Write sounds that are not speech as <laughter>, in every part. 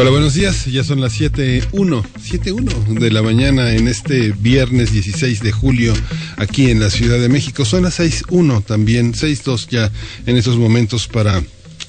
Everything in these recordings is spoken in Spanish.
Hola, buenos días. Ya son las 7.1, 7.1 de la mañana en este viernes 16 de julio aquí en la Ciudad de México. Son las 6.1 también, 6.2 ya en estos momentos para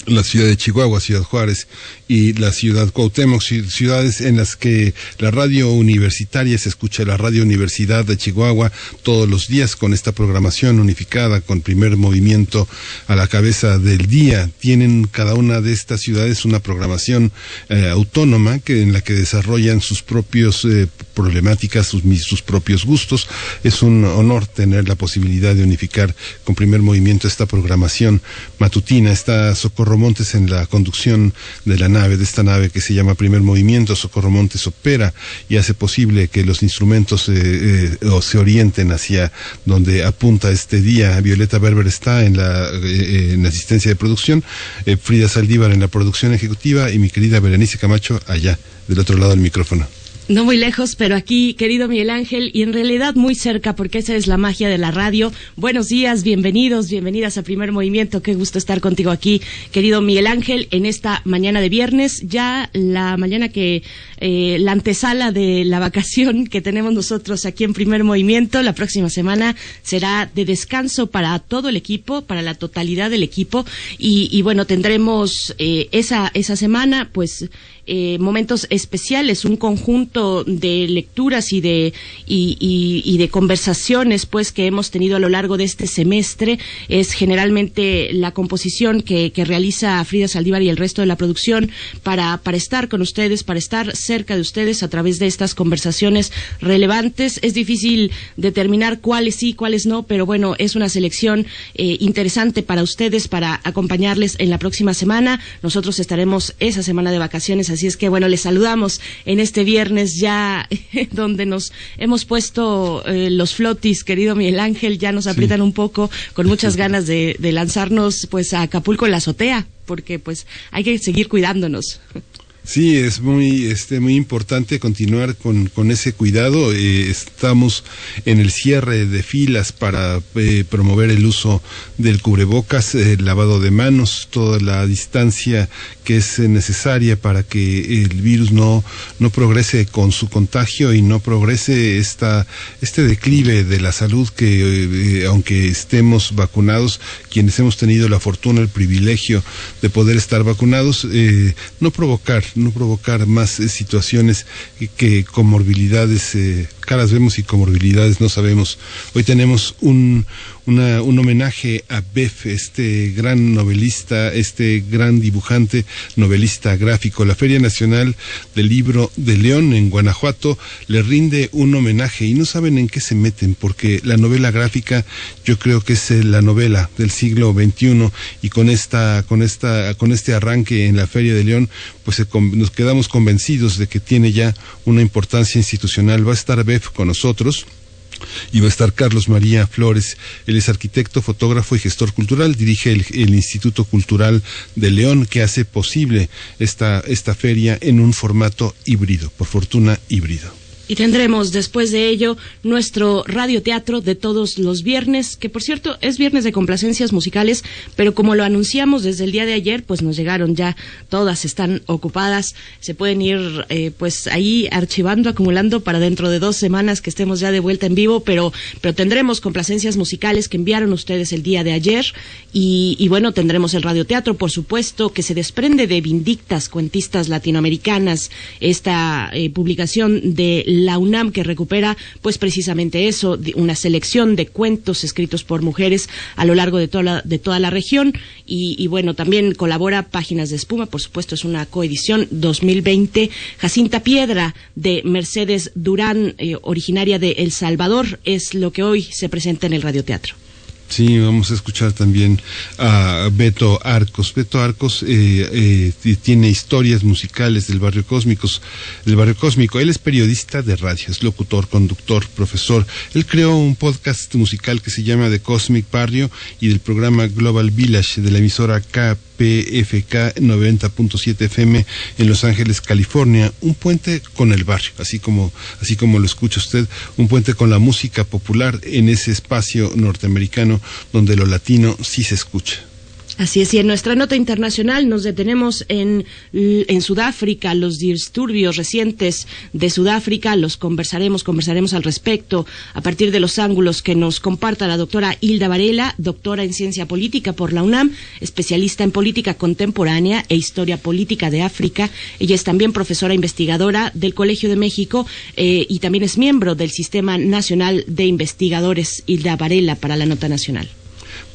la ciudad de Chihuahua, Ciudad Juárez y la ciudad Cuauhtémoc, ciudades en las que la radio universitaria se escucha la radio Universidad de Chihuahua todos los días con esta programación unificada con primer movimiento a la cabeza del día. Tienen cada una de estas ciudades una programación eh, autónoma que en la que desarrollan sus propios eh, problemáticas, sus, sus propios gustos. Es un honor tener la posibilidad de unificar con primer movimiento esta programación matutina. Está Socorro Montes en la conducción de la nave, de esta nave que se llama Primer Movimiento. Socorro Montes opera y hace posible que los instrumentos eh, eh, se orienten hacia donde apunta este día. Violeta Berber está en la, eh, en asistencia de producción, Frida Saldívar en la producción ejecutiva y mi querida Berenice Camacho allá, del otro lado del micrófono. No muy lejos, pero aquí, querido Miguel Ángel, y en realidad muy cerca, porque esa es la magia de la radio. Buenos días, bienvenidos, bienvenidas a Primer Movimiento. Qué gusto estar contigo aquí, querido Miguel Ángel, en esta mañana de viernes, ya la mañana que eh, la antesala de la vacación que tenemos nosotros aquí en Primer Movimiento. La próxima semana será de descanso para todo el equipo, para la totalidad del equipo, y, bueno, tendremos eh, esa esa semana, pues eh, momentos especiales, un conjunto de lecturas y de, y, de conversaciones pues que hemos tenido a lo largo de este semestre. Es generalmente la composición que, realiza Frida Saldívar y el resto de la producción para, para estar con ustedes, para estar cerca de ustedes a través de estas conversaciones relevantes. Es difícil determinar cuáles sí, cuáles no, pero bueno, es una selección eh, interesante para ustedes, para acompañarles en la próxima semana. Nosotros estaremos esa semana de vacaciones Así es que bueno, les saludamos en este viernes ya <laughs> donde nos hemos puesto eh, los flotis, querido Miguel Ángel, ya nos aprietan un poco con muchas <laughs> ganas de, de lanzarnos pues a Acapulco en la azotea, porque pues hay que seguir cuidándonos. <laughs> Sí, es muy, este, muy importante continuar con, con ese cuidado. Eh, estamos en el cierre de filas para eh, promover el uso del cubrebocas, el lavado de manos, toda la distancia que es necesaria para que el virus no, no progrese con su contagio y no progrese esta, este declive de la salud que, eh, aunque estemos vacunados, quienes hemos tenido la fortuna, el privilegio de poder estar vacunados, no provocar no provocar más eh, situaciones que comorbilidades, eh, caras vemos y comorbilidades no sabemos. Hoy tenemos un, un homenaje a Beff, este gran novelista, este gran dibujante, novelista gráfico. La Feria Nacional del Libro de León en Guanajuato le rinde un homenaje y no saben en qué se meten porque la novela gráfica yo creo que es eh, la novela del siglo XXI y con esta, con esta, con este arranque en la Feria de León, pues nos quedamos convencidos de que tiene ya una importancia institucional. Va a estar Beff con nosotros y va a estar Carlos María Flores. Él es arquitecto, fotógrafo y gestor cultural. Dirige el, el, Instituto Cultural de León que hace posible esta, esta feria en un formato híbrido, por fortuna híbrido. Y tendremos después de ello nuestro radioteatro de todos los viernes, que por cierto es viernes de complacencias musicales, pero como lo anunciamos desde el día de ayer, pues nos llegaron ya, todas están ocupadas, se pueden ir eh, pues ahí archivando, acumulando para dentro de dos semanas que estemos ya de vuelta en vivo, pero, pero tendremos complacencias musicales que enviaron ustedes el día de ayer y, y bueno, tendremos el radioteatro, por supuesto, que se desprende de Vindictas, cuentistas latinoamericanas, esta eh, publicación de la UNAM que recupera pues precisamente eso, una selección de cuentos escritos por mujeres a lo largo de toda la, de toda la región y, bueno, también colabora Páginas de Espuma, por supuesto es una coedición 2020. Jacinta Piedra de Mercedes Durán, eh, originaria de El Salvador, es lo que hoy se presenta en el radioteatro. Sí, vamos a escuchar también a Beto Arcos. Beto Arcos eh, eh, tiene historias musicales del barrio cósmicos, del barrio cósmico. Él es periodista de radio, es locutor, conductor, profesor. Él creó un podcast musical que se llama The Cosmic Barrio y del programa Global Village de la emisora KPFK 90.7 FM en Los Ángeles, California. Un puente con el barrio, así como, así como lo escucha usted, un puente con la música popular en ese espacio norteamericano donde lo latino sí se escucha. Así es, y en nuestra nota internacional nos detenemos en, en Sudáfrica, los disturbios recientes de Sudáfrica, los conversaremos, conversaremos al respecto a partir de los ángulos que nos comparta la doctora Hilda Varela, doctora en ciencia política por la UNAM, especialista en política contemporánea e historia política de África. Ella es también profesora investigadora del Colegio de México eh, y también es miembro del Sistema Nacional de Investigadores Hilda Varela para la nota nacional.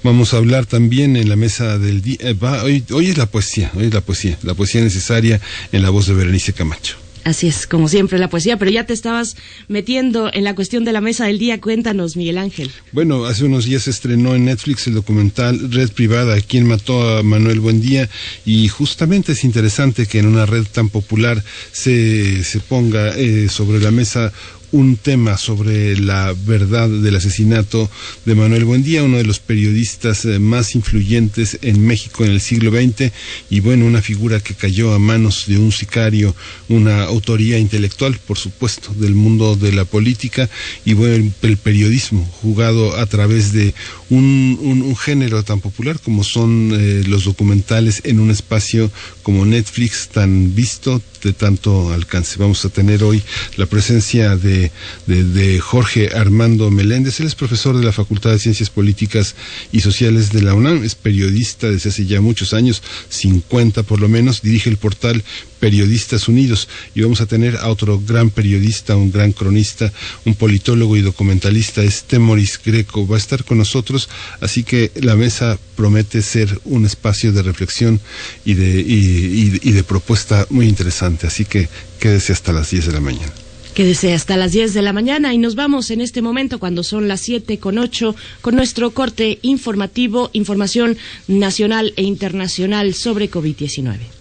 Vamos a hablar también en la mesa del día. Eh, hoy, hoy es la poesía, hoy es la poesía, la poesía necesaria en la voz de Berenice Camacho. Así es, como siempre, la poesía, pero ya te estabas metiendo en la cuestión de la mesa del día. Cuéntanos, Miguel Ángel. Bueno, hace unos días se estrenó en Netflix el documental Red Privada, ¿Quién mató a Manuel Buendía? Y justamente es interesante que en una red tan popular se, se ponga eh, sobre la mesa un tema sobre la verdad del asesinato de Manuel Buendía, uno de los periodistas eh, más influyentes en México en el siglo XX y bueno, una figura que cayó a manos de un sicario, una autoría intelectual, por supuesto, del mundo de la política y bueno, el periodismo jugado a través de un, género tan popular como son eh, los documentales en un espacio como Netflix tan visto, de tanto alcance. Vamos a tener hoy la presencia de, de, Jorge Armando Meléndez. Él es profesor de la Facultad de Ciencias Políticas y Sociales de la UNAM, es periodista desde hace ya muchos años, 50 por lo menos, dirige el portal Periodistas Unidos y vamos a tener a otro gran periodista, un gran cronista, un politólogo y documentalista, es Temoris Greco, va a estar con nosotros, así que la mesa promete ser un espacio de reflexión y de, y, de propuesta muy interesante, así que quédese hasta las 10 de la mañana. Quédese hasta las 10 de la mañana y nos vamos en este momento cuando son las 7 con 8 con nuestro corte informativo, información nacional e internacional sobre COVID-19.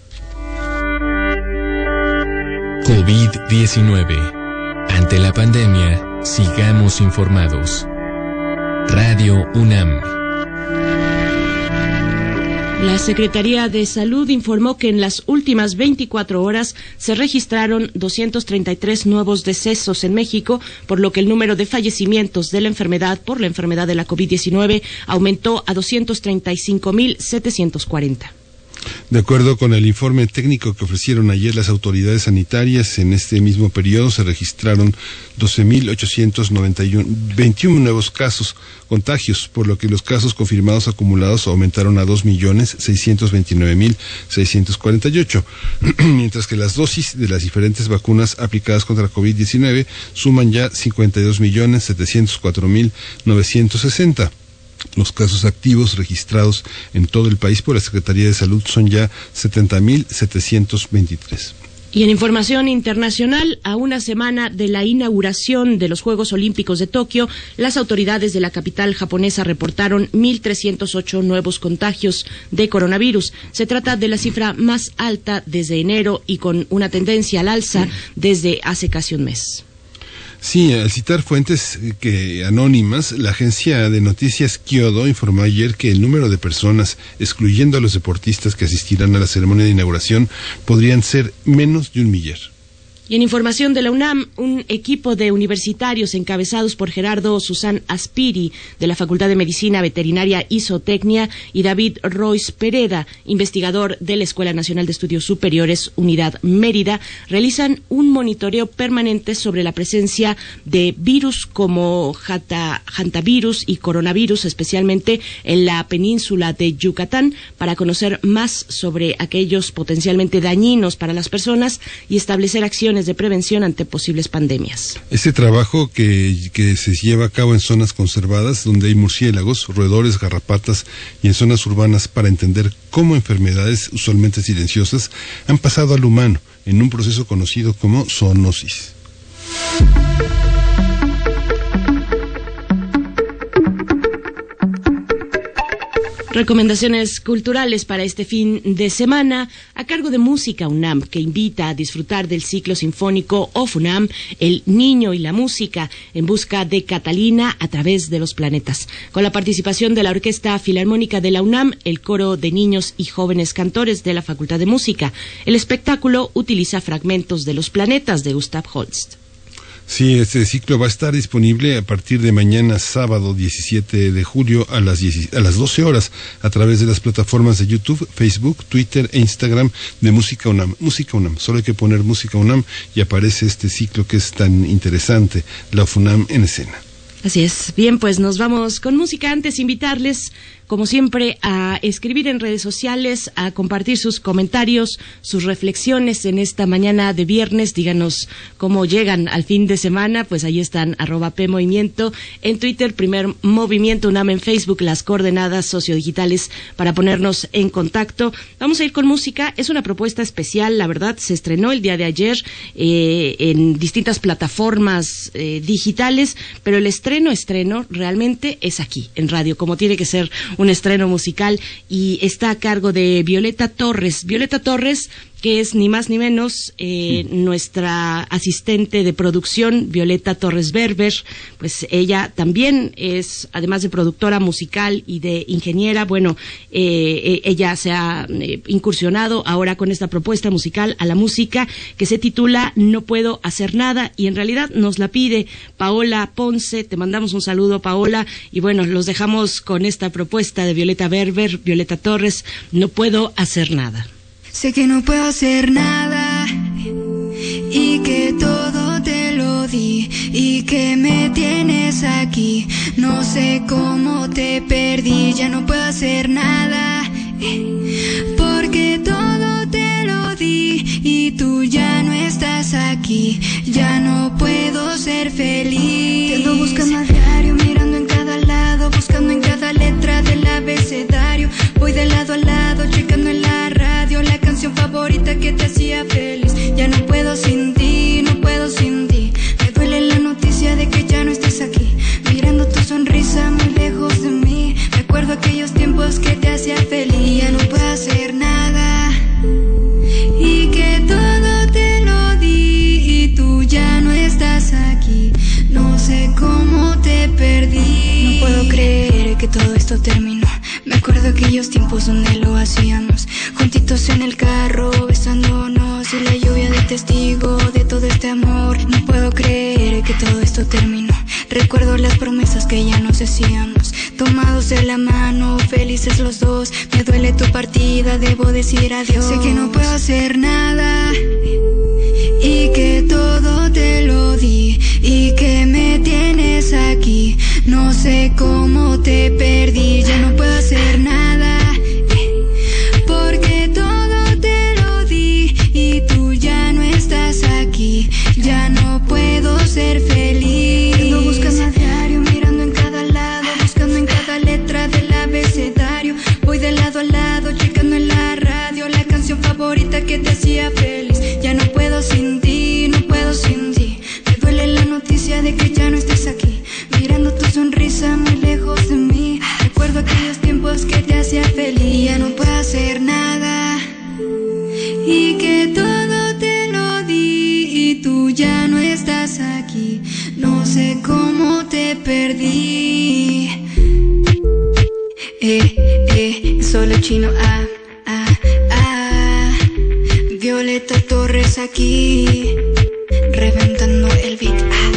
COVID-19. Ante la pandemia, sigamos informados. Radio UNAM. La Secretaría de Salud informó que en las últimas 24 horas se registraron 233 nuevos decesos en México, por lo que el número de fallecimientos de la enfermedad por la enfermedad de la COVID-19 aumentó a 235.740. De acuerdo con el informe técnico que ofrecieron ayer las autoridades sanitarias, en este mismo periodo se registraron 12.821 nuevos casos contagios, por lo que los casos confirmados acumulados aumentaron a 2.069.648, <clears throat> mientras que las dosis de las diferentes vacunas aplicadas contra COVID-19 suman ya 52.704.960. Los casos activos registrados en todo el país por la Secretaría de Salud son ya 70.723. Y en información internacional, a una semana de la inauguración de los Juegos Olímpicos de Tokio, las autoridades de la capital japonesa reportaron 1.308 nuevos contagios de coronavirus. Se trata de la cifra más alta desde enero y con una tendencia al alza desde hace casi un mes. Sí, al citar fuentes eh, que anónimas, la agencia de noticias Kyodo informó ayer que el número de personas, excluyendo a los deportistas que asistirán a la ceremonia de inauguración, podrían ser menos de un millar. Y en información de la UNAM, un equipo de universitarios encabezados por Gerardo Susan Aspiri de la Facultad de Medicina Veterinaria y y David Royce Pereda, investigador de la Escuela Nacional de Estudios Superiores Unidad Mérida, realizan un monitoreo permanente sobre la presencia de virus como hantavirus y coronavirus, especialmente en la península de Yucatán, para conocer más sobre aquellos potencialmente dañinos para las personas y establecer acciones de prevención ante posibles pandemias. Este trabajo que, que se lleva a cabo en zonas conservadas donde hay murciélagos, roedores, garrapatas y en zonas urbanas para entender cómo enfermedades usualmente silenciosas han pasado al humano en un proceso conocido como zoonosis. Recomendaciones culturales para este fin de semana a cargo de Música UNAM, que invita a disfrutar del ciclo sinfónico OFUNAM, El Niño y la Música, en busca de Catalina a través de los planetas. Con la participación de la Orquesta Filarmónica de la UNAM, el coro de niños y jóvenes cantores de la Facultad de Música. El espectáculo utiliza fragmentos de los planetas de Gustav Holst. Sí, este ciclo va a estar disponible a partir de mañana sábado 17 de julio a las, a las 12 horas a través de las plataformas de YouTube, Facebook, Twitter e Instagram de Música UNAM. Música UNAM, solo hay que poner Música UNAM y aparece este ciclo que es tan interesante, la FUNAM en escena. Así es. Bien, pues nos vamos con música. Antes invitarles como siempre, a escribir en redes sociales, a compartir sus comentarios, sus reflexiones en esta mañana de viernes. Díganos cómo llegan al fin de semana, pues ahí están arroba P Movimiento, en Twitter, primer movimiento UNAM en Facebook, las coordenadas sociodigitales para ponernos en contacto. Vamos a ir con música, es una propuesta especial, la verdad, se estrenó el día de ayer eh, en distintas plataformas eh, digitales, pero el estreno, estreno, realmente es aquí, en radio, como tiene que ser un estreno musical y está a cargo de Violeta Torres. Violeta Torres que es ni más ni menos eh, nuestra asistente de producción, Violeta Torres Berber. Pues ella también es, además de productora musical y de ingeniera, bueno, eh, eh, ella se ha incursionado ahora con esta propuesta musical a la música que se titula No puedo hacer nada y en realidad nos la pide Paola Ponce. Te mandamos un saludo, Paola, y bueno, los dejamos con esta propuesta de Violeta Berber, Violeta Torres, No puedo hacer nada. Sé que no puedo hacer nada y que todo te lo di y que me tienes aquí. No sé cómo te perdí, ya no puedo hacer nada porque todo te lo di y tú ya no estás aquí. Ya no puedo ser feliz. Te ando buscando a diario, mirando en cada lado, buscando en cada letra del abecedario. Voy de lado a lado, checando en la radio la favorita que te hacía feliz. Ya no puedo sin ti, no puedo sin ti. Me duele la noticia de que ya no estés aquí. Mirando tu sonrisa muy lejos de mí. Recuerdo aquellos tiempos que te hacía feliz. Ya no puedo hacer nada. Y que todo te lo di y tú ya no estás aquí. No sé cómo te perdí. No puedo creer que todo esto terminó. Me acuerdo aquellos tiempos donde lo hacíamos juntitos en el carro, besándonos y la lluvia de testigo de todo este amor. No puedo creer que todo esto terminó. Recuerdo las promesas que ya nos hacíamos, tomados de la mano, felices los dos. Me duele tu partida, debo decir adiós. Sé que no puedo hacer nada y que todo te lo di y que me tienes aquí. No sé cómo te perdí, ya no puedo hacer nada. Porque todo te lo di y tú ya no estás aquí. Ya no puedo ser feliz. Ando buscando a diario, mirando en cada lado, buscando en cada letra del abecedario. Voy de lado a lado, checando en la radio la canción favorita que te hacía feliz. Y que todo te lo di y tú ya no estás aquí. No sé cómo te perdí. Eh, eh, solo chino, ah, ah, ah. Violeta Torres aquí, reventando el beat, ah.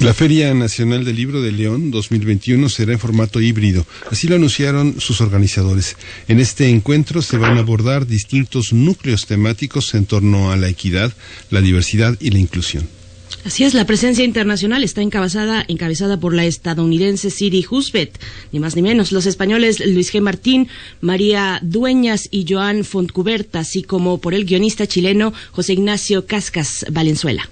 La Feria Nacional del Libro de León 2021 será en formato híbrido, así lo anunciaron sus organizadores. En este encuentro se van a abordar distintos núcleos temáticos en torno a la equidad, la diversidad y la inclusión. Así es, la presencia internacional está encabezada, encabezada por la estadounidense Siri Husbet, ni más ni menos. Los españoles Luis G. Martín, María Dueñas y Joan Fontcuberta, así como por el guionista chileno José Ignacio Cascas Valenzuela.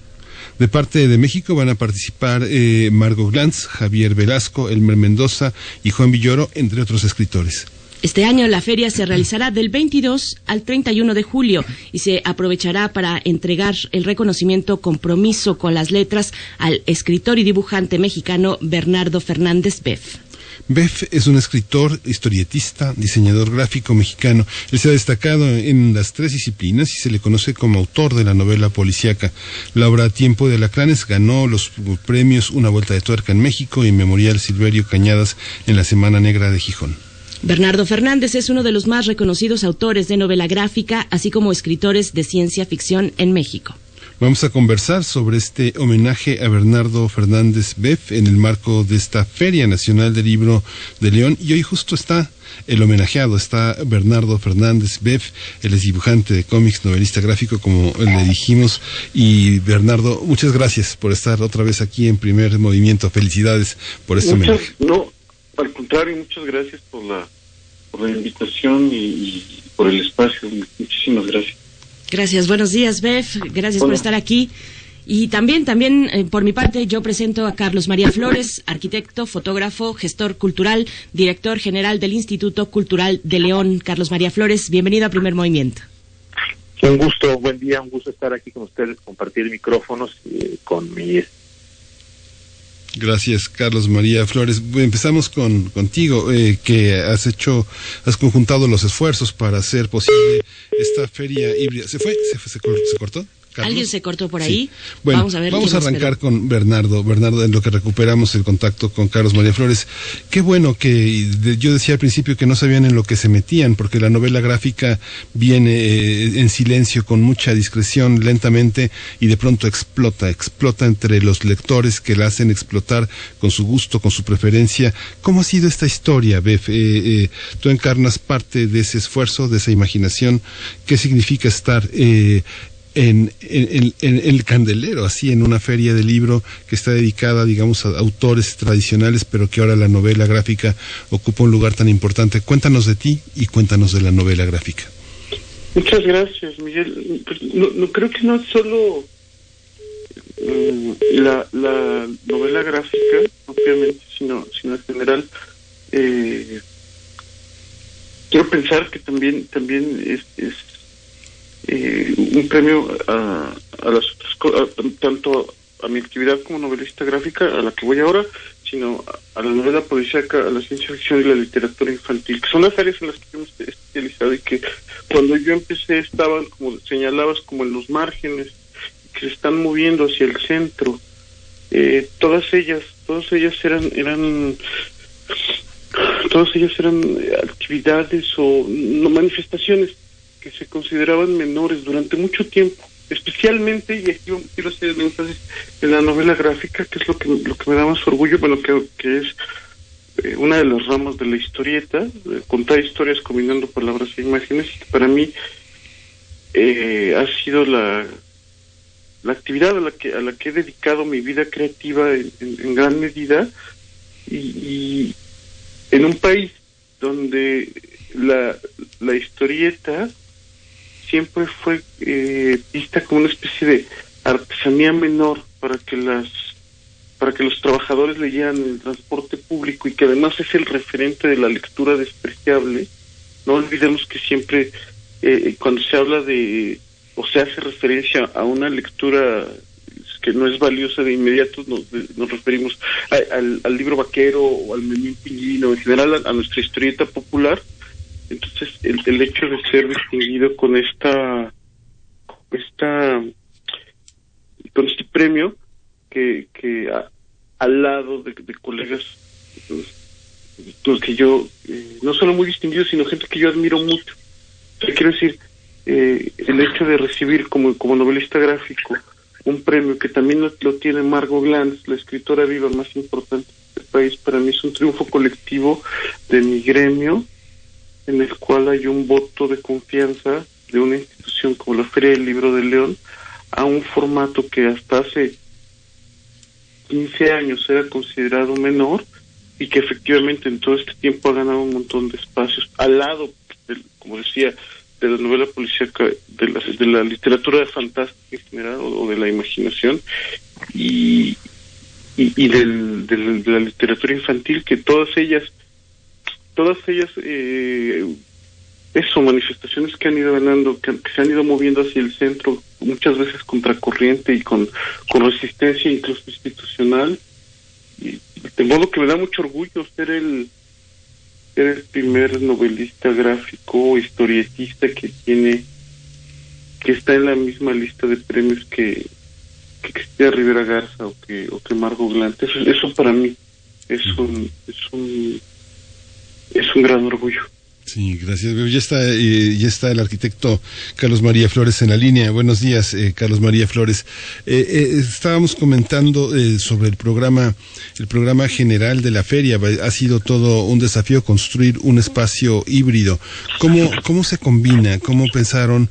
De parte de México van a participar eh, Margot Glantz, Javier Velasco, Elmer Mendoza y Juan Villoro, entre otros escritores. Este año la feria se realizará del 22 al 31 de julio y se aprovechará para entregar el reconocimiento compromiso con las letras al escritor y dibujante mexicano Bernardo Fernández Beff. Beff es un escritor, historietista, diseñador gráfico mexicano. Él se ha destacado en las tres disciplinas y se le conoce como autor de la novela policíaca. La obra Tiempo de Alacranes ganó los premios Una Vuelta de Tuerca en México y Memorial Silverio Cañadas en la Semana Negra de Gijón. Bernardo Fernández es uno de los más reconocidos autores de novela gráfica, así como escritores de ciencia ficción en México. Vamos a conversar sobre este homenaje a Bernardo Fernández Beff en el marco de esta Feria Nacional del Libro de León. Y hoy justo está el homenajeado, está Bernardo Fernández Beff, él es dibujante de cómics, novelista gráfico, como le dijimos. Y Bernardo, muchas gracias por estar otra vez aquí en primer movimiento. Felicidades por este homenaje. No, al contrario, muchas gracias por la, por la invitación y por el espacio. Muchísimas gracias. Gracias, buenos días, Bef. Gracias por estar aquí. Y también, también eh, por mi parte, yo presento a Carlos María Flores, arquitecto, fotógrafo, gestor cultural, director general del Instituto Cultural de León. Carlos María Flores, bienvenido a Primer Movimiento. Un gusto, buen día, un gusto estar aquí con ustedes, compartir micrófonos eh, con mi Gracias, Carlos María Flores. Empezamos con contigo, eh, que has hecho, has conjuntado los esfuerzos para hacer posible esta feria híbrida. ¿Se fue? ¿Se, fue, se cortó? Alguien se cortó por ahí. Bueno, vamos a, ver vamos a arrancar con Bernardo. Bernardo, en lo que recuperamos el contacto con Carlos María Flores. Qué bueno que yo decía al principio que no sabían en lo que se metían, porque la novela gráfica viene eh, en silencio, con mucha discreción, lentamente, y de pronto explota, explota entre los lectores que la hacen explotar con su gusto, con su preferencia. ¿Cómo ha sido esta historia, Bef? Eh, eh, tú encarnas parte de ese esfuerzo, de esa imaginación. ¿Qué significa estar en, el candelero, así en una feria de libro que está dedicada, digamos, a autores tradicionales, pero que ahora la novela gráfica ocupa un lugar tan importante. Cuéntanos de ti y cuéntanos de la novela gráfica. Muchas gracias, Miguel. Pues, no, creo que no es solo mm, la, la novela gráfica, obviamente, sino, sino en general. Eh, quiero pensar que también también es eh, un premio a, a las otras tanto a mi actividad como novelista gráfica, a la que voy ahora, sino a, la novela policíaca, a la ciencia ficción y la literatura infantil, que son las áreas en las que hemos especializado y que cuando yo empecé estaban, como señalabas, como en los márgenes, que se están moviendo hacia el centro. Eh, todas ellas, todas ellas eran, eran todas ellas eran actividades o no manifestaciones que se consideraban menores durante mucho tiempo, especialmente, y aquí quiero hacer énfasis en la novela gráfica, que es lo que, lo que me da más orgullo, bueno, que, que es eh, una de las ramas de la historieta, contar historias combinando palabras e imágenes, y que para mí eh, ha sido la, la actividad a la que a la que he dedicado mi vida creativa en, gran medida y, y, en un país donde la, la historieta siempre fue eh, vista como una especie de artesanía menor para que las para que los trabajadores leyeran el transporte público y que además es el referente de la lectura despreciable no olvidemos que siempre eh, cuando se habla de o se hace referencia a una lectura que no es valiosa de inmediato nos, nos referimos al, libro vaquero o al menú pingüino en general a nuestra historieta popular entonces, el, el hecho de ser distinguido con esta, esta, con este premio, que, que al lado de, colegas los que yo, eh, no solo muy distinguidos, sino gente que yo admiro mucho. quiero decir, eh, el hecho de recibir como, como novelista gráfico un premio que también lo, lo tiene Margot Glantz, la escritora viva más importante del país, para mí es un triunfo colectivo de mi gremio en el cual hay un voto de confianza de una institución como la Feria del Libro de León a un formato que hasta hace 15 años era considerado menor y que efectivamente en todo este tiempo ha ganado un montón de espacios al lado, como decía, de la novela policíaca, de la, de literatura de fantástica en general o, de la imaginación y, y, del, de la literatura infantil que todas ellas todas ellas eh, eso manifestaciones que han ido ganando que, se han ido moviendo hacia el centro muchas veces contracorriente y con, con resistencia incluso institucional. Y de modo que me da mucho orgullo ser el ser el primer novelista gráfico historietista que tiene que está en la misma lista de premios que que Cristina Rivera Garza o que o que Margot Glante eso, eso para mí es un es un es un gran orgullo Sí, gracias. Ya está, eh, ya está el arquitecto Carlos María Flores en la línea. Buenos días, eh, Carlos María Flores. Eh, estábamos comentando sobre el programa, el programa general de la feria. Ha sido todo un desafío construir un espacio híbrido. ¿Cómo, cómo se combina? ¿Cómo pensaron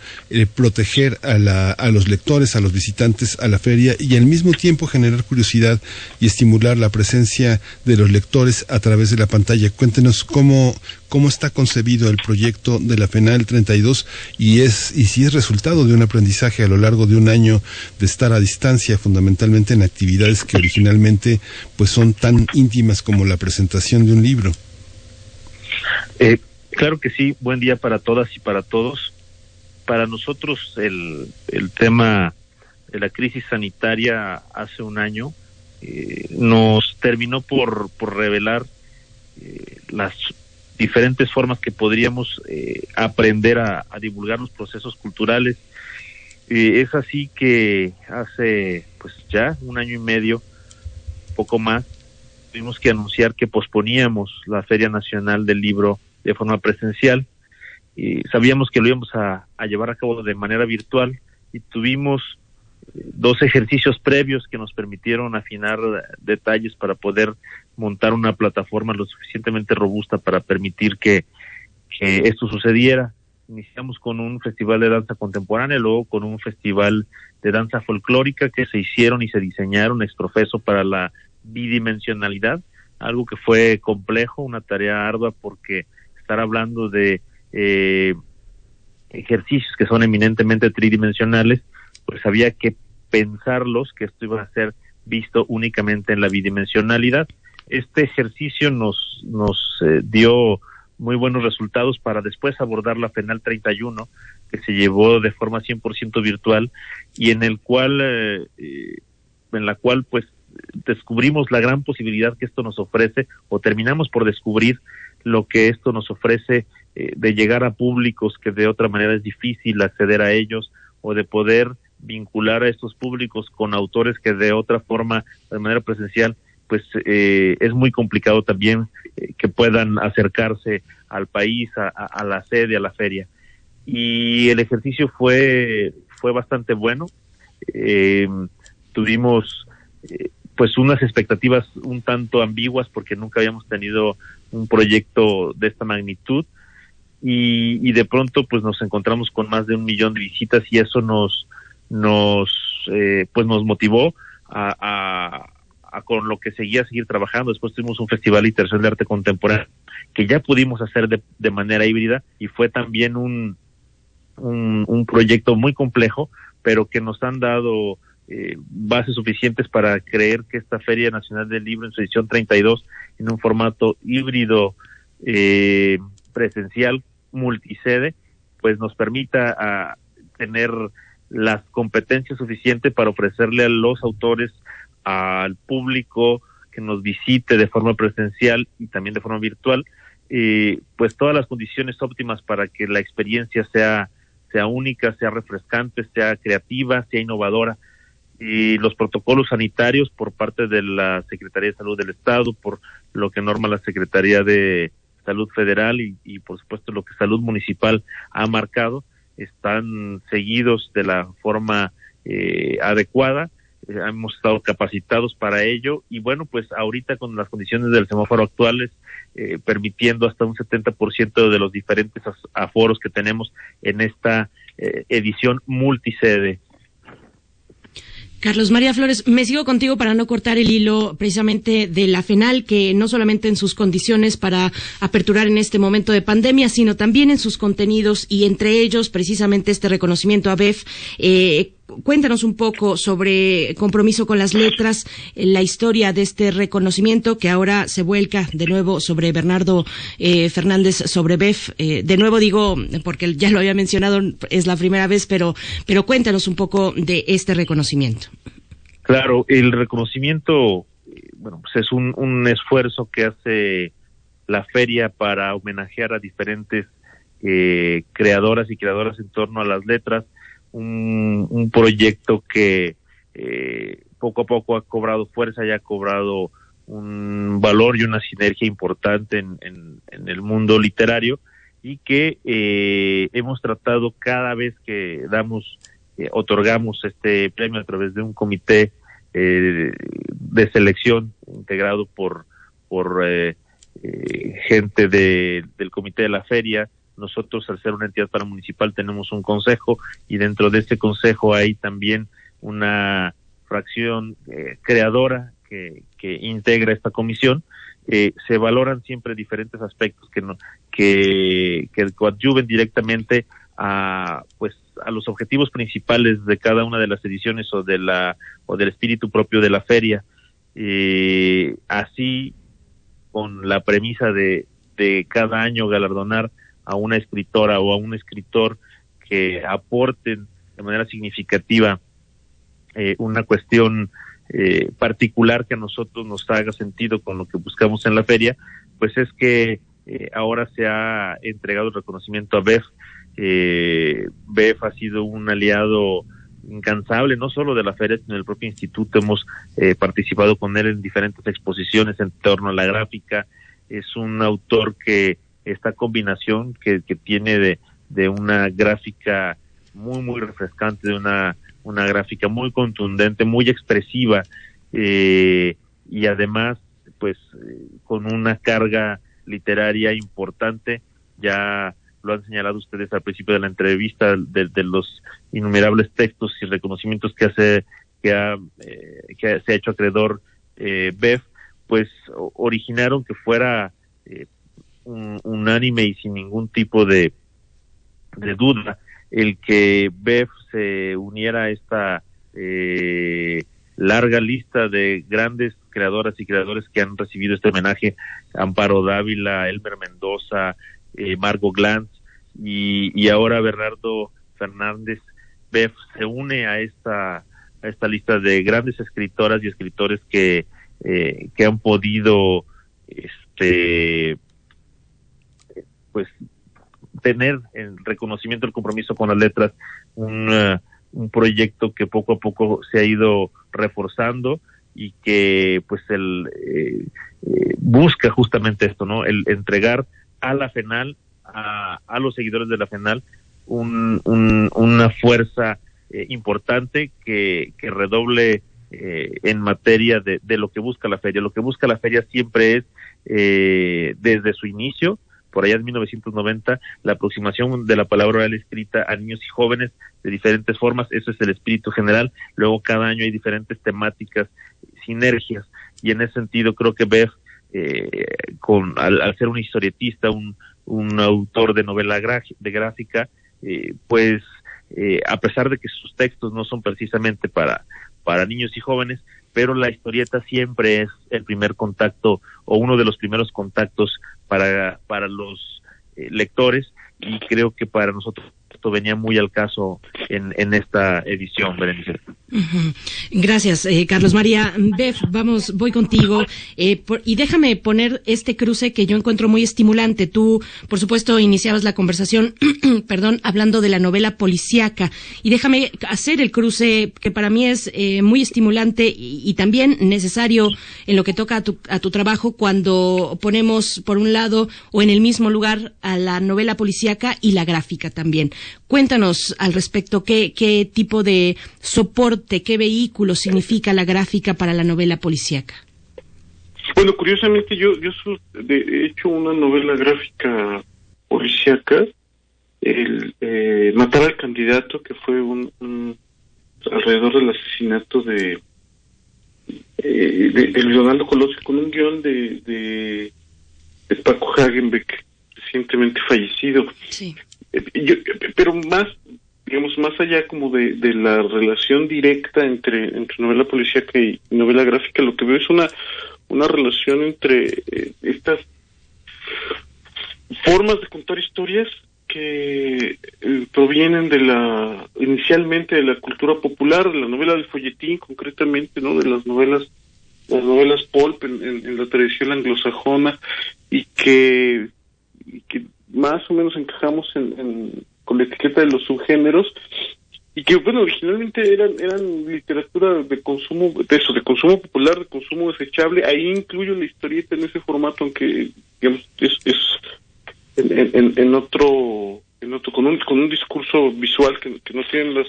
proteger a, la, a los lectores, a los visitantes a la feria y al mismo tiempo generar curiosidad y estimular la presencia de los lectores a través de la pantalla? Cuéntenos cómo cómo está concebido el proyecto de la FENAL 32 y es y si es resultado de un aprendizaje a lo largo de un año de estar a distancia fundamentalmente en actividades que originalmente pues son tan íntimas como la presentación de un libro. Eh, claro que sí, buen día para todas y para todos. Para nosotros el, el tema de la crisis sanitaria hace un año eh, nos terminó por, por revelar eh, las diferentes formas que podríamos eh, aprender a, divulgar los procesos culturales. es así que hace pues ya un año y medio, poco más, tuvimos que anunciar que posponíamos la Feria Nacional del Libro de forma presencial. Y sabíamos que lo íbamos a, a llevar a cabo de manera virtual y tuvimos dos ejercicios previos que nos permitieron afinar detalles para poder montar una plataforma lo suficientemente robusta para permitir que, esto sucediera. Iniciamos con un festival de danza contemporánea, luego con un festival de danza folclórica que se hicieron y se diseñaron exprofeso para la bidimensionalidad, algo que fue complejo, una tarea ardua porque estar hablando de eh, ejercicios que son eminentemente tridimensionales, pues había que pensarlos que esto iba a ser visto únicamente en la bidimensionalidad. Este ejercicio nos, nos eh, dio muy buenos resultados para después abordar la FENAL 31, que se llevó de forma 100% virtual y en el cual, eh, eh, en la cual pues descubrimos la gran posibilidad que esto nos ofrece o terminamos por descubrir lo que esto nos ofrece de llegar a públicos que de otra manera es difícil acceder a ellos o de poder vincular a estos públicos con autores que de otra forma, de manera presencial, pues eh, es muy complicado también eh, que puedan acercarse al país, a, la sede, a la feria. Y el ejercicio fue, fue bastante bueno. Eh, tuvimos pues unas expectativas un tanto ambiguas porque nunca habíamos tenido un proyecto de esta magnitud y, y de pronto pues nos encontramos con más de un millón de visitas y eso nos nos eh, pues nos motivó a, con lo que seguía seguir trabajando. Después tuvimos un festival internacional de arte contemporáneo que ya pudimos hacer de, de manera híbrida y fue también un, un, proyecto muy complejo, pero que nos han dado eh, bases suficientes para creer que esta Feria Nacional del Libro en su edición 32 en un formato híbrido eh, presencial multisede pues nos permita a tener las competencias suficientes para ofrecerle a los autores, al público que nos visite de forma presencial y también de forma virtual, eh, pues todas las condiciones óptimas para que la experiencia sea, sea única, sea refrescante, sea creativa, sea innovadora. Y los protocolos sanitarios por parte de la Secretaría de Salud del Estado, por lo que norma la Secretaría de Salud Federal y, y por supuesto lo que Salud Municipal ha marcado, están seguidos de la forma eh, adecuada. Eh, hemos estado capacitados para ello y bueno, pues ahorita con las condiciones del semáforo actuales, eh, permitiendo hasta un 70% de los diferentes aforos que tenemos en esta edición multisede Carlos María Flores, me sigo contigo para no cortar el hilo precisamente de la FENAL, que no solamente en sus condiciones para aperturar en este momento de pandemia, sino también en sus contenidos y entre ellos precisamente este reconocimiento a BEF. Eh, cuéntanos un poco sobre compromiso con las letras, eh, la historia de este reconocimiento que ahora se vuelca de nuevo sobre Bernardo eh, Fernández, sobre BEF. de nuevo digo, porque ya lo había mencionado, es la primera vez, pero, pero cuéntanos un poco de este reconocimiento. Claro, el reconocimiento, bueno, pues es un, un esfuerzo que hace la feria para homenajear a diferentes eh, creadoras y creadoras en torno a las letras, un, un proyecto que eh, poco a poco ha cobrado fuerza y ha cobrado un valor y una sinergia importante en, en, en el mundo literario y que eh, hemos tratado cada vez que damos eh, otorgamos este premio a través de un comité eh, de selección integrado por por eh, gente de, del comité de la feria. Nosotros, al ser una entidad paramunicipal, tenemos un consejo y dentro de este consejo hay también una fracción creadora que, que integra esta comisión. se valoran siempre diferentes aspectos que no, que, que coadyuven directamente a pues a los objetivos principales de cada una de las ediciones o de la o del espíritu propio de la feria eh, así con la premisa de, de cada año galardonar a una escritora o a un escritor que aporten de manera significativa eh, una cuestión eh, particular que a nosotros nos haga sentido con lo que buscamos en la feria, pues es que eh, ahora se ha entregado el reconocimiento a BEF eh, BEF ha sido un aliado incansable, no solo de la feria, sino del propio instituto. Hemos participado con él en diferentes exposiciones en torno a la gráfica. Es un autor que esta combinación que, que tiene de, de una gráfica muy, muy refrescante, de una, una gráfica muy contundente, muy expresiva, eh, y además, pues, con una carga literaria importante, ya lo han señalado ustedes al principio de la entrevista, de, los innumerables textos y reconocimientos que hace que, ha, eh, que se ha hecho acreedor eh, BEF, pues originaron que fuera eh, un, unánime y sin ningún tipo de, de duda el que BEF se uniera a esta eh, larga lista de grandes creadoras y creadores que han recibido este homenaje, Amparo Dávila, Elmer Mendoza, eh, Margot Glantz, y, ahora Bernardo Fernández. Beff se une a esta a esta lista de grandes escritoras y escritores que eh, que han podido este pues tener el reconocimiento el compromiso con las letras un, uh, un proyecto que poco a poco se ha ido reforzando y que pues el eh, eh, busca justamente esto no el entregar a la FENAL a, a los seguidores de la FENAL un, un, una fuerza eh, importante que, que redoble eh, en materia de, de, lo que busca la feria. Lo que busca la feria siempre es, eh, desde su inicio, por allá en 1990, la aproximación de la palabra oral escrita a niños y jóvenes de diferentes formas, eso es el espíritu general. Luego cada año hay diferentes temáticas, sinergias, y en ese sentido creo que BEF, eh, con, al, al, ser un historietista, un, un autor de novela de gráfica, eh, pues eh, a pesar de que sus textos no son precisamente para, para niños y jóvenes, pero la historieta siempre es el primer contacto o uno de los primeros contactos para, para los eh, lectores y creo que para nosotros esto venía muy al caso en, en esta edición, Berenice. Gracias, eh, Carlos María. Bef, vamos, voy contigo. Eh, por, y déjame poner este cruce que yo encuentro muy estimulante. Tú, por supuesto, iniciabas la conversación, <clears throat> perdón, hablando de la novela policíaca. Y déjame hacer el cruce que para mí es eh, muy estimulante y, y, también necesario en lo que toca a tu, a tu trabajo cuando ponemos, por un lado, o en el mismo lugar, a la novela policíaca y la gráfica también. Cuéntanos al respecto qué, qué tipo de soporte, qué vehículo significa la gráfica para la novela policíaca. Bueno, curiosamente yo, yo he hecho una novela gráfica policíaca, el eh, Matar al candidato, que fue un, un alrededor del asesinato de, eh, Leonardo Colosio con un guion de, de, de Paco Hagenbeck, recientemente fallecido. Sí. Eh, yo- pero más, digamos, más allá como de, de la relación directa entre, entre novela policíaca y novela gráfica, lo que veo es una, una relación entre eh, estas formas de contar historias que eh, provienen de la inicialmente de la cultura popular de la novela del folletín concretamente no de las novelas las novelas pulp en, en- en la tradición anglosajona y que, y que más o menos encajamos en, con la etiqueta de los subgéneros y que bueno originalmente eran eran literatura de consumo de eso de consumo popular de consumo desechable ahí incluyo la historieta en ese formato aunque digamos es, es en, en- en, otro en otro con un con un discurso visual que, que no tienen las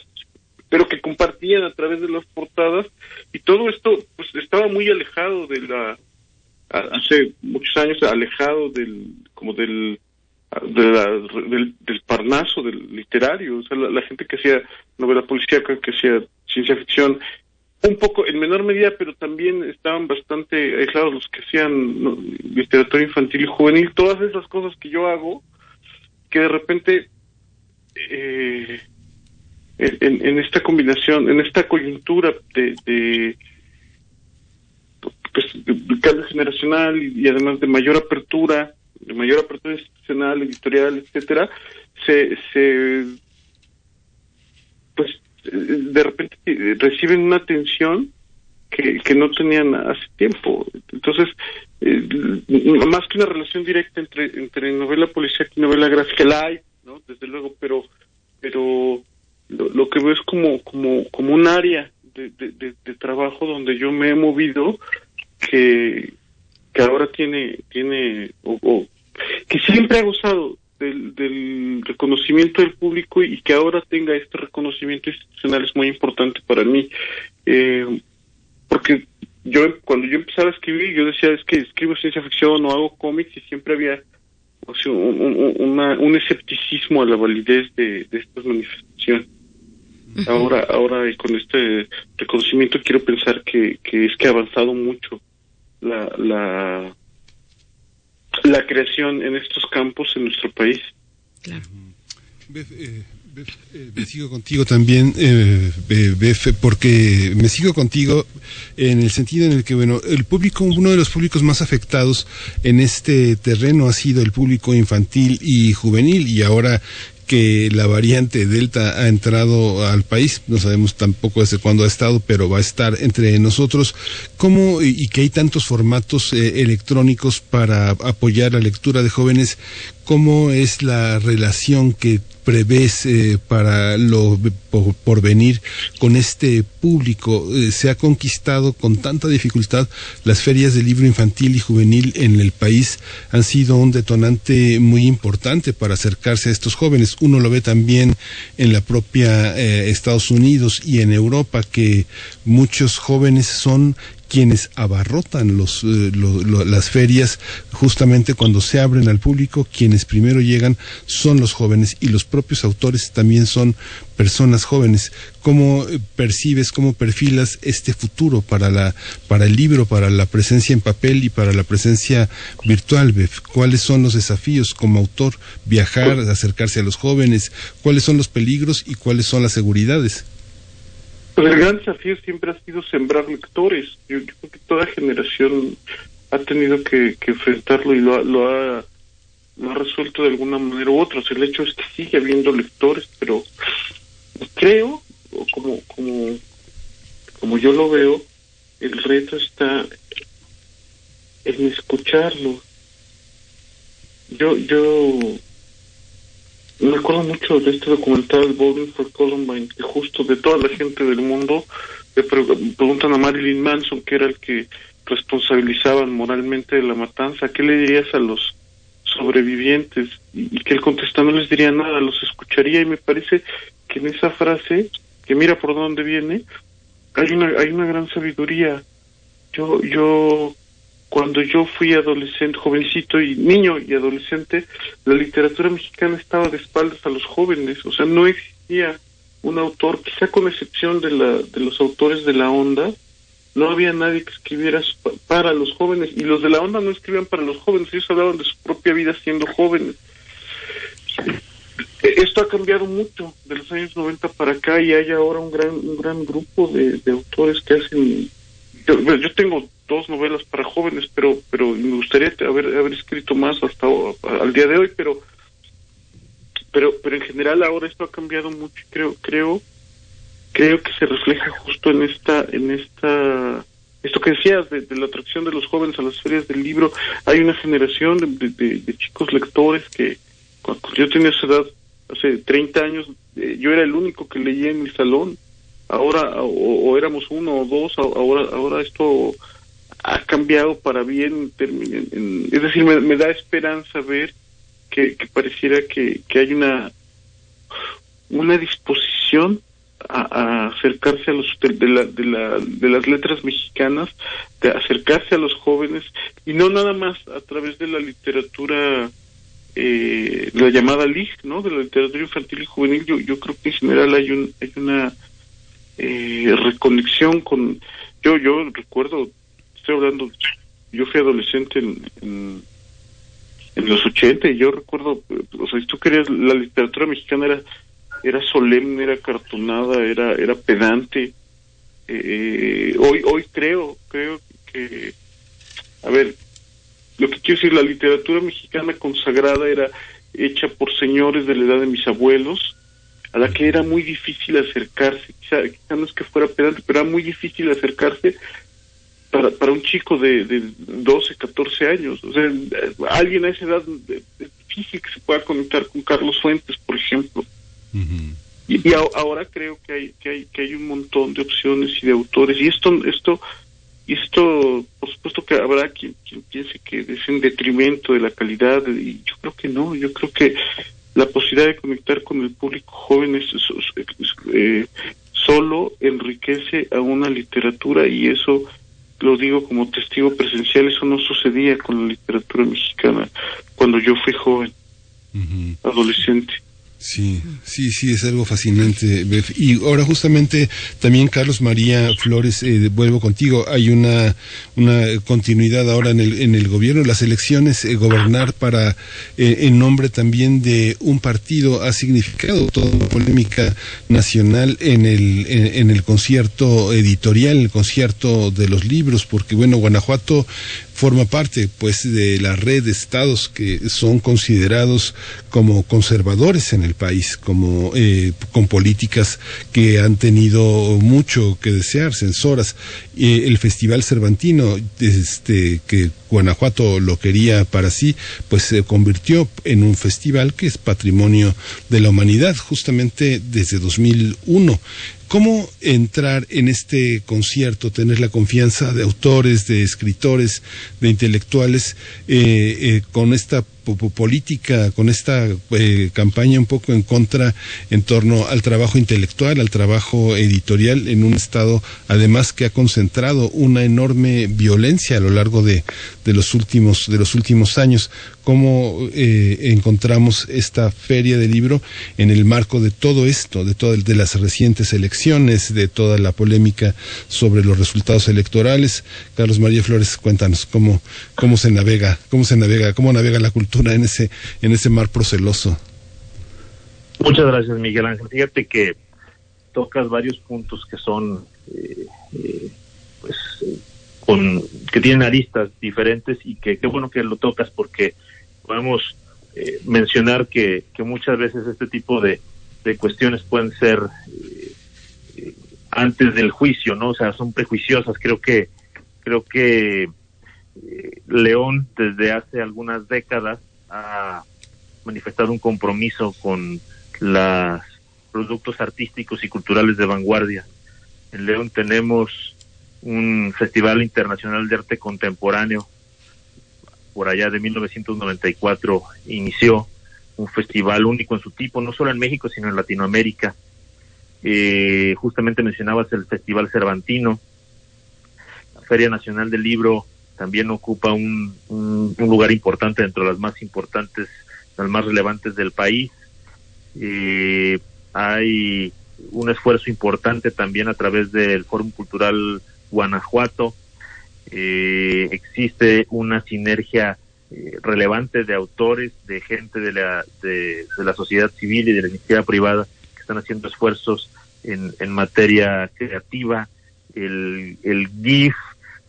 pero que compartían a través de las portadas y todo esto pues estaba muy alejado de la hace muchos años alejado del como del de la- del, del parnaso del literario. O sea la, gente que hacía novela policíaca que hacía ciencia ficción un poco en menor medida pero también estaban bastante aislados los que hacían literatura infantil y juvenil. Todas esas cosas que yo hago que de repente eh, en, en- esta combinación, en esta coyuntura de, pues, cambio generacional y, además de mayor apertura, de mayor apertura institucional, editorial, etcétera, se, se pues de repente reciben una atención que, que no tenían hace tiempo. Entonces, eh, más que una relación directa entre, entre novela policial y novela gráfica, la hay, ¿no? Desde luego, pero pero lo, que veo es como como como un área de trabajo donde yo me he movido que que ahora tiene tiene o, que siempre ha gozado del, reconocimiento del público y que ahora tenga este reconocimiento institucional es muy importante para mí Eh, porque yo cuando yo empezaba a escribir yo decía es que escribo ciencia ficción o hago cómics y siempre había o un, un- un escepticismo a la validez de, de estas manifestaciones. Ahora, ahora y con este reconocimiento quiero pensar que, que es que ha avanzado mucho la, la, la creación en estos campos en nuestro país. Claro. Bef, eh, Bef, eh, me sigo contigo también, eh, Be- Bef, porque me sigo contigo en el sentido en el que, bueno, el público, uno de los públicos más afectados en este terreno ha sido el público infantil y juvenil, y ahora que la variante Delta ha entrado al país, no sabemos tampoco desde cuándo ha estado, pero va a estar entre nosotros, ¿cómo y, que hay tantos formatos eh, electrónicos para apoyar la lectura de jóvenes? ¿Cómo es la relación que prevés eh, para lo por, venir con este público? Eh, se ha conquistado con tanta dificultad las ferias de libro infantil y juvenil en el país han sido un detonante muy importante para acercarse a estos jóvenes. Uno lo ve también en la propia eh, Estados Unidos y en Europa que muchos jóvenes son quienes abarrotan los, eh, las ferias justamente cuando se abren al público quienes primero llegan son los jóvenes y los propios autores también son personas jóvenes. Cómo eh, percibes cómo perfilas este futuro para la para el libro para la presencia en papel y para la presencia virtual cuáles son los desafíos como autor viajar acercarse a los jóvenes cuáles son los peligros y cuáles son las seguridades Pues el gran desafío siempre ha sido sembrar lectores. Yo, yo creo que toda generación ha tenido que, que enfrentarlo y lo ha, lo, ha, resuelto de alguna manera u otra. El hecho es que sigue habiendo lectores, pero creo, o como, como, como yo lo veo, el reto está en escucharlo. Yo, yo me acuerdo mucho de este documental Bowling for Columbine, que justo de toda la gente del mundo le pre- preguntan a Marilyn Manson, que era el que responsabilizaban moralmente de la matanza, ¿qué le dirías a los sobrevivientes? Y, y que él contesta, no les diría nada, los escucharía, y me parece que en esa frase, que mira por dónde viene, hay una, hay una gran sabiduría. Yo, yo, cuando yo fui adolescente, jovencito y niño y adolescente, la literatura mexicana estaba de espaldas a los jóvenes, o sea, no existía un autor, quizá con excepción de, la, de los autores de la onda, no había nadie que escribiera para los jóvenes y los de la onda no escribían para los jóvenes, ellos hablaban de su propia vida siendo jóvenes. Esto ha cambiado mucho de los años 90 para acá y hay ahora un gran un gran grupo de, autores que hacen yo, tengo dos novelas para jóvenes, pero pero me gustaría haber haber escrito más hasta al día de hoy, pero pero pero en general ahora esto ha cambiado mucho, creo creo creo que se refleja justo en esta, en esta, esto que decías de, la atracción de los jóvenes a las ferias del libro. Hay una generación de, chicos lectores que cuando yo tenía esa edad, hace 30 años, eh, yo era el único que leía en mi salón. Ahora, o, éramos uno o dos, ahora, ahora esto ha cambiado para bien. es decir, me, da esperanza ver que, pareciera que, que hay una una disposición a, acercarse a los de, la, de, la, de las letras mexicanas, de acercarse a los jóvenes y no nada más a través de la literatura, eh, la llamada LIG, ¿no? De la literatura infantil y juvenil. Yo, yo creo que en general hay, un, hay una eh, reconexión con. Yo, yo recuerdo, estoy hablando, yo fui adolescente en, en los 80 y yo recuerdo, o sea, si tú querías, la literatura mexicana era era solemne, era cartonada, era, era pedante. Eh, hoy, hoy creo, creo que, a ver, lo que quiero decir, la literatura mexicana consagrada era hecha por señores de la edad de mis abuelos, a la que era muy difícil acercarse, quizá, no es que fuera pedante, pero era muy difícil acercarse para, para un chico de, de 12, 14 años. O sea, alguien a esa edad es difícil que se pueda conectar con Carlos Fuentes, por ejemplo. Y, ahora creo que hay, que hay que hay un montón de opciones y de autores y esto esto y esto por supuesto que habrá quien, quien piense que es en detrimento de la calidad y yo creo que no yo creo que la posibilidad de conectar con el público joven es, eh, solo enriquece a una literatura y eso lo digo como testigo presencial eso no sucedía con la literatura mexicana cuando yo fui joven adolescente Sí, sí, sí, es algo fascinante. Y ahora justamente también Carlos María Flores, eh, vuelvo contigo, hay una, una continuidad ahora en el, en el gobierno, las elecciones, eh, gobernar para, eh, en nombre también de un partido, ha significado toda una polémica nacional en el, en el concierto editorial, el concierto de los libros, porque bueno, Guanajuato forma parte pues de la red de estados que son considerados como conservadores en el país, como eh, con políticas que han tenido mucho que desear, censoras. Eh, el Festival Cervantino, este, que Guanajuato lo quería para sí, pues se convirtió en un festival que es patrimonio de la humanidad, justamente desde 2001. ¿Cómo entrar en este concierto, tener la confianza de autores, de escritores, de intelectuales, eh, eh, con esta política, con esta eh, campaña un poco en contra en torno al trabajo intelectual, al trabajo editorial en un estado además que ha concentrado una enorme violencia a lo largo de, de los últimos de los últimos años. ¿Cómo eh, encontramos esta feria de libro en el marco de todo esto, de todo de las recientes elecciones, de toda la polémica sobre los resultados electorales? Carlos María Flores, cuéntanos cómo cómo se navega, cómo se navega, cómo navega la cultura en ese, en ese mar proceloso. Muchas gracias, Miguel Ángel. Fíjate que tocas varios puntos que son, eh, eh, pues, con, que tienen aristas diferentes y que qué bueno que lo tocas porque podemos eh, mencionar que, que, muchas veces este tipo de, de cuestiones pueden ser antes del juicio, ¿no? O sea, son prejuiciosas. Creo que, creo que León desde hace algunas décadas ha manifestado un compromiso con los productos artísticos y culturales de vanguardia. En León tenemos un Festival Internacional de Arte Contemporáneo. Por allá de 1994 inició un festival único en su tipo, no solo en México, sino en Latinoamérica. Eh, justamente mencionabas el Festival Cervantino, la Feria Nacional del Libro también ocupa un, un, lugar importante dentro de las más importantes, las más relevantes del país. Eh, hay un esfuerzo importante también a través del Fórum Cultural Guanajuato. Eh, existe una sinergia eh, relevante de autores, de gente de la, de, la sociedad civil y de la iniciativa privada que están haciendo esfuerzos en, en materia creativa. El, el GIF,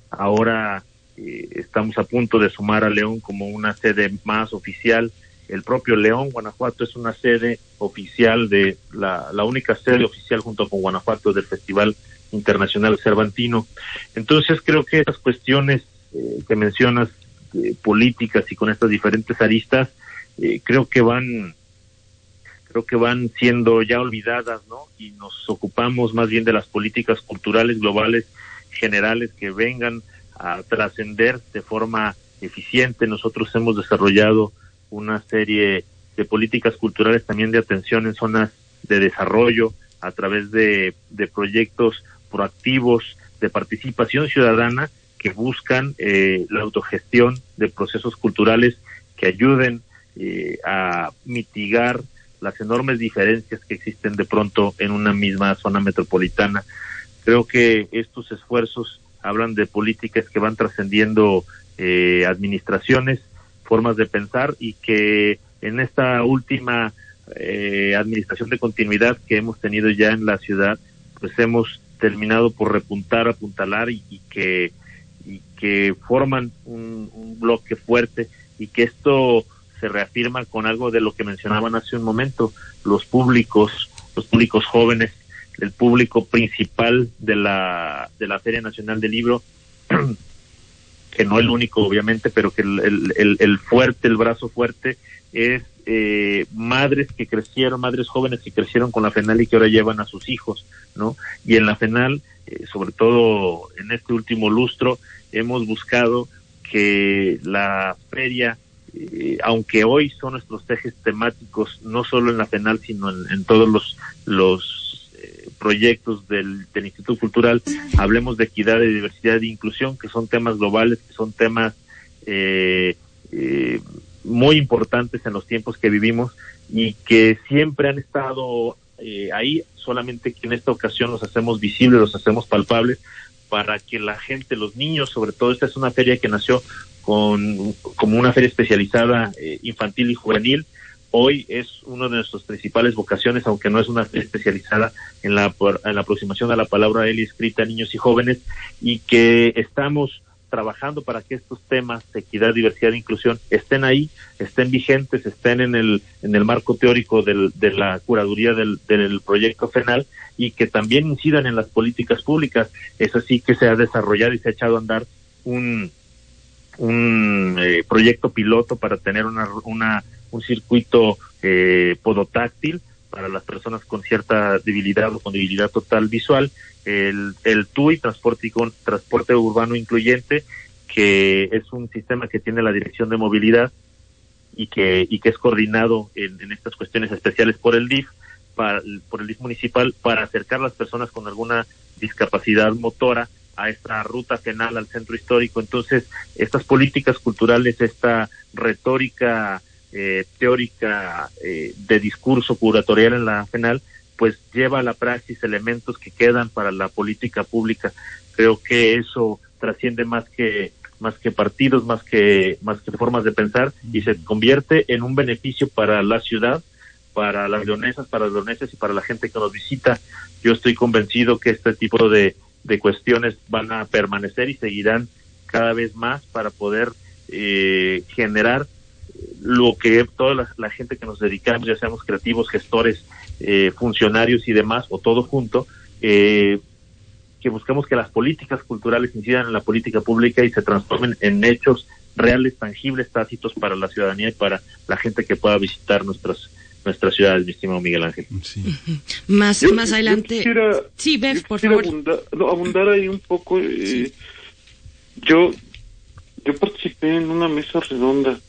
ahora eh, estamos a punto de sumar a León como una sede más oficial el propio León, Guanajuato es una sede oficial de la, única sede oficial junto con Guanajuato del Festival Internacional Cervantino. Entonces creo que esas cuestiones eh, que mencionas eh, políticas y con estas diferentes aristas eh, creo que van creo que van siendo ya olvidadas, ¿no? Y nos ocupamos más bien de las políticas culturales globales generales que vengan a trascender de forma eficiente. Nosotros hemos desarrollado una serie de políticas culturales también de atención en zonas de desarrollo a través de, de proyectos proactivos de participación ciudadana que buscan eh, la autogestión de procesos culturales que ayuden eh, a mitigar las enormes diferencias que existen de pronto en una misma zona metropolitana. Creo que estos esfuerzos hablan de políticas que van trascendiendo eh, administraciones formas de pensar y que en esta última eh, administración de continuidad que hemos tenido ya en la ciudad, pues hemos terminado por repuntar, apuntalar y, que y que forman un, un, bloque fuerte y que esto se reafirma con algo de lo que mencionaban hace un momento, los públicos, los públicos jóvenes, el público principal de la, de la Feria Nacional del Libro <clears throat> que no el único obviamente, pero que el, el, el fuerte, el brazo fuerte es eh, madres que crecieron, madres jóvenes que crecieron con la FENAL y que ahora llevan a sus hijos, ¿no? Y en la FENAL, eh, sobre todo en este último lustro, hemos buscado que la feria, eh, aunque hoy son nuestros ejes temáticos, no solo en la FENAL, sino en, todos los proyectos del, del, Instituto Cultural, hablemos de equidad, de diversidad e inclusión, que son temas globales, que son temas eh, eh, muy importantes en los tiempos que vivimos y que siempre han estado eh, ahí, solamente que en esta ocasión los hacemos visibles, los hacemos palpables, para que la gente, los niños, sobre todo, esta es una feria que nació con, como una feria especializada eh, infantil y juvenil, hoy es una de nuestras principales vocaciones, aunque no es una especializada en la, en la aproximación a la palabra él escrita a niños y jóvenes, y que estamos trabajando para que estos temas de equidad, diversidad e inclusión estén ahí, estén vigentes, estén en el, en el marco teórico del, de la curaduría del, del proyecto FENAL y que también incidan en las políticas públicas. Es así que se ha desarrollado y se ha echado a andar un, un eh, proyecto piloto para tener una, una un circuito eh, podotáctil para las personas con cierta debilidad o con debilidad total visual, el, el TUI, transporte, transporte urbano incluyente, que es un sistema que tiene la dirección de movilidad y que, y que es coordinado en, en estas cuestiones especiales por el DIF, para, por el DIF municipal, para acercar las personas con alguna discapacidad motora a esta ruta penal al centro histórico. Entonces, estas políticas culturales, esta retórica eh, teórica eh, de discurso curatorial en la penal, pues lleva a la praxis elementos que quedan para la política pública. Creo que eso trasciende más que más que partidos, más que más que formas de pensar y se convierte en un beneficio para la ciudad, para las leonesas, para los leoneses y para la gente que nos visita. Yo estoy convencido que este tipo de, de cuestiones van a permanecer y seguirán cada vez más para poder eh, generar lo que toda la, gente que nos dedicamos, ya seamos creativos, gestores, eh, funcionarios y demás, o todo junto, eh, que buscamos que las políticas culturales incidan en la política pública y se transformen en hechos reales, tangibles, tácitos para la ciudadanía y para la gente que pueda visitar nuestras nuestras ciudades, mi estimado Miguel Ángel. Sí. Más, más adelante. sí, Bev, por favor. Abundar, no, abundar, ahí un poco. Eh, sí. Yo yo participé en una mesa redonda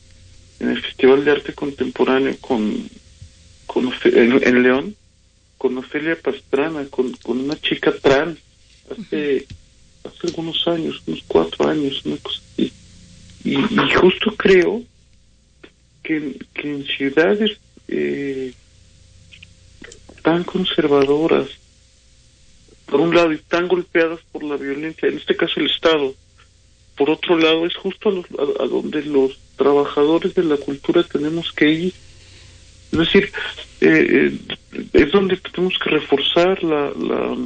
en el Festival de Arte Contemporáneo con, con en, León, con Ofelia Pastrana, con, con una chica trans, hace, hace algunos años, unos cuatro años, una cosa así. Y, justo creo que, que en ciudades eh, tan conservadoras, por un lado, y tan golpeadas por la violencia, en este caso el Estado. Por otro lado, es justo a, donde los trabajadores de la cultura tenemos que ir. Es decir, eh, eh, es donde tenemos que reforzar la, la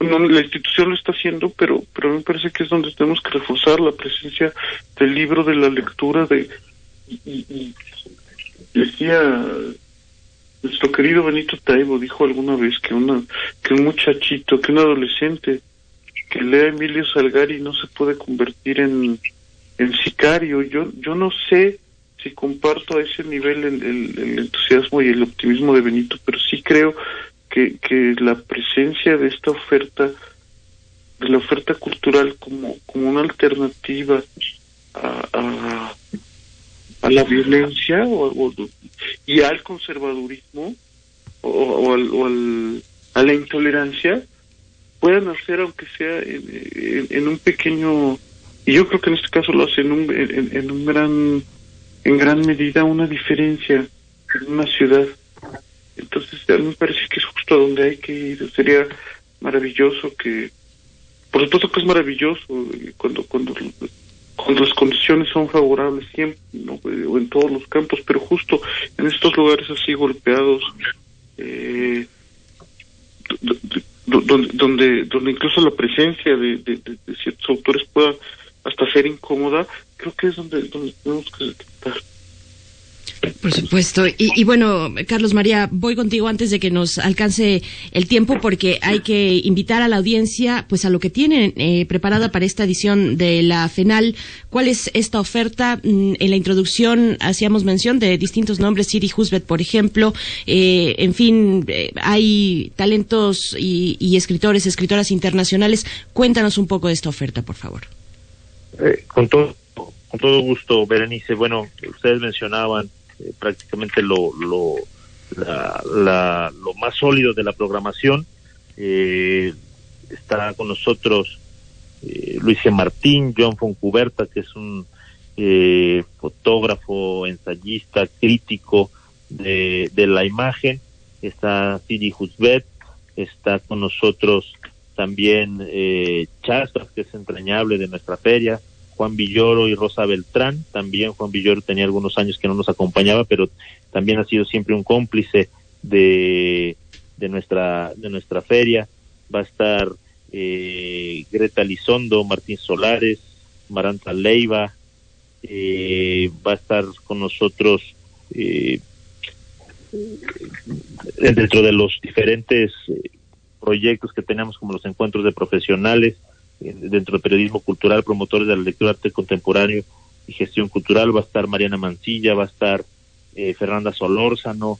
no, la institución lo está haciendo, pero pero me parece que es donde tenemos que reforzar la presencia del libro, de la lectura, de y, decía nuestro querido Benito Taibo dijo alguna vez que una que un muchachito, que un adolescente que lea Emilio Salgari no se puede convertir en en sicario. Yo yo no sé si comparto a ese nivel el, el entusiasmo y el optimismo de Benito, pero sí creo que, que la presencia de esta oferta, de la oferta cultural como, como una alternativa a, a, la violencia o, y al conservadurismo o, al, a la intolerancia, puedan hacer, aunque sea en, en, un pequeño, y yo creo que en este caso lo hace en un, en, en un gran, en gran medida una diferencia en una ciudad. Entonces, a mí me parece que es justo donde hay que ir. Sería maravilloso que, por supuesto que es maravilloso cuando, cuando, cuando las condiciones son favorables siempre, o en todos los campos, pero justo en estos lugares así golpeados, eh, donde, donde, incluso la presencia de, ciertos autores pueda hasta ser incómoda, creo que es donde, donde tenemos que estar. Por supuesto. Y, bueno, Carlos María, voy contigo antes de que nos alcance el tiempo porque hay que invitar a la audiencia pues a lo que tienen eh, preparada para esta edición de la FENAL. ¿Cuál es esta oferta? Mm, en la introducción hacíamos mención de distintos nombres, Siri Husbet, por ejemplo. Eh, en fin, eh, hay talentos y, y, escritores, escritoras internacionales. Cuéntanos un poco de esta oferta, por favor. Con todo con todo gusto, Berenice. Bueno, ustedes mencionaban eh, prácticamente lo, lo, la, lo más sólido de la programación. Eh, está con nosotros eh, Luis. Martín, John Foncuberta, que es un eh, fotógrafo, ensayista, crítico de, de la imagen. Está Sidi Husbet, está con nosotros también eh, que es entrañable de nuestra feria, Juan Villoro y Rosa Beltrán. También Juan Villoro tenía algunos años que no nos acompañaba, pero también ha sido siempre un cómplice de, de, nuestra, de nuestra feria. Va a estar eh, Greta Lizondo, Martín Solares, Maranta Leiva. Eh, va a estar con nosotros eh, dentro de los diferentes eh, proyectos que tenemos como los encuentros de profesionales dentro del periodismo cultural, promotores de la lectura arte contemporáneo y gestión cultural, va a estar Mariana Mancilla, va a estar eh, Fernanda Solórzano,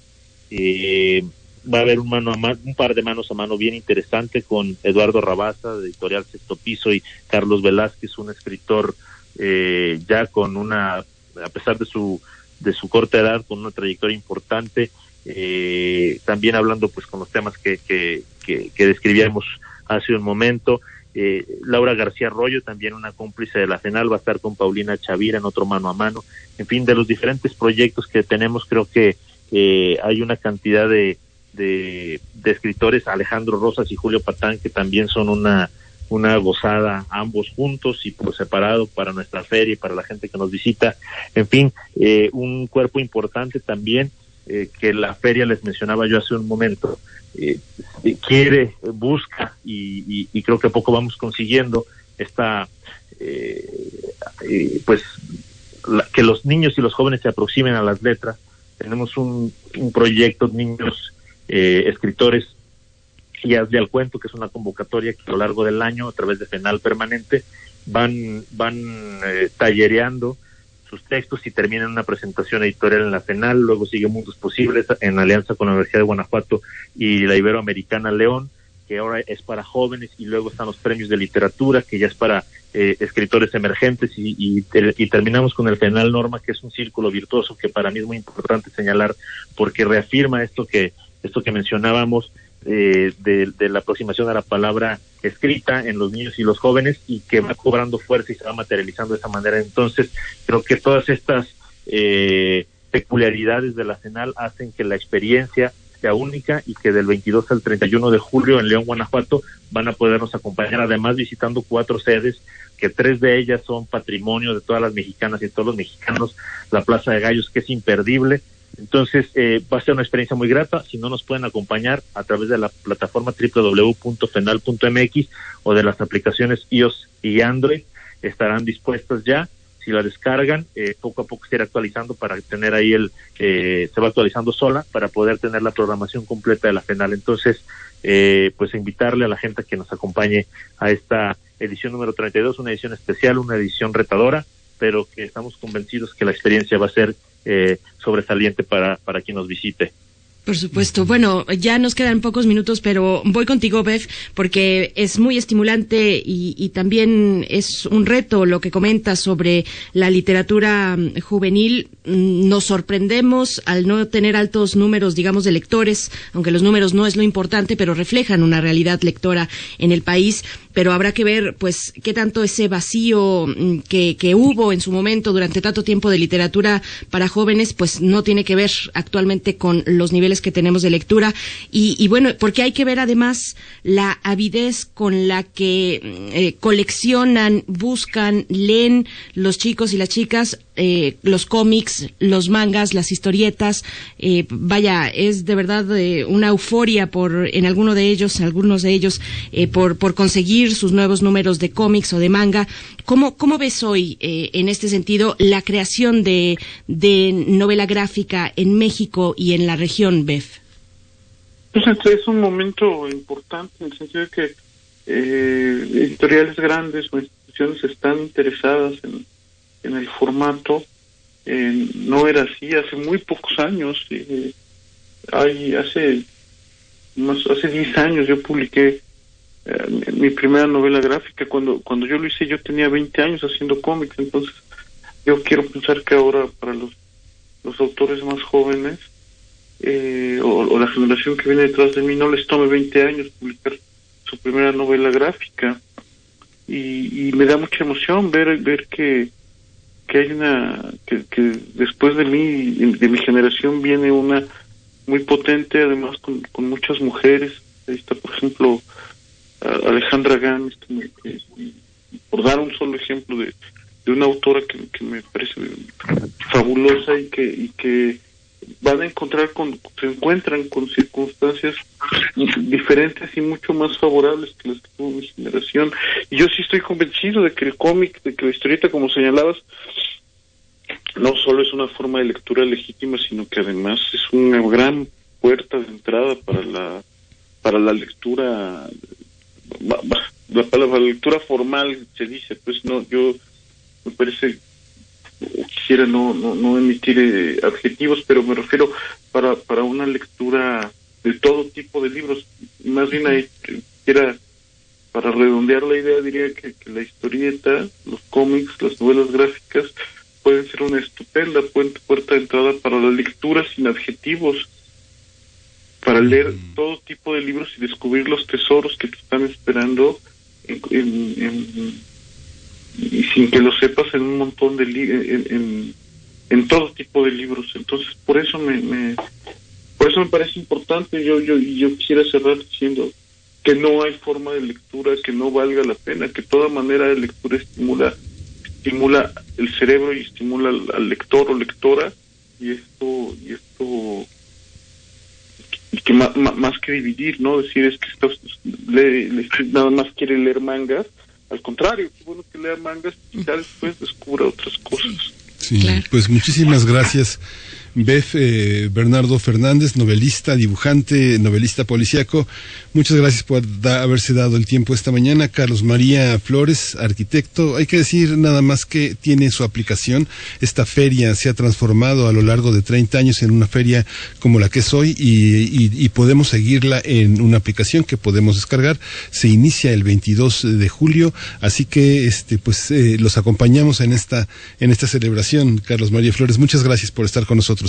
eh, va a haber un, mano a un par de manos a mano bien interesante con Eduardo Rabaza, de Editorial Sexto Piso, y Carlos Velázquez, un escritor eh, ya con una, a pesar de su, de su corta edad, con una trayectoria importante, eh, también hablando pues con los temas que, que, que, que describíamos hace un momento, eh, Laura García Arroyo, también una cómplice de la FENAL, va a estar con Paulina Chavira en otro mano a mano. En fin, de los diferentes proyectos que tenemos, creo que eh, hay una cantidad de, de, escritores, Alejandro Rosas y Julio Patán, que también son una, una gozada ambos juntos y por separado para nuestra feria y para la gente que nos visita. En fin, eh, un cuerpo importante también eh, que la feria les mencionaba yo hace un momento, eh, quiere, busca y, y, creo que poco vamos consiguiendo esta, eh, pues, que los niños y los jóvenes se aproximen a las letras. Tenemos un, un proyecto, niños escritores y al Cuento, que es una convocatoria que a lo largo del año, a través de FENAL permanente, van, van tallereando sus textos y termina en una presentación editorial en la FENAL, luego sigue Mundos Posibles en alianza con la Universidad de Guanajuato y la Iberoamericana León, que ahora es para jóvenes, y luego están los premios de literatura, que ya es para eh, escritores emergentes, y, y, terminamos con el FENAL Norma, que es un círculo virtuoso que para mí es muy importante señalar, porque reafirma esto que, esto que mencionábamos, eh, de, la aproximación a la palabra escrita en los niños y los jóvenes y que va cobrando fuerza y se va materializando de esa manera. Entonces, creo que todas estas eh, peculiaridades de la hacen que la experiencia experiencia única y que del 22 al 31 de julio en León, Guanajuato, van a podernos acompañar, además visitando cuatro sedes, que tres de ellas son patrimonio de todas las mexicanas y de todos los mexicanos, la Plaza de Gallos, que es imperdible. Entonces, eh, va a ser una experiencia muy grata. Si no nos pueden acompañar a través de la plataforma www.fenal.mx o de las aplicaciones iOS y Android, estarán dispuestas ya si la descargan, eh, poco a poco se irá actualizando para tener ahí el, eh, se va actualizando sola para poder tener la programación completa de la FENAL. Entonces, eh, pues invitarle a la gente que nos acompañe a esta edición número 32, una edición especial, una edición retadora, pero que estamos convencidos que la experiencia va a ser sobresaliente para, para quien nos visite. Por supuesto. Bueno, ya nos quedan pocos minutos, pero voy contigo, Bev, porque es muy estimulante y, y, también es un reto lo que comentas sobre la literatura mm, juvenil. Mm, nos sorprendemos al no tener altos números, digamos, de lectores, aunque los números no es lo importante, pero reflejan una realidad lectora en el país pero habrá que ver, pues, qué tanto ese vacío mm, que, que hubo en su momento durante tanto tiempo de literatura para jóvenes, pues no tiene que ver actualmente con los niveles que tenemos de lectura. Y, y bueno, porque hay que ver además la avidez con la que eh, coleccionan, buscan, leen los chicos y las chicas eh, los cómics, los mangas, las historietas, eh, vaya, es de verdad eh, una euforia por en alguno de ellos, algunos de ellos, eh, por, por conseguir sus nuevos números de cómics o de manga. ¿Cómo, cómo ves hoy, eh, en este sentido, la creación de, de novela gráfica en México y en la región, Beth? Pues es un momento importante en el sentido de que eh, editoriales grandes o instituciones están interesadas en en el formato eh, no era así hace muy pocos años eh, hay hace más hace 10 años yo publiqué eh, mi primera novela gráfica cuando cuando yo lo hice yo tenía 20 años haciendo cómics entonces yo quiero pensar que ahora para los los autores más jóvenes eh, o, la generación que viene detrás de mí no les tome 20 años publicar su primera novela gráfica. Y, y me da mucha emoción ver ver que que hay una que, que después de mí de mi generación viene una muy potente además con, con muchas mujeres. Ahí está por ejemplo Alejandra Gámez por dar un solo ejemplo de, de una autora que, que, me parece fabulosa y que y que van a encontrar con se encuentran con circunstancias diferentes y mucho más favorables que las que tuvo mi generación. Y yo sí estoy convencido de que el cómic de que la historieta como señalabas no solo es una forma de lectura legítima sino que además es una gran puerta de entrada para la para la lectura la, para la lectura formal se dice. Pues no yo me parece quisiera no, no, no emitir eh, adjetivos, pero me refiero para, para una lectura de todo tipo de libros. Más bien ahí quisiera, para redondear la idea, diría que, que, la historieta, los cómics, las novelas gráficas pueden ser una estupenda puerta, puerta de entrada para la lectura sin adjetivos, para leer todo tipo de libros y descubrir los tesoros que te están esperando en, en, en y sin que lo sepas en un montón de en, en, todo tipo de libros. Entonces por eso me, me, por eso me parece importante. Yo yo yo quisiera cerrar diciendo que no hay forma de lectura que no valga la pena que toda manera de lectura estimula estimula el cerebro y estimula al, lector o lectora y esto y esto y que más, más que dividir no decir es que estás, nada más quiere leer mangas al contrario, qué bueno que lea mangas y ya después descubra otras cosas. Sí, claro. pues muchísimas gracias. Bef eh, Bernardo Fernández, novelista, dibujante, novelista policíaco. Muchas gracias por haberse dado el tiempo esta mañana. Carlos María Flores, arquitecto. Hay que decir nada más que tiene su aplicación. Esta feria se ha transformado a lo largo de 30 años en una feria como la que es hoy y podemos seguirla en una aplicación que podemos descargar. Se inicia el 22 de julio, así que este pues eh, los acompañamos en esta en esta celebración. Carlos María Flores, muchas gracias por estar con nosotros.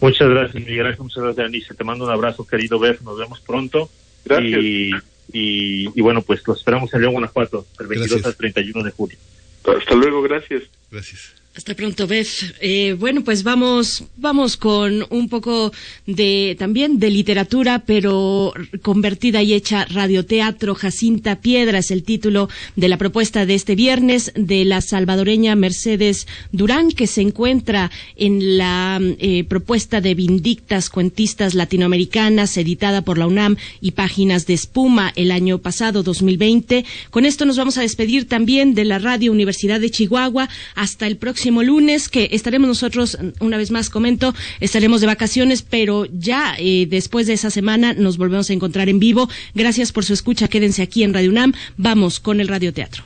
Muchas gracias, Miguel Ángel. Muchas gracias, Anice. Te mando un abrazo, querido Bef. Nos vemos pronto. Gracias. Y, y, y bueno, pues los esperamos en León, Guanajuato, el 22 gracias. al 31 de julio. Hasta luego, gracias. Gracias. Hasta pronto, Beth. Eh, bueno, pues vamos, vamos con un poco de también de literatura, pero convertida y hecha radioteatro. Jacinta Piedra es el título de la propuesta de este viernes de la salvadoreña Mercedes Durán, que se encuentra en la eh, propuesta de Vindictas Cuentistas Latinoamericanas, editada por la UNAM y Páginas de Espuma el año pasado, 2020. Con esto nos vamos a despedir también de la Radio Universidad de Chihuahua hasta el próximo lunes, que estaremos nosotros, una vez más comento, estaremos de vacaciones, pero ya eh, después de esa semana nos volvemos a encontrar en vivo. Gracias por su escucha, quédense aquí en Radio UNAM. Vamos con el radioteatro.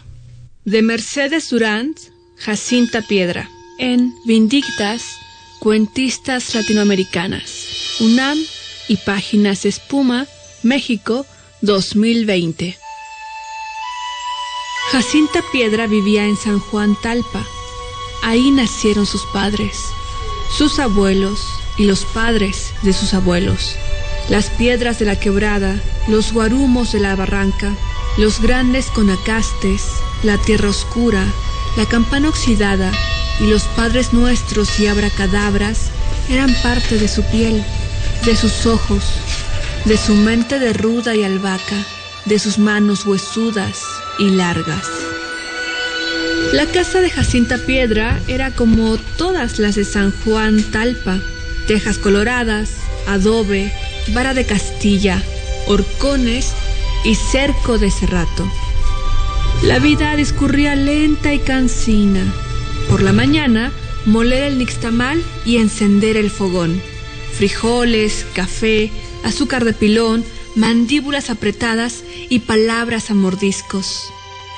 De Mercedes Durán, Jacinta Piedra, en Vindictas, Cuentistas Latinoamericanas, UNAM y Páginas Espuma, México, 2020. Jacinta Piedra vivía en San Juan Talpa, Ahí nacieron sus padres, sus abuelos y los padres de sus abuelos. Las piedras de la quebrada, los guarumos de la barranca, los grandes conacastes, la tierra oscura, la campana oxidada y los padres nuestros y abracadabras eran parte de su piel, de sus ojos, de su mente de ruda y albahaca, de sus manos huesudas y largas. La casa de Jacinta Piedra era como todas las de San Juan Talpa, tejas coloradas, adobe, vara de Castilla, horcones y cerco de cerrato. La vida discurría lenta y cansina. Por la mañana, moler el nixtamal y encender el fogón. Frijoles, café, azúcar de pilón, mandíbulas apretadas y palabras a mordiscos.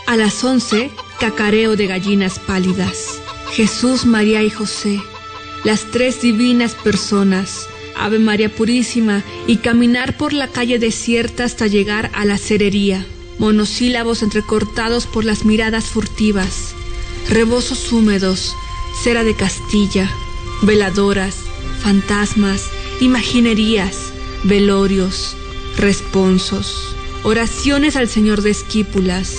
A las once, cacareo de gallinas pálidas. Jesús, María y José, las tres divinas personas, Ave María Purísima, y caminar por la calle desierta hasta llegar a la cerería. Monosílabos entrecortados por las miradas furtivas, rebozos húmedos, cera de Castilla, veladoras, fantasmas, imaginerías, velorios, responsos, oraciones al Señor de Esquípulas,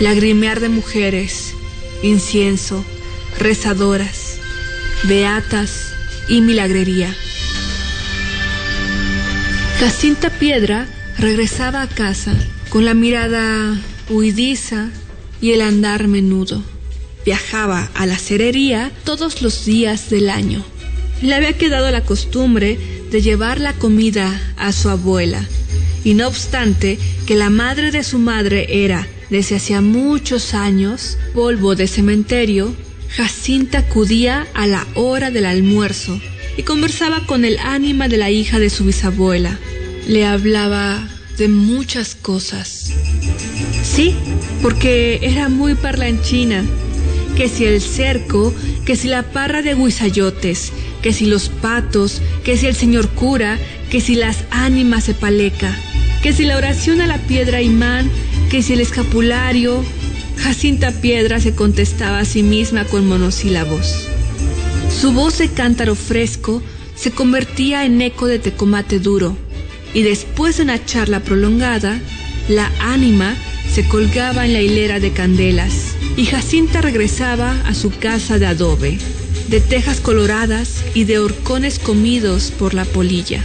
lagrimear de mujeres, incienso, rezadoras, beatas y milagrería. Jacinta Piedra regresaba a casa con la mirada huidiza y el andar menudo. Viajaba a la cerería todos los días del año. Le había quedado la costumbre de llevar la comida a su abuela, y no obstante que la madre de su madre era desde hacía muchos años, polvo de cementerio, Jacinta acudía a la hora del almuerzo y conversaba con el ánima de la hija de su bisabuela. Le hablaba de muchas cosas. Sí, porque era muy parlanchina. Que si el cerco, que si la parra de guisayotes, que si los patos, que si el señor cura, que si las ánimas de paleca, que si la oración a la piedra imán, que si el escapulario, Jacinta Piedra se contestaba a sí misma con monosílabos. Su voz de cántaro fresco se convertía en eco de tecomate duro, y después de una charla prolongada, la ánima se colgaba en la hilera de candelas, y Jacinta regresaba a su casa de adobe, de tejas coloradas y de horcones comidos por la polilla.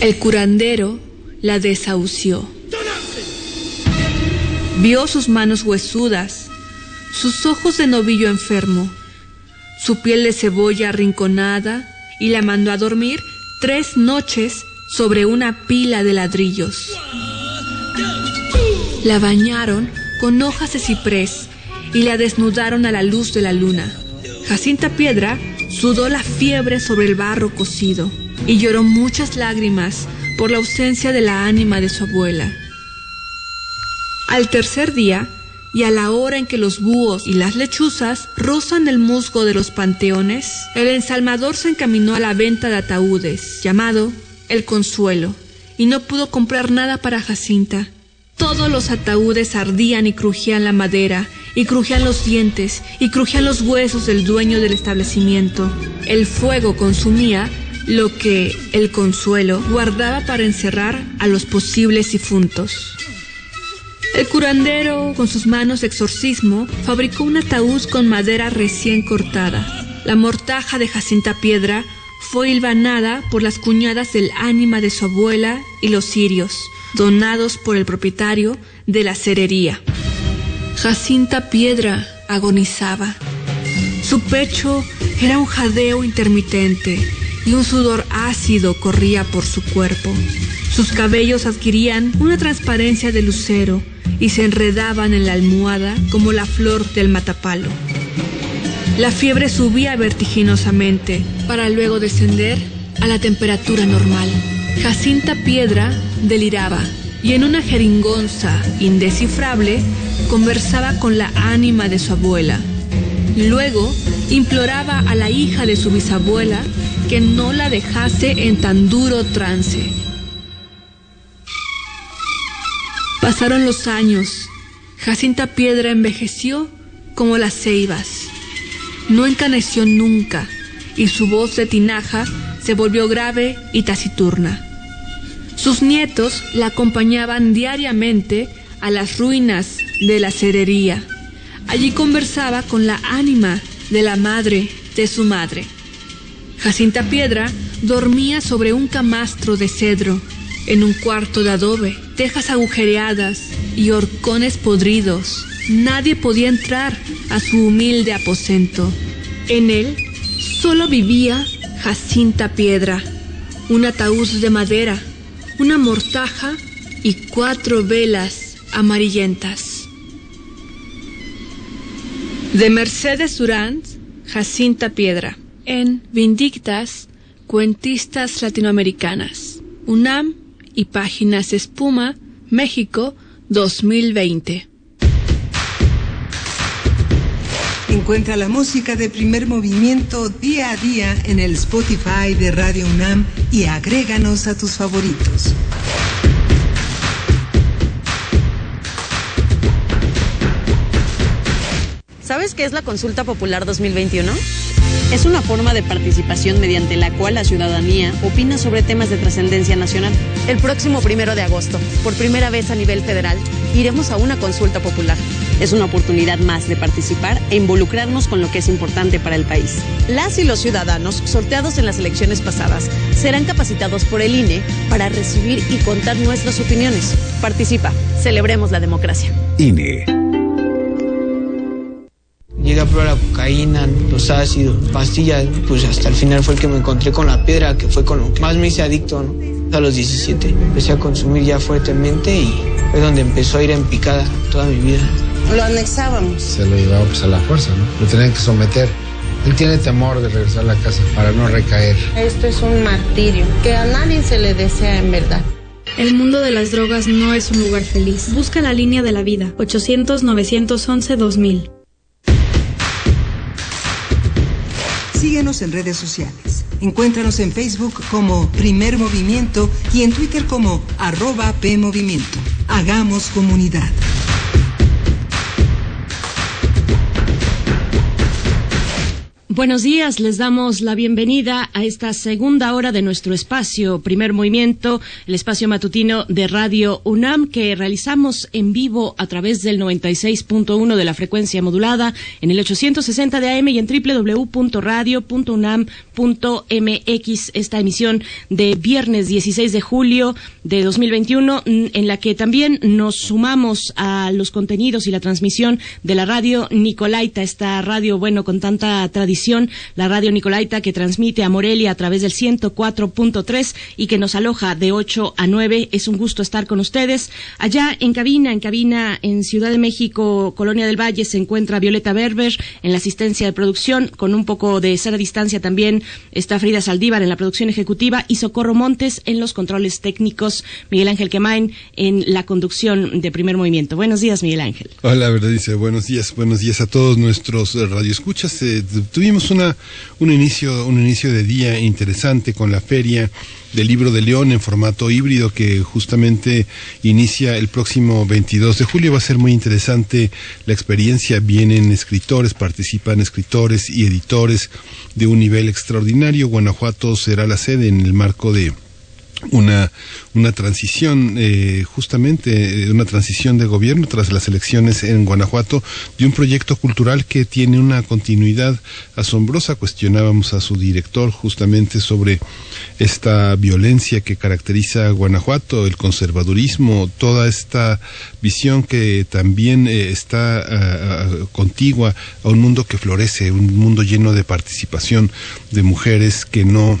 El curandero la desahució. Vio sus manos huesudas, sus ojos de novillo enfermo, su piel de cebolla arrinconada y la mandó a dormir tres noches sobre una pila de ladrillos. La bañaron con hojas de ciprés y la desnudaron a la luz de la luna. Jacinta Piedra sudó la fiebre sobre el barro cocido y lloró muchas lágrimas por la ausencia de la ánima de su abuela. Al tercer día, y a la hora en que los búhos y las lechuzas rozan el musgo de los panteones, el ensalmador se encaminó a la venta de ataúdes, llamado El Consuelo, y no pudo comprar nada para Jacinta. Todos los ataúdes ardían y crujían la madera, y crujían los dientes, y crujían los huesos del dueño del establecimiento. El fuego consumía lo que el consuelo guardaba para encerrar a los posibles difuntos. El curandero, con sus manos de exorcismo, fabricó un ataúd con madera recién cortada. La mortaja de Jacinta Piedra fue hilvanada por las cuñadas del ánima de su abuela y los cirios, donados por el propietario de la cerería. Jacinta Piedra agonizaba. Su pecho era un jadeo intermitente y un sudor ácido corría por su cuerpo. Sus cabellos adquirían una transparencia de lucero y se enredaban en la almohada como la flor del matapalo. La fiebre subía vertiginosamente para luego descender a la temperatura normal. Jacinta Piedra deliraba y en una jeringonza indescifrable conversaba con la ánima de su abuela. Luego imploraba a la hija de su bisabuela que no la dejase en tan duro trance. Pasaron los años. Jacinta Piedra envejeció como las ceibas. No encaneció nunca y su voz de tinaja se volvió grave y taciturna. Sus nietos la acompañaban diariamente a las ruinas de la cerería. Allí conversaba con la ánima de la madre de su madre. Jacinta Piedra dormía sobre un camastro de cedro, en un cuarto de adobe, tejas agujereadas y horcones podridos nadie podía entrar a su humilde aposento. En él solo vivía Jacinta Piedra, un ataúd de madera, una mortaja y cuatro velas amarillentas. De Mercedes Durán, Jacinta Piedra, en Vindictas, Cuentistas Latinoamericanas, UNAM y Páginas Espuma, México 2020. Encuentra la música de primer movimiento día a día en el Spotify de Radio UNAM y agréganos a tus favoritos. ¿Sabes qué es la Consulta Popular 2021? Es una forma de participación mediante la cual la ciudadanía opina sobre temas de trascendencia nacional. El próximo primero de agosto, por primera vez a nivel federal, iremos a una consulta popular. Es una oportunidad más de participar e involucrarnos con lo que es importante para el país. Las y los ciudadanos, sorteados en las elecciones pasadas, serán capacitados por el INE para recibir y contar nuestras opiniones. Participa, celebremos la democracia. INE. Llegué a probar la cocaína, los ácidos, pastillas, pues hasta el final fue el que me encontré con la piedra, que fue con lo que más me hice adicto, ¿no? A los 17 empecé a consumir ya fuertemente y fue donde empezó a ir en picada toda mi vida. Lo anexábamos. Se lo llevaba pues a la fuerza, ¿no? Lo tenían que someter. Él tiene temor de regresar a la casa para no recaer. Esto es un martirio que a nadie se le desea en verdad. El mundo de las drogas no es un lugar feliz. Busca la línea de la vida. 800-911-2000. Síguenos en redes sociales. Encuéntranos en Facebook como Primer Movimiento y en Twitter como arroba PMovimiento. Hagamos comunidad. Buenos días, les damos la bienvenida a esta segunda hora de nuestro espacio Primer Movimiento, el espacio matutino de Radio UNAM que realizamos en vivo a través del 96.1 de la frecuencia modulada en el 860 de AM y en www.radio.unam.mx. Esta emisión de viernes 16 de julio de 2021 en la que también nos sumamos a los contenidos y la transmisión de la radio Nicolaita, esta radio, bueno, con tanta tradición la radio Nicolaita que transmite a Morelia a través del 104.3 y que nos aloja de 8 a 9. Es un gusto estar con ustedes. Allá en cabina, en cabina en Ciudad de México, Colonia del Valle, se encuentra Violeta Berber en la asistencia de producción, con un poco de a distancia también está Frida Saldívar en la producción ejecutiva y Socorro Montes en los controles técnicos, Miguel Ángel Quemain en la conducción de primer movimiento. Buenos días, Miguel Ángel. Hola, verdad dice, buenos días, buenos días a todos nuestros radioescuchas. Eh, tuvimos un, inicio, un inicio de día interesante con la feria del libro de León en formato híbrido que justamente inicia el próximo 22 de julio. Va a ser muy interesante la experiencia. Vienen escritores, participan escritores y editores de un nivel extraordinario. Guanajuato será la sede en el marco de una, una transición, eh, justamente eh, una transición de gobierno tras las elecciones en Guanajuato de un proyecto cultural que tiene una continuidad asombrosa. Cuestionábamos a su director justamente sobre esta violencia que caracteriza a Guanajuato, el conservadurismo, toda esta visión que también eh, está contigua a un mundo que florece, un mundo lleno de participación de mujeres que no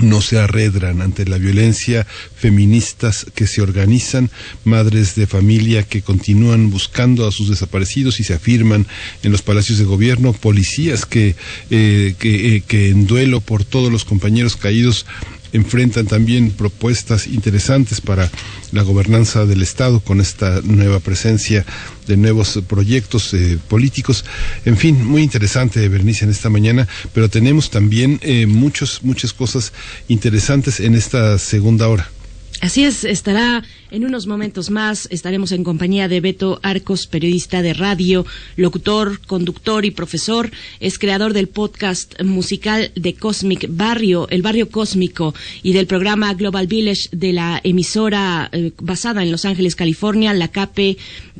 no se arredran ante la violencia, feministas que se organizan, madres de familia que continúan buscando a sus desaparecidos y se afirman en los palacios de gobierno, policías que, eh, que, eh, que en duelo por todos los compañeros caídos enfrentan también propuestas interesantes para la gobernanza del Estado con esta nueva presencia de nuevos proyectos eh, políticos. En fin, muy interesante, Bernice, en esta mañana, pero tenemos también eh, muchos, muchas cosas interesantes en esta segunda hora. Así es, estará en unos momentos más, estaremos en compañía de Beto Arcos, periodista de radio, locutor, conductor y profesor. Es creador del podcast musical de Cosmic Barrio, el barrio cósmico, y del programa Global Village de la emisora eh, basada en Los Ángeles, California, la CAPE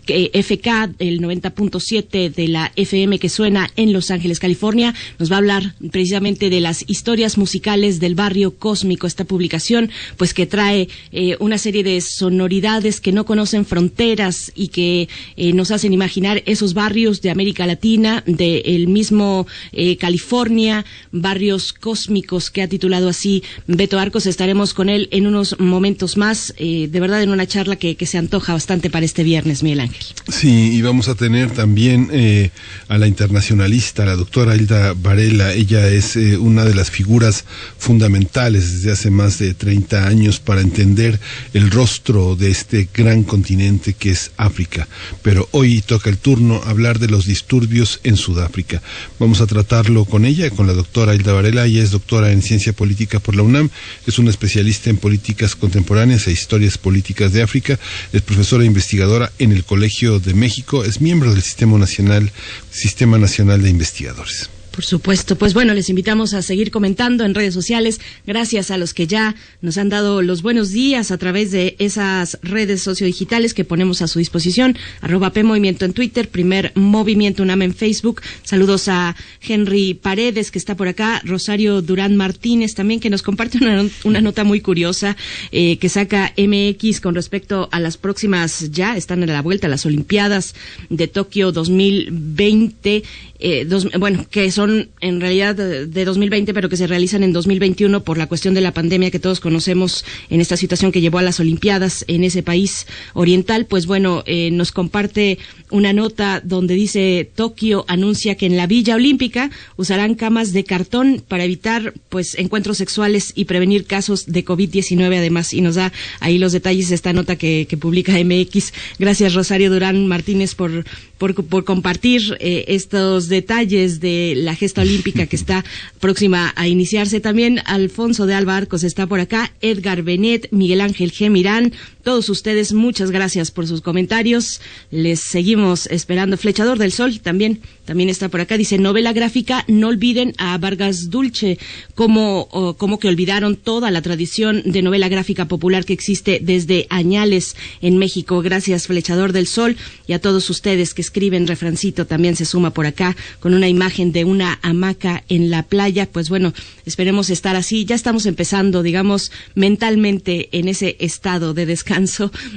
FK, el 90.7 de la FM que suena en Los Ángeles, California. Nos va a hablar precisamente de las historias musicales del barrio cósmico, esta publicación, pues que trae eh, una serie de sonoridades que no conocen fronteras y que eh, nos hacen imaginar esos barrios de América Latina, del mismo eh, California, barrios cósmicos que ha titulado así Beto Arcos. Estaremos con él en unos momentos más, de verdad en una charla que, que se antoja bastante para este viernes, Miguel Ángel. Sí, y vamos a tener también eh, a la internacionalista, la doctora Hilda Varela. Ella es eh, una de las figuras fundamentales desde hace más de 30 años para entender el rostro de este gran continente que es África. Pero hoy toca el turno hablar de los disturbios en Sudáfrica. Vamos a tratarlo con ella, con la doctora Hilda Varela. Ella es doctora en ciencia política por la UNAM, es una especialista en políticas contemporáneas e historias políticas de África, es profesora e investigadora en el Colegio de México, es miembro del Sistema Nacional, Sistema Nacional de Investigadores. Por supuesto. Pues bueno, les invitamos a seguir comentando en redes sociales. Gracias a los que ya nos han dado los buenos días a través de esas redes sociodigitales que ponemos a su disposición. Arroba P Movimiento en Twitter, primer Movimiento UNAM en Facebook. Saludos a Henry Paredes que está por acá. Rosario Durán Martínez también que nos comparte una, nota muy curiosa eh, que saca MX con respecto a las próximas, ya están a la vuelta, las Olimpiadas de Tokio 2020. Eh, bueno, que son en realidad de, 2020, pero que se realizan en 2021 por la cuestión de la pandemia que todos conocemos en esta situación que llevó a las Olimpiadas en ese país oriental. Pues bueno, eh, nos comparte una nota donde dice Tokio anuncia que en la Villa Olímpica usarán camas de cartón para evitar pues encuentros sexuales y prevenir casos de COVID-19 además y nos da ahí los detalles de esta nota que, publica MX. Gracias Rosario Durán Martínez por, por, compartir eh, estos detalles de la gesta olímpica que está <laughs> próxima a iniciarse. También Alfonso de Alba Arcos está por acá, Edgar Benet, Miguel Ángel Gemirán, todos ustedes, muchas gracias por sus comentarios. Les seguimos esperando. Flechador del Sol también, también está por acá. Dice, novela gráfica, no olviden a Vargas Dulce, como, como que olvidaron toda la tradición de novela gráfica popular que existe desde añales en México. Gracias, Flechador del Sol, y a todos ustedes que escriben. Refrancito también se suma por acá con una imagen de una hamaca en la playa. Pues bueno, esperemos estar así. Ya estamos empezando, digamos, mentalmente en ese estado de descanso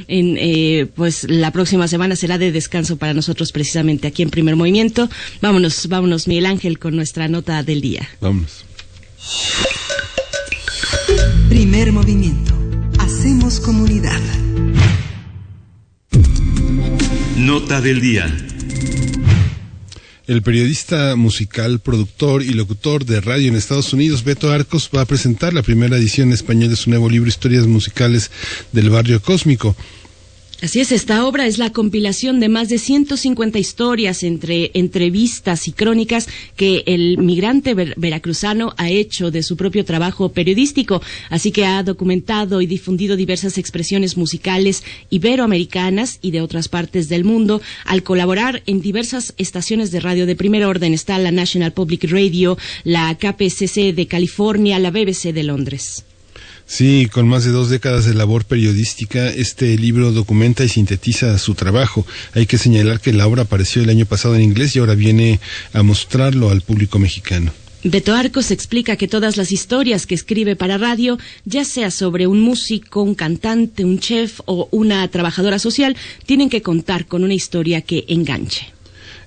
en, eh, pues la próxima semana será de descanso para nosotros precisamente aquí en Primer Movimiento. Vámonos, vámonos, Miguel Ángel, con nuestra nota del día. Vámonos. Primer Movimiento. Hacemos comunidad. Nota del día. El periodista musical, productor y locutor de radio en Estados Unidos, Beto Arcos, va a presentar la primera edición en español de su nuevo libro Historias Musicales del Barrio Cósmico. Así es, esta obra es la compilación de más de 150 historias entre entrevistas y crónicas que el migrante veracruzano ha hecho de su propio trabajo periodístico, así que ha documentado y difundido diversas expresiones musicales iberoamericanas y de otras partes del mundo al colaborar en diversas estaciones de radio de primer orden. Está la National Public Radio, la KPCC de California, la BBC de Londres. Sí, con más de dos décadas de labor periodística, este libro documenta y sintetiza su trabajo. Hay que señalar que la obra apareció el año pasado en inglés y ahora viene a mostrarlo al público mexicano. Beto Arcos explica que todas las historias que escribe para radio, ya sea sobre un músico, un cantante, un chef o una trabajadora social, tienen que contar con una historia que enganche.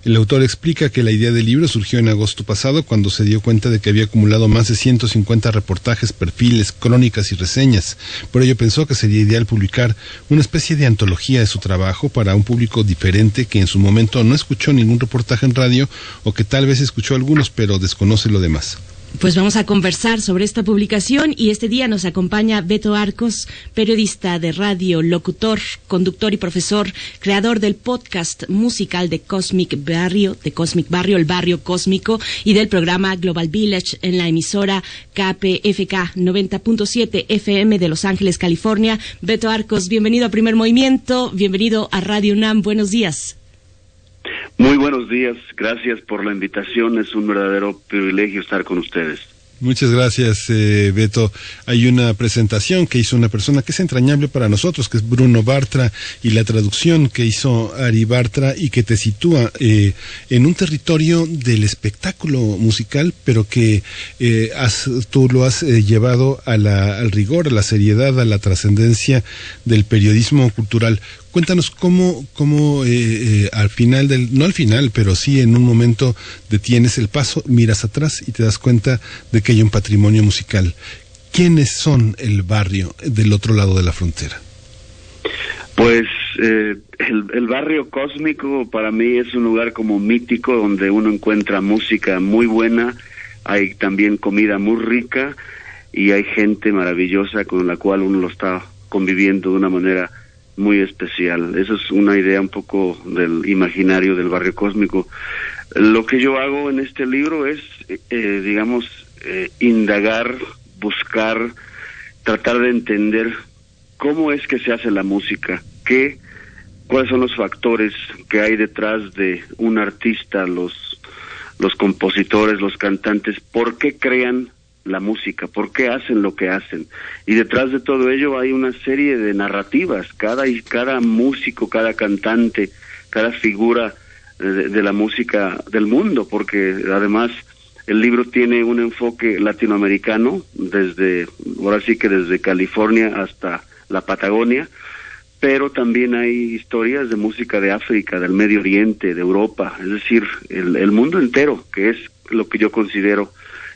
El autor explica que la idea del libro surgió en agosto pasado cuando se dio cuenta de que había acumulado más de 150 reportajes, perfiles, crónicas y reseñas. Por ello pensó que sería ideal publicar una especie de antología de su trabajo para un público diferente que en su momento no escuchó ningún reportaje en radio o que tal vez escuchó algunos pero desconoce lo demás. Pues vamos a conversar sobre esta publicación y este día nos acompaña Beto Arcos, periodista de radio, locutor, conductor y profesor, creador del podcast musical de Cosmic Barrio, de Cosmic Barrio, el barrio cósmico, y del programa Global Village en la emisora KPFK 90.7 FM de Los Ángeles, California. Beto Arcos, bienvenido a Primer Movimiento, bienvenido a Radio UNAM, buenos días. Muy buenos días, gracias por la invitación, es un verdadero privilegio estar con ustedes. Muchas gracias, eh, Beto. Hay una presentación que hizo una persona que es entrañable para nosotros, que es Bruno Bartra, y la traducción que hizo Ari Bartra y que te sitúa eh, en un territorio del espectáculo musical, pero que eh, tú lo has llevado al rigor, a la seriedad, a la trascendencia del periodismo cultural. Cuéntanos cómo, cómo eh, eh, al final del, no al final, pero sí en un momento detienes el paso, miras atrás y te das cuenta de que hay un patrimonio musical. ¿Quiénes son el barrio del otro lado de la frontera? Pues eh, el, el, barrio cósmico para mí es un lugar como mítico donde uno encuentra música muy buena, hay también comida muy rica y hay gente maravillosa con la cual uno lo está conviviendo de una manera muy especial. Esa es una idea un poco del imaginario del barrio cósmico. Lo que yo hago en este libro es, eh, digamos, eh, indagar, buscar, tratar de entender cómo es que se hace la música, qué, cuáles son los factores que hay detrás de un artista, los, los compositores, los cantantes, por qué crean la música, por qué hacen lo que hacen. Y detrás de todo ello hay una serie de narrativas, cada, cada músico, cada cantante, cada figura de, la música del mundo, porque además el libro tiene un enfoque latinoamericano, desde, ahora sí que desde California hasta la Patagonia, pero también hay historias de música de África, del Medio Oriente, de Europa, es decir, el mundo entero, que es lo que yo considero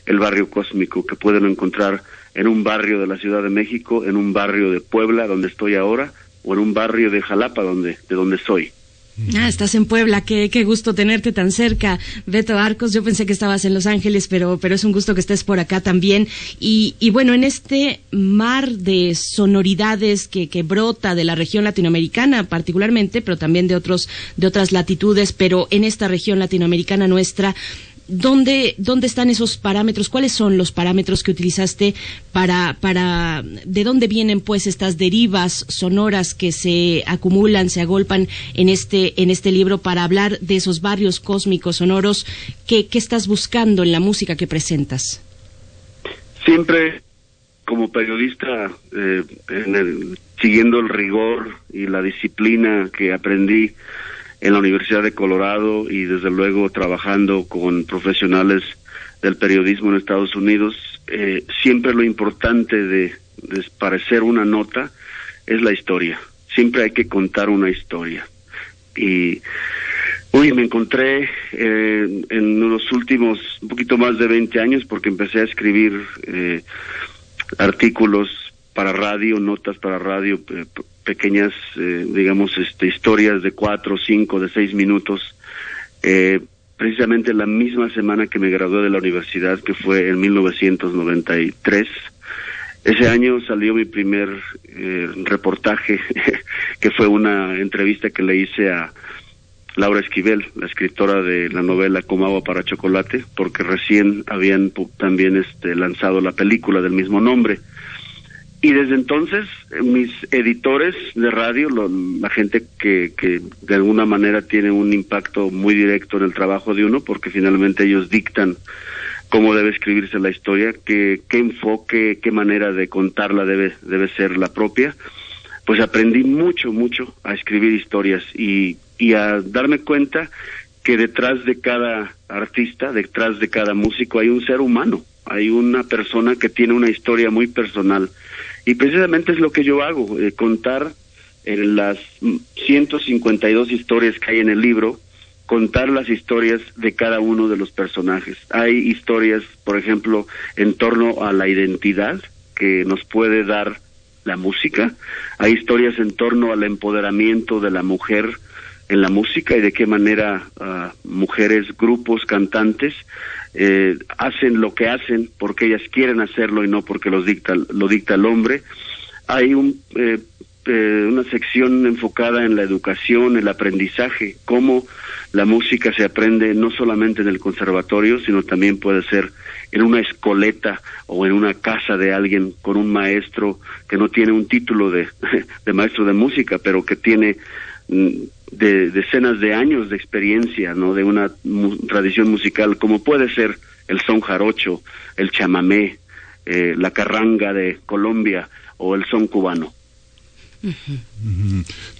el barrio cósmico que pueden encontrar en un barrio de la Ciudad de México, en un barrio de Puebla, donde estoy ahora, o en un barrio de Jalapa, donde, de donde soy. Ah, estás en Puebla, qué, qué gusto tenerte tan cerca, Beto Arcos. Yo pensé que estabas en Los Ángeles, pero, pero es un gusto que estés por acá también. Y, y bueno, en este mar de sonoridades que, que brota de la región latinoamericana particularmente, pero también de otros, de otras latitudes, pero en esta región latinoamericana nuestra, ¿dónde, ¿dónde están esos parámetros? ¿Cuáles son los parámetros que utilizaste para, para, de dónde vienen pues estas derivas sonoras que se acumulan, se agolpan en este, en este libro para hablar de esos barrios cósmicos sonoros? ¿Qué, qué estás buscando en la música que presentas? Siempre como periodista, eh, siguiendo el rigor y la disciplina que aprendí en la Universidad de Colorado y desde luego trabajando con profesionales del periodismo en Estados Unidos, eh, siempre lo importante de, parecer una nota es la historia. Siempre hay que contar una historia. Y Uy, me encontré eh, en los últimos un poquito más de 20 años porque empecé a escribir eh, artículos para radio, notas para radio, eh, pequeñas, eh, digamos, este, historias de cuatro, cinco, de seis minutos. Eh, precisamente la misma semana que me gradué de la universidad, que fue en 1993. Ese año salió mi primer eh, reportaje, <laughs> que fue una entrevista que le hice a Laura Esquivel, la escritora de la novela Como agua para chocolate, porque recién habían también este, lanzado la película del mismo nombre. Y desde entonces eh, mis editores de radio, la gente que, que de alguna manera tiene un impacto muy directo en el trabajo de uno, porque finalmente ellos dictan cómo debe escribirse la historia, qué, qué enfoque, qué manera de contarla debe, debe ser la propia, pues aprendí mucho, mucho a escribir historias y, y a darme cuenta que detrás de cada artista, detrás de cada músico hay un ser humano, hay una persona que tiene una historia muy personal. Y precisamente es lo que yo hago, eh, contar en las 152 historias que hay en el libro, contar las historias de cada uno de los personajes. Hay historias, por ejemplo, en torno a la identidad que nos puede dar la música. Hay historias en torno al empoderamiento de la mujer en la música y de qué manera uh, mujeres, grupos, cantantes eh, hacen lo que hacen porque ellas quieren hacerlo y no porque los dicta, lo dicta el hombre. Hay un, eh, eh, una sección enfocada en la educación, el aprendizaje, cómo la música se aprende no solamente en el conservatorio, sino también puede ser en una escoleta o en una casa de alguien con un maestro que no tiene un título de, <laughs> maestro de música, pero que tiene mm, de decenas de años de experiencia, ¿no? De una tradición musical, como puede ser el son jarocho, el chamamé, eh, la carranga de Colombia o el son cubano.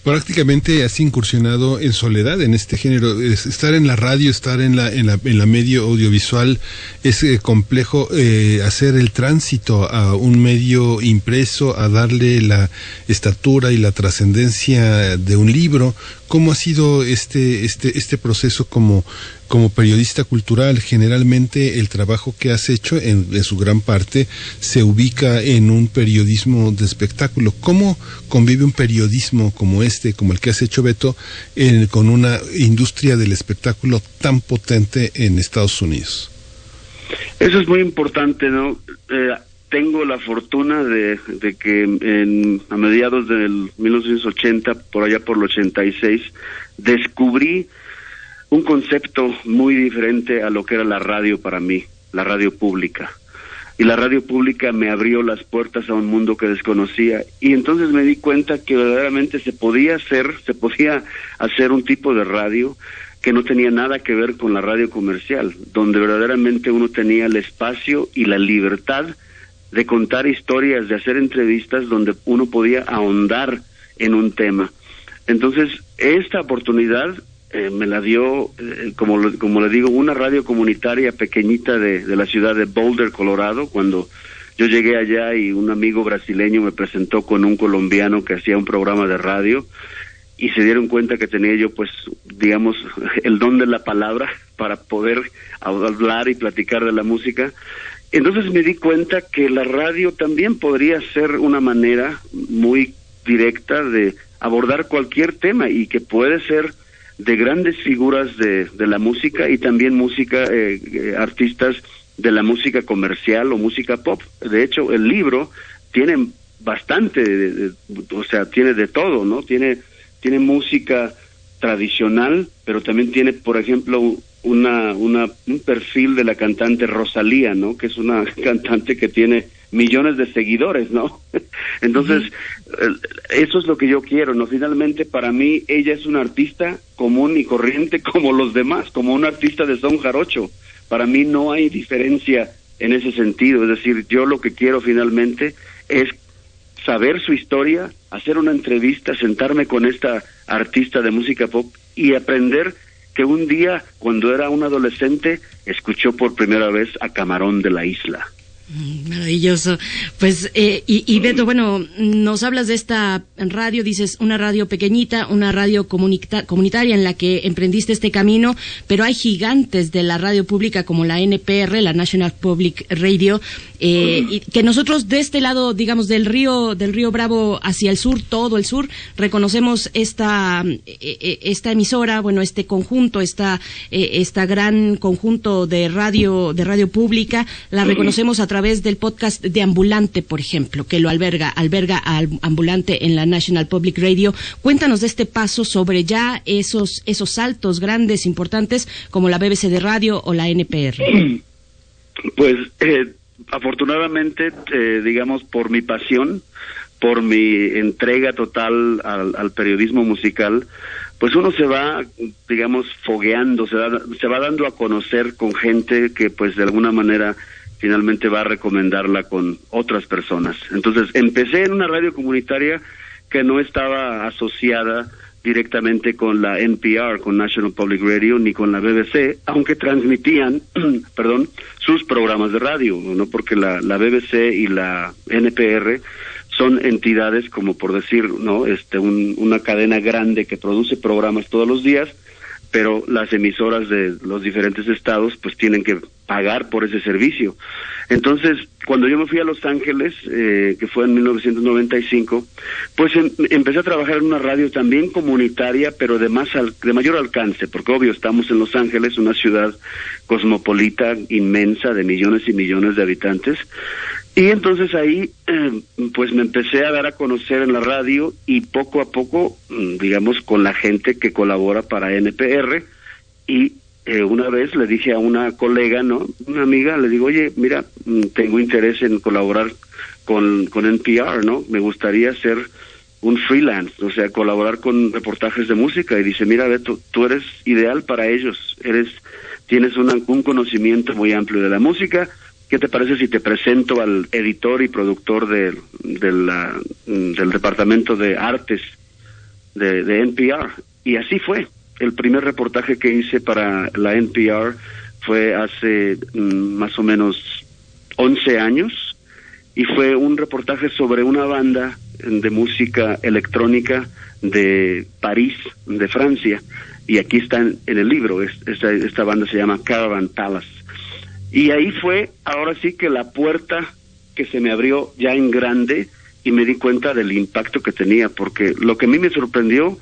Prácticamente has incursionado en soledad en este género. estar en la radio, estar en la, en la, en la medio audiovisual, es eh, complejo eh, hacer el tránsito a un medio impreso, a darle la estatura y la trascendencia de un libro. ¿Cómo ha sido este, este, este proceso como como periodista cultural, generalmente el trabajo que has hecho, en, su gran parte, se ubica en un periodismo de espectáculo. ¿Cómo convive un periodismo como este, como el que has hecho, Beto, con una industria del espectáculo tan potente en Estados Unidos? Eso es muy importante, ¿no? Eh, tengo la fortuna de, de que en, a mediados del 1980, por allá por el 86, descubrí un concepto muy diferente a lo que era la radio para mí, la radio pública. Y la radio pública me abrió las puertas a un mundo que desconocía y entonces me di cuenta que verdaderamente se podía hacer, se podía hacer un tipo de radio que no tenía nada que ver con la radio comercial, donde verdaderamente uno tenía el espacio y la libertad de contar historias, de hacer entrevistas donde uno podía ahondar en un tema. Entonces, esta oportunidad eh, me la dio, eh, como, como le digo, una radio comunitaria pequeñita de, de la ciudad de Boulder, Colorado, cuando yo llegué allá y un amigo brasileño me presentó con un colombiano que hacía un programa de radio y se dieron cuenta que tenía yo pues digamos <laughs> el don de la palabra para poder hablar y platicar de la música. Entonces me di cuenta que la radio también podría ser una manera muy directa de abordar cualquier tema y que puede ser de grandes figuras de, de la música y también música, eh, eh, artistas de la música comercial o música pop. De hecho, el libro tiene bastante, o sea, tiene de todo, ¿no? Tiene, tiene música tradicional, pero también tiene, por ejemplo, una, una, un perfil de la cantante Rosalía, ¿no? Que es una <laughs> cantante que tiene millones de seguidores, ¿no? <laughs> Entonces, eso es lo que yo quiero, ¿no? Finalmente, para mí, ella es una artista común y corriente <laughs> como los demás, como un artista de son jarocho. Para mí no hay diferencia en ese sentido, es decir, yo lo que quiero finalmente es saber su historia, hacer una entrevista, sentarme con esta artista de música pop y aprender que un día, cuando era un adolescente, escuchó por primera vez a Camarón de la Isla. Maravilloso. Pues, eh, y, y, Beto, bueno, nos hablas de esta radio, dices una radio pequeñita, una radio comunitaria en la que emprendiste este camino, pero hay gigantes de la radio pública como la NPR, la National Public Radio, eh, y que nosotros de este lado, digamos, del río, del río Bravo hacia el sur, todo el sur, reconocemos esta, eh, esta emisora, bueno, este conjunto, esta, esta gran conjunto de radio, de radio pública, la reconocemos a través través del podcast de Ambulante, por ejemplo, que lo alberga, alberga a Ambulante en la National Public Radio. Cuéntanos de este paso sobre ya esos, esos saltos grandes, importantes, como la BBC de Radio o la NPR. <clears throat> Pues, eh, afortunadamente, eh, digamos, por mi pasión, por mi entrega total al, periodismo musical, pues uno se va, digamos, fogueando, se, se va dando a conocer con gente que pues de alguna manera finalmente va a recomendarla con otras personas. Entonces empecé en una radio comunitaria que no estaba asociada directamente con la NPR, con National Public Radio, ni con la BBC, aunque transmitían, <clears throat> perdón, sus programas de radio, ¿no? Porque la, BBC y la NPR son entidades como por decir, ¿no? Este, una cadena grande que produce programas todos los días, pero las emisoras de los diferentes estados pues tienen que pagar por ese servicio. Entonces, cuando yo me fui a Los Ángeles, eh, que fue en 1995, pues em, empecé a trabajar en una radio también comunitaria, pero de más de mayor alcance, porque obvio estamos en Los Ángeles, una ciudad cosmopolita inmensa de millones y millones de habitantes, y entonces ahí, eh, pues me empecé a dar a conocer en la radio y poco a poco, mm, digamos, con la gente que colabora para NPR. Y eh, una vez le dije a una colega, ¿no? Una amiga, le digo, oye, mira, mm, tengo interés en colaborar con, con NPR, ¿no? Me gustaría ser un freelance, o sea, colaborar con reportajes de música. Y dice, mira, Beto, tú eres ideal para ellos, eres, tienes un conocimiento muy amplio de la música ¿Qué te parece si te presento al editor y productor de, del departamento de artes de, NPR? Y así fue. El primer reportaje que hice para la NPR fue hace mm, más o menos 11 años y fue un reportaje sobre una banda de música electrónica de París, de Francia. Y aquí está en, el libro, esta, esta banda se llama Caravan Palace y ahí fue, ahora sí que la puerta que se me abrió ya en grande y me di cuenta del impacto que tenía, porque lo que a mí me sorprendió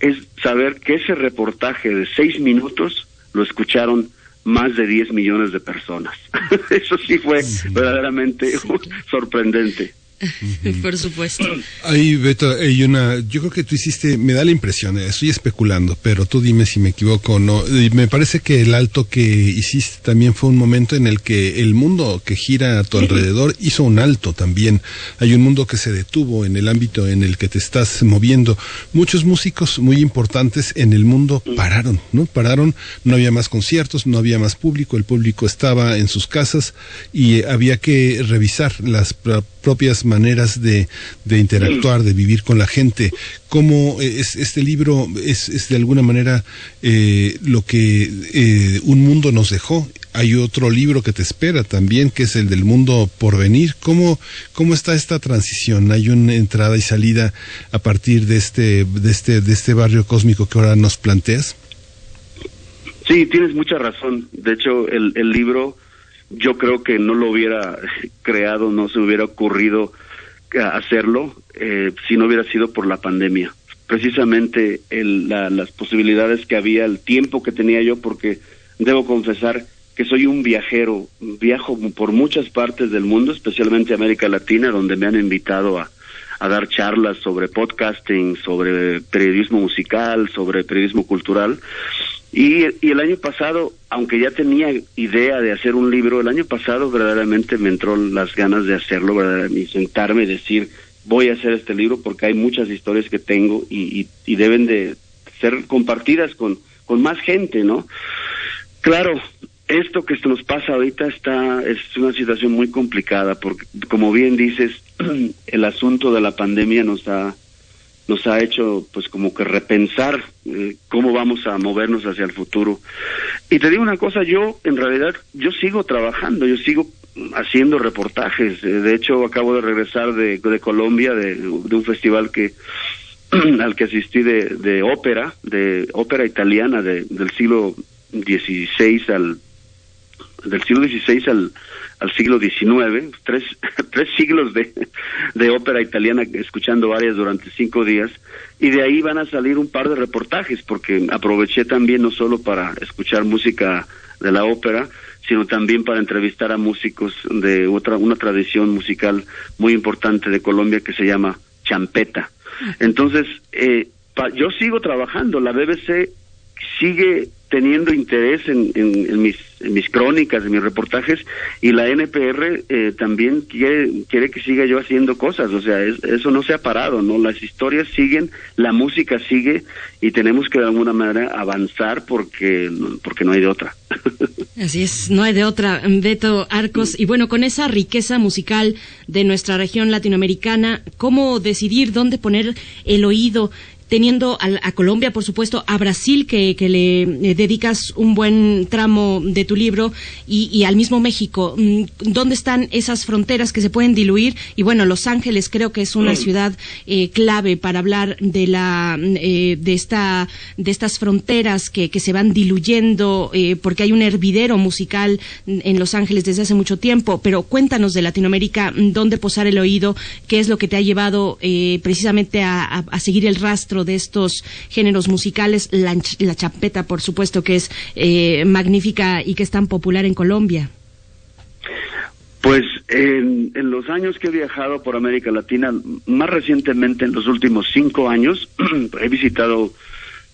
es saber que ese reportaje de seis minutos lo escucharon más de 10 millones de personas. <laughs> Eso sí fue verdaderamente <laughs> sorprendente. <laughs> Por supuesto. Ahí, Beto, hay una. Yo creo que tú hiciste. Me da la impresión, eh, estoy especulando, pero tú dime si me equivoco o no. Me parece que el alto que hiciste también fue un momento en el que el mundo que gira a tu alrededor hizo un alto también. Hay un mundo que se detuvo en el ámbito en el que te estás moviendo. Muchos músicos muy importantes en el mundo pararon, ¿no? Pararon, no había más conciertos, no había más público, el público estaba en sus casas y había que revisar las propias maneras de, de interactuar, de vivir con la gente. ¿Cómo es, este libro es, es de alguna manera eh, lo que eh, un mundo nos dejó? Hay otro libro que te espera también, que es el del mundo por venir. ¿Cómo, cómo está esta transición? ¿Hay una entrada y salida a partir de este, de este, de este barrio cósmico que ahora nos planteas? Sí, tienes mucha razón. De hecho, el, el libro yo creo que no lo hubiera creado, no se hubiera ocurrido eh, hacerlo eh, si no hubiera sido por la pandemia. Precisamente el, las posibilidades que había, el tiempo que tenía yo, porque debo confesar que soy un viajero, viajo por muchas partes del mundo, especialmente América Latina, donde me han invitado a, a dar charlas sobre podcasting, sobre periodismo musical, sobre periodismo cultural. Y, el año pasado, aunque ya tenía idea de hacer un libro, el año pasado verdaderamente me entró las ganas de hacerlo, y sentarme y decir, voy a hacer este libro porque hay muchas historias que tengo y, y, y deben de ser compartidas con, con más gente, ¿no? Claro, esto que nos pasa ahorita está es una situación muy complicada porque como bien dices <clears throat> el asunto de la pandemia nos ha nos ha hecho pues como que repensar eh, cómo vamos a movernos hacia el futuro. Y te digo una cosa, yo en realidad yo sigo trabajando, yo sigo haciendo reportajes. Eh, de hecho, acabo de regresar de, de Colombia de, de, un festival que <clears throat> al que asistí de, de ópera, de ópera italiana de, del siglo XVI al del siglo XVI al siglo XIX, tres, <laughs> tres siglos de, de ópera italiana escuchando varias durante cinco días, y de ahí van a salir un par de reportajes, porque aproveché también no solo para escuchar música de la ópera, sino también para entrevistar a músicos de otra, una tradición musical muy importante de Colombia que se llama champeta. Entonces, eh, yo sigo trabajando, la BBC sigue teniendo interés en, en, mis, en mis crónicas, en mis reportajes, y la NPR eh, también quiere, quiere que siga yo haciendo cosas, o sea, eso no se ha parado, ¿no? Las historias siguen, la música sigue, y tenemos que de alguna manera avanzar porque, porque no hay de otra. <laughs> Así es, no hay de otra, Beto Arcos. Y bueno, con esa riqueza musical de nuestra región latinoamericana, ¿cómo decidir dónde poner el oído? Teniendo a, Colombia, por supuesto, a Brasil, que, le eh, dedicas un buen tramo de tu libro, y, al mismo México. Mm, ¿Dónde están esas fronteras que se pueden diluir? Y bueno, Los Ángeles creo que es una ciudad eh, clave para hablar de la eh, de esta de estas fronteras que, que se van diluyendo, porque hay un hervidero musical en Los Ángeles desde hace mucho tiempo. Pero cuéntanos de Latinoamérica, dónde posar el oído, qué es lo que te ha llevado precisamente a seguir el rastro de estos géneros musicales, la, la champeta, por supuesto, que es eh, magnífica y que es tan popular en Colombia? Pues en, los años que he viajado por América Latina, más recientemente en los últimos cinco años, <clears throat> he visitado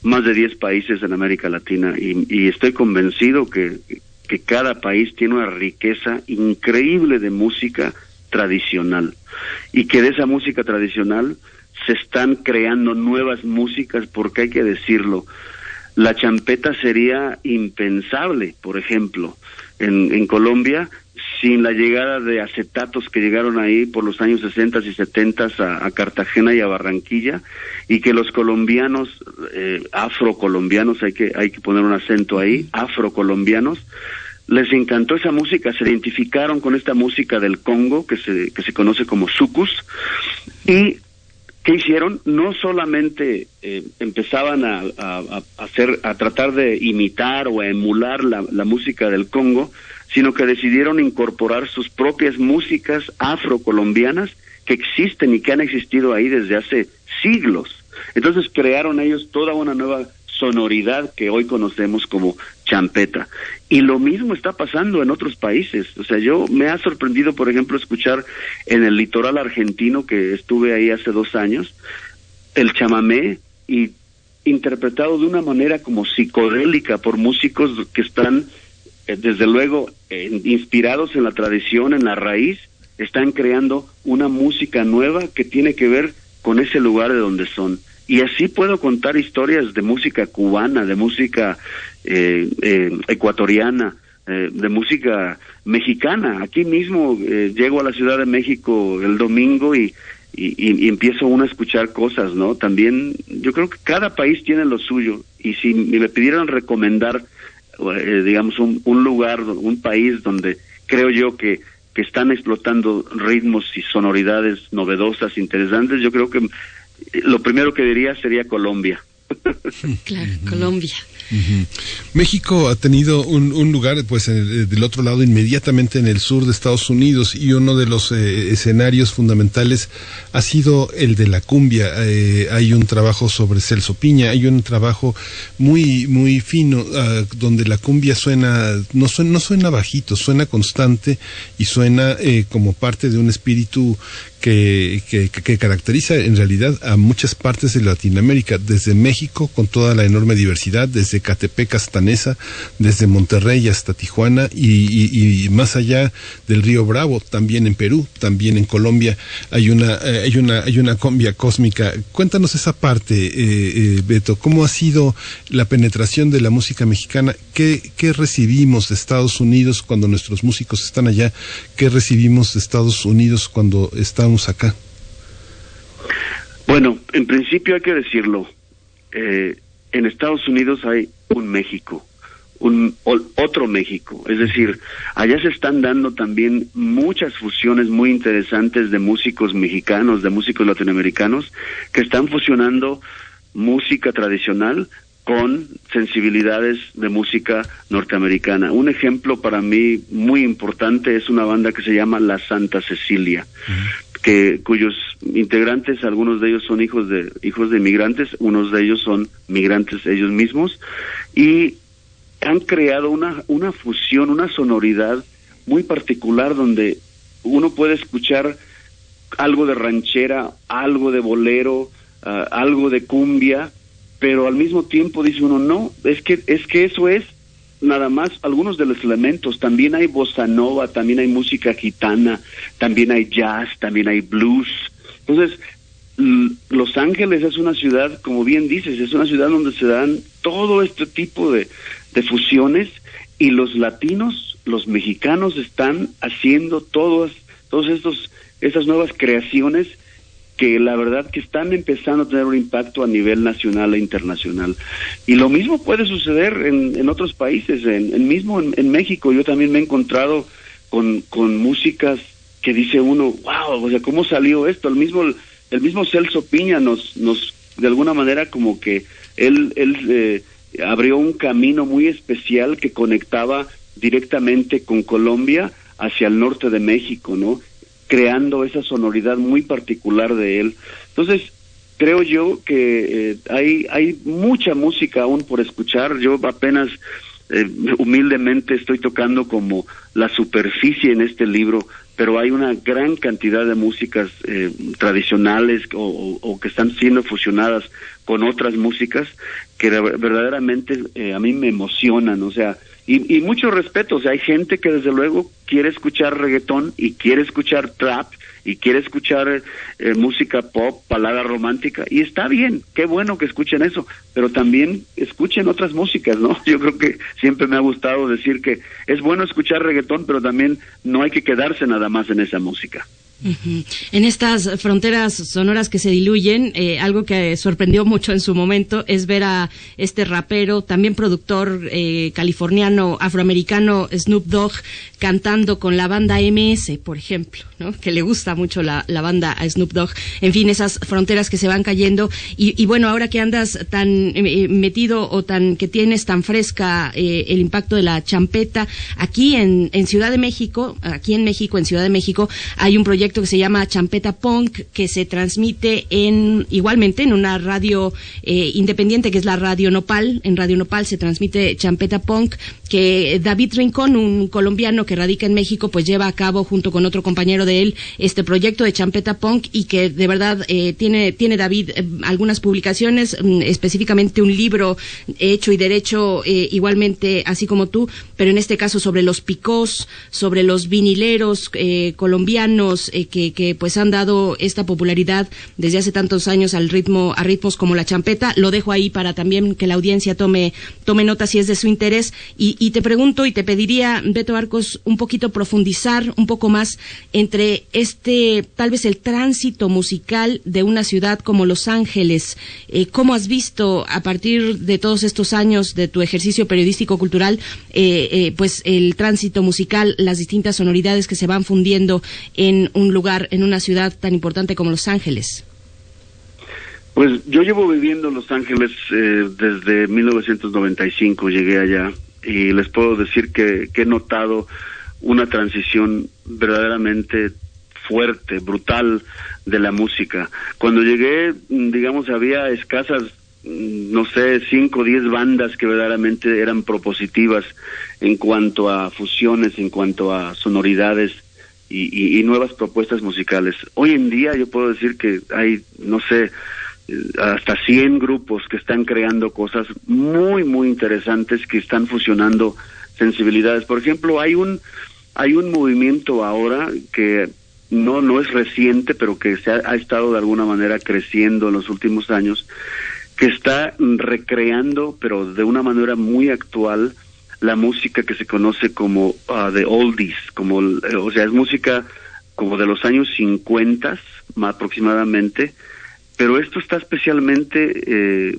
más de diez países en América Latina y, estoy convencido que, que, cada país tiene una riqueza increíble de música tradicional y que de esa música tradicional se están creando nuevas músicas porque hay que decirlo. La champeta sería impensable, por ejemplo, en, en Colombia, sin la llegada de acetatos que llegaron ahí por los años 60 y 70 a, Cartagena y a Barranquilla, y que los colombianos, eh, afrocolombianos, hay que, hay que poner un acento ahí, afrocolombianos, les encantó esa música, se identificaron con esta música del Congo, que se, que se conoce como sucus, y ¿Qué hicieron? No solamente eh, empezaban a, hacer, a tratar de imitar o a emular la, música del Congo, sino que decidieron incorporar sus propias músicas afrocolombianas que existen y que han existido ahí desde hace siglos. Entonces crearon ellos toda una nueva sonoridad que hoy conocemos como champeta. Y lo mismo está pasando en otros países. O sea, yo me ha sorprendido, por ejemplo, escuchar en el litoral argentino, que estuve ahí hace dos años, el chamamé y interpretado de una manera como psicodélica por músicos que están, eh, desde luego, inspirados en la tradición, en la raíz, están creando una música nueva que tiene que ver con ese lugar de donde son. Y así puedo contar historias de música cubana, de música eh, eh, ecuatoriana, eh, de música mexicana. Aquí mismo llego a la Ciudad de México el domingo y, y, empiezo uno a escuchar cosas, ¿no? También yo creo que cada país tiene lo suyo y si me pidieran recomendar, digamos, un, un lugar, un país donde creo yo que que están explotando ritmos y sonoridades novedosas, interesantes, yo creo que lo primero que diría sería Colombia. Claro, Colombia. México ha tenido un, lugar, pues, del otro lado, inmediatamente en el sur de Estados Unidos, y uno de los eh, escenarios fundamentales ha sido el de la cumbia. Eh, hay un trabajo sobre Celso Piña, hay un trabajo muy, muy fino, ah, donde la cumbia suena no, suena, no suena bajito, suena constante y suena eh, como parte de un espíritu que, que, caracteriza en realidad a muchas partes de Latinoamérica, desde México con toda la enorme diversidad, desde Catepec hasta Nesa, desde Monterrey hasta Tijuana y, más allá del río Bravo, también en Perú, también en Colombia hay una eh, hay una hay una combia cósmica. Cuéntanos esa parte, eh, eh, Beto, cómo ha sido la penetración de la música mexicana, qué qué recibimos de Estados Unidos cuando nuestros músicos están allá, qué recibimos de Estados Unidos cuando estamos acá? Bueno, en principio hay que decirlo. Eh, en Estados Unidos hay un México, un otro México. Es decir, allá se están dando también muchas fusiones muy interesantes de músicos mexicanos, de músicos latinoamericanos, que están fusionando música tradicional con sensibilidades de música norteamericana. Un ejemplo para mí muy importante es una banda que se llama La Santa Cecilia que cuyos integrantes algunos de ellos son hijos de hijos de migrantes unos de ellos son migrantes ellos mismos y han creado una una fusión una sonoridad muy particular donde uno puede escuchar algo de ranchera algo de bolero ah, algo de cumbia pero al mismo tiempo dice uno, no, es que, es que eso es nada más algunos de los elementos. También hay bossa nova, también hay música gitana, también hay jazz, también hay blues. Entonces, Los Ángeles es una ciudad, como bien dices, es una ciudad donde se dan todo este tipo de, de fusiones y los latinos, los mexicanos están haciendo todos, todos estos, esas nuevas creaciones que la verdad que están empezando a tener un impacto a nivel nacional e internacional. Y lo mismo puede suceder en, en otros países, en, en mismo en, México. Yo también me he encontrado con, con músicas que dice uno, wow, o sea, ¿cómo salió esto? El mismo, el mismo Celso Piña nos, nos de alguna manera como que él, él eh, abrió un camino muy especial que conectaba directamente con Colombia hacia el norte de México, ¿no? Creando esa sonoridad muy particular de él. Entonces, creo yo que eh, hay, hay mucha música aún por escuchar. Yo apenas eh, humildemente estoy tocando como la superficie en este libro, pero hay una gran cantidad de músicas eh, tradicionales o, o, que están siendo fusionadas con otras músicas que verdaderamente a mí me emocionan. O sea, y, y mucho respeto, o sea, hay gente que desde luego quiere escuchar reggaetón y quiere escuchar trap y quiere escuchar eh, música pop, palabra romántica, y está bien, qué bueno que escuchen eso, pero también escuchen otras músicas, ¿no? <laughs> Yo creo que siempre me ha gustado decir que es bueno escuchar reggaetón, pero también no hay que quedarse nada más en esa música. En estas fronteras sonoras que se diluyen, eh, algo que sorprendió mucho en su momento es ver a este rapero, también productor eh, californiano, afroamericano, Snoop Dogg, cantando con la banda MS, por ejemplo, ¿no? que le gusta mucho la, banda a Snoop Dogg. En fin, esas fronteras que se van cayendo. Y, bueno, ahora que andas tan eh, metido o tan que tienes tan fresca el impacto de la champeta, aquí en Ciudad de México, aquí en México, en Ciudad de México, hay un proyecto que se llama Champeta Punk, que se transmite en igualmente en una radio eh, independiente que es la Radio Nopal. En Radio Nopal se transmite Champeta Punk, que David Rincón, un colombiano que radica en México, pues lleva a cabo junto con otro compañero de él este proyecto de Champeta Punk y que de verdad eh, tiene, tiene David eh, algunas publicaciones, mm, específicamente un libro hecho y derecho igualmente así como tú, pero en este caso sobre los picós, sobre los vinileros colombianos, eh, que, pues han dado esta popularidad desde hace tantos años al ritmo, a ritmos como la champeta. Lo dejo ahí para también que la audiencia tome, tome nota si es de su interés. Y, te pregunto y te pediría, Beto Arcos, un poquito profundizar un poco más entre este, tal vez el tránsito musical de una ciudad como Los Ángeles. Eh, ¿Cómo has visto a partir de todos estos años de tu ejercicio periodístico cultural, eh, pues el tránsito musical, las distintas sonoridades que se van fundiendo en un lugar, en una ciudad tan importante como Los Ángeles? Pues yo llevo viviendo en Los Ángeles eh, desde 1995, llegué allá y les puedo decir que, he notado una transición verdaderamente fuerte, brutal de la música. Cuando llegué, digamos, había escasas, no sé, cinco o diez bandas que verdaderamente eran propositivas en cuanto a fusiones, en cuanto a sonoridades y, nuevas propuestas musicales. Hoy en día yo puedo decir que hay, no sé, hasta 100 grupos que están creando cosas muy, muy interesantes que están fusionando sensibilidades. Por ejemplo, hay un, hay un movimiento ahora que no, no es reciente, pero que se ha, estado de alguna manera creciendo en los últimos años, que está recreando, pero de una manera muy actual, la música que se conoce como uh, de oldies, como, eh, o sea, es música como de los años 50 aproximadamente, pero esto está especialmente eh,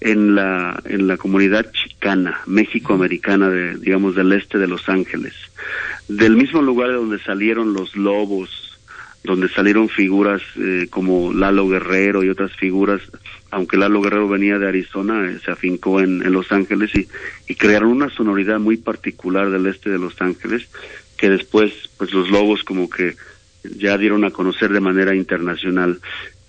en la en la comunidad chicana, México-americana, de, digamos, del este de Los Ángeles, del mismo lugar de donde salieron los lobos, donde salieron figuras eh, como Lalo Guerrero y otras figuras, aunque Lalo Guerrero venía de Arizona, eh, se afincó en, Los Ángeles y, crearon una sonoridad muy particular del este de Los Ángeles, que después pues los lobos como que ya dieron a conocer de manera internacional.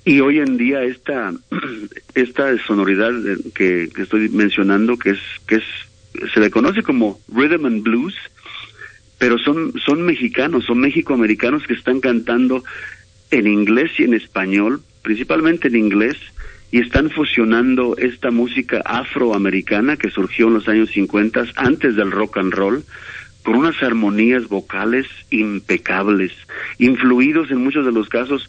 Y hoy en día esta, <clears throat> esta sonoridad que, que estoy mencionando, que es, que es, se le conoce como rhythm and blues, pero son, son mexicanos, son mexicoamericanos que están cantando en inglés y en español, principalmente en inglés, y están fusionando esta música afroamericana que surgió en los años 50 antes del rock and roll con unas armonías vocales impecables, influidos en muchos de los casos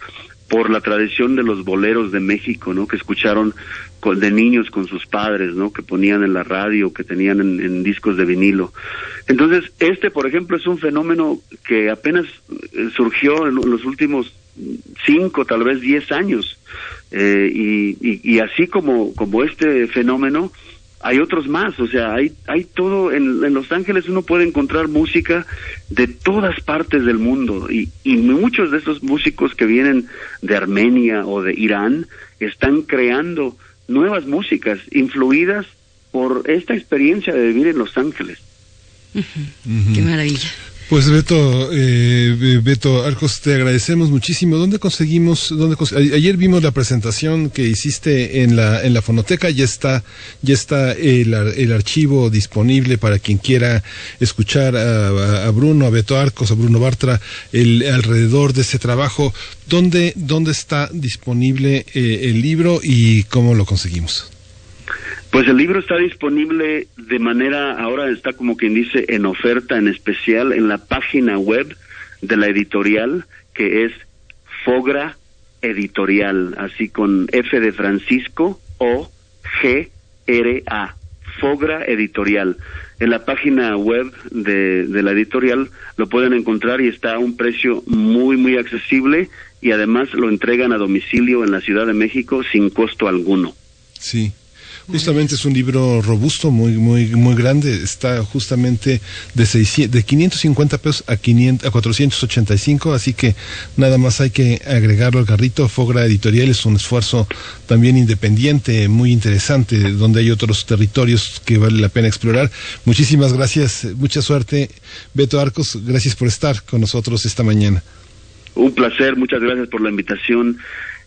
por la tradición de los boleros de México, ¿no? Que escucharon de niños con sus padres, ¿no? Que ponían en la radio, que tenían en, discos de vinilo. Entonces, este, por ejemplo, es un fenómeno que apenas eh, surgió en los últimos cinco, tal vez diez años. Eh, y, y, así como, como este fenómeno, hay otros más, o sea, hay, hay todo, en, en, Los Ángeles uno puede encontrar música de todas partes del mundo y, y muchos de esos músicos que vienen de Armenia o de Irán están creando nuevas músicas influidas por esta experiencia de vivir en Los Ángeles. Qué maravilla. Pues Beto, eh, Beto Arcos, te agradecemos muchísimo. ¿Dónde conseguimos? Dónde ayer vimos la presentación que hiciste en la en la fonoteca. Ya está ya está el, el archivo disponible para quien quiera escuchar a, Bruno, a Beto Arcos, a Bruno Bartra, el alrededor de ese trabajo. ¿Dónde dónde está disponible eh, el libro y cómo lo conseguimos? Pues el libro está disponible de manera, ahora está como quien dice, en oferta en especial en la página web de la editorial, que es Fogra Editorial, así con F de Francisco o G R A, Fogra Editorial. En la página web de, de la editorial lo pueden encontrar y está a un precio muy, muy accesible y además lo entregan a domicilio en la Ciudad de México sin costo alguno. Sí, Justamente es un libro robusto, muy muy muy grande, está justamente de 600, de 550 pesos a 500 a 485, así que nada más hay que agregarlo al carrito. Fogra Editorial es un esfuerzo también independiente, muy interesante, donde hay otros territorios que vale la pena explorar. Muchísimas gracias, mucha suerte. Beto Arcos, gracias por estar con nosotros esta mañana. Un placer, muchas gracias por la invitación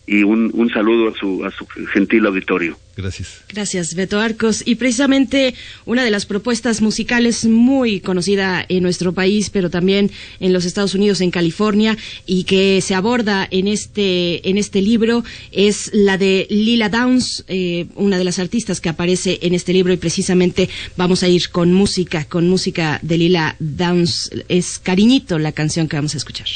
y un, un saludo a su, a su gentil auditorio. Gracias. Gracias, Beto Arcos. Y precisamente una de las propuestas musicales muy conocida en nuestro país, pero también en los Estados Unidos, en California, y que se aborda en este, en este libro, es la de Lila Downs, eh, una de las artistas que aparece en este libro, y precisamente vamos a ir con música, con música de Lila Downs. Es Cariñito la canción que vamos a escuchar.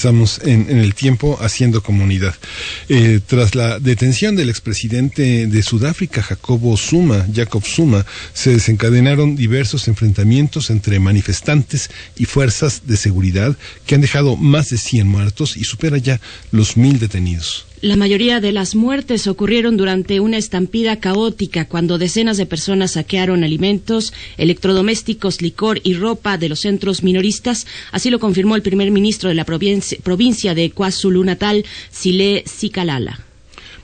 Regresamos regresamos en, el tiempo haciendo comunidad. Eh, tras la detención del expresidente de Sudáfrica, Jacobo Zuma, Jacob Zuma, se desencadenaron diversos enfrentamientos entre manifestantes y fuerzas de seguridad que han dejado más de 100 muertos y supera ya los mil detenidos. La mayoría de las muertes ocurrieron durante una estampida caótica cuando decenas de personas saquearon alimentos, electrodomésticos, licor y ropa de los centros minoristas. Así lo confirmó el primer ministro de la provincia, de KwaZulu-Natal, Sile Sikalala.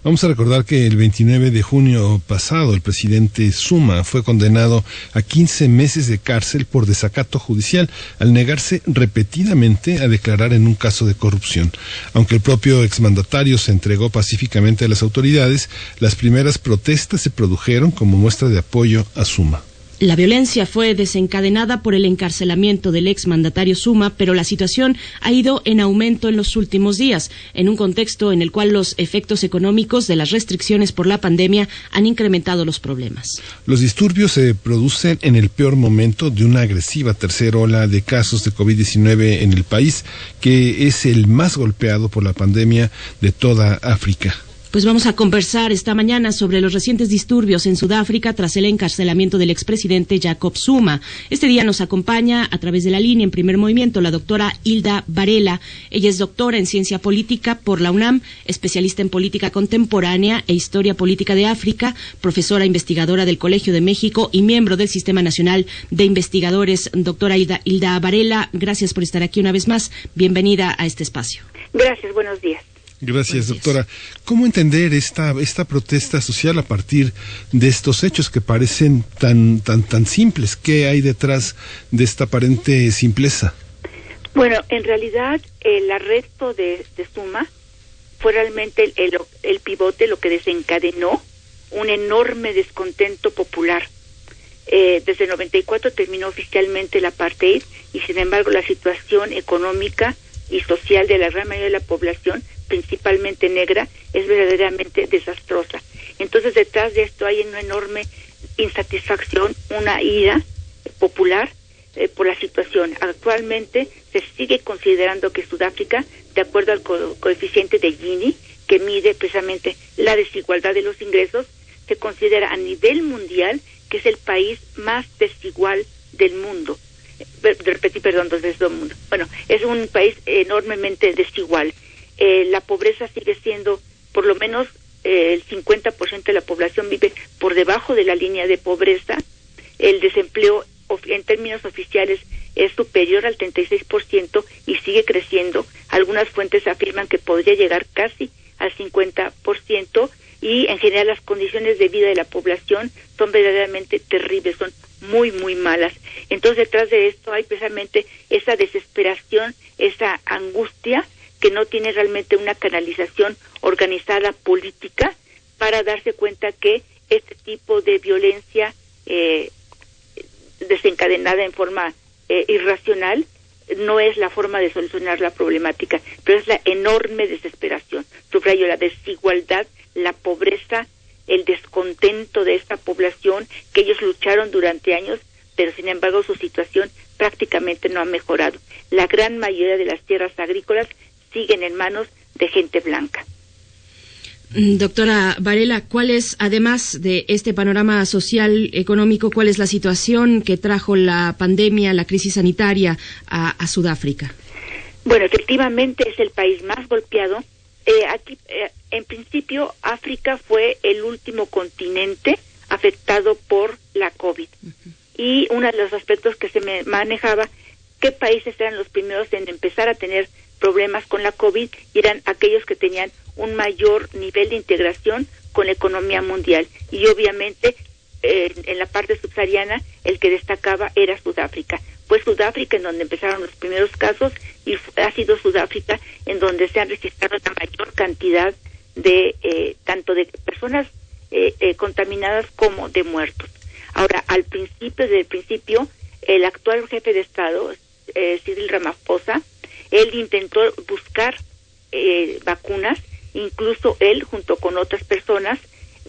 Vamos a recordar que el 29 de junio pasado el presidente Suma fue condenado a 15 meses de cárcel por desacato judicial al negarse repetidamente a declarar en un caso de corrupción. Aunque el propio exmandatario se entregó pacíficamente a las autoridades, las primeras protestas se produjeron como muestra de apoyo a Suma. La violencia fue desencadenada por el encarcelamiento del exmandatario Suma, pero la situación ha ido en aumento en los últimos días, en un contexto en el cual los efectos económicos de las restricciones por la pandemia han incrementado los problemas. Los disturbios se producen en el peor momento de una agresiva tercera ola de casos de COVID-19 en el país, que es el más golpeado por la pandemia de toda África. Pues vamos a conversar esta mañana sobre los recientes disturbios en Sudáfrica tras el encarcelamiento del expresidente Jacob Zuma. Este día nos acompaña a través de la línea en primer movimiento la doctora Hilda Varela. Ella es doctora en ciencia política por la UNAM, especialista en política contemporánea e historia política de África, profesora investigadora del Colegio de México y miembro del Sistema Nacional de Investigadores. Doctora Hilda, Hilda Varela, gracias por estar aquí una vez más. Bienvenida a este espacio. Gracias, buenos días. Gracias, doctora. ¿Cómo entender esta, esta protesta social a partir de estos hechos que parecen tan, tan, tan simples? ¿Qué hay detrás de esta aparente simpleza? Bueno, en realidad el arresto de, Suma fue realmente el, el, pivote, lo que desencadenó un enorme descontento popular. Eh, desde el 94 terminó oficialmente la apartheid y sin embargo la situación económica y social de la gran mayoría de la población principalmente negra, es verdaderamente desastrosa. Entonces detrás de esto hay una enorme insatisfacción, una ira popular eh, por la situación. Actualmente se sigue considerando que Sudáfrica, de acuerdo al coeficiente de Gini, que mide precisamente la desigualdad de los ingresos, se considera a nivel mundial que es el país más desigual del mundo. Eh, repetí, perdón, del mundo. Bueno, es un país enormemente desigual eh, la pobreza sigue siendo, por lo menos eh, el 50% de la población vive por debajo de la línea de pobreza, el desempleo en términos oficiales es superior al 36% y sigue creciendo. Algunas fuentes afirman que podría llegar casi al 50% y en general las condiciones de vida de la población son verdaderamente terribles, son muy, muy malas. Entonces detrás de esto hay precisamente esa desesperación, esa angustia que no tiene realmente una canalización organizada política para darse cuenta que este tipo de violencia eh, desencadenada en forma eh, irracional no es la forma de solucionar la problemática, pero es la enorme desesperación. Subrayo la desigualdad, la pobreza, el descontento de esta población, que ellos lucharon durante años, pero sin embargo su situación prácticamente no ha mejorado. La gran mayoría de las tierras agrícolas siguen en manos de gente blanca. Mm, doctora Varela, ¿cuál es, además de este panorama social, económico, cuál es la situación que trajo la pandemia, la crisis sanitaria a, Sudáfrica? Bueno, efectivamente es el país más golpeado. Eh, aquí, eh, en principio, África fue el último continente afectado por la COVID. Y uno de los aspectos que se me manejaba, qué países eran los primeros en empezar a tener problemas con la COVID eran aquellos que tenían un mayor nivel de integración con la economía mundial. Y obviamente en la parte subsahariana el que destacaba era Sudáfrica. Fue Sudáfrica en donde empezaron los primeros casos y ha sido Sudáfrica en donde se han registrado la mayor cantidad de eh, tanto de personas eh, eh, contaminadas como de muertos. Ahora, al principio, desde el principio, el actual jefe de Estado, Cyril Ramaphosa, él intentó buscar eh, vacunas, incluso él, junto con otras personas,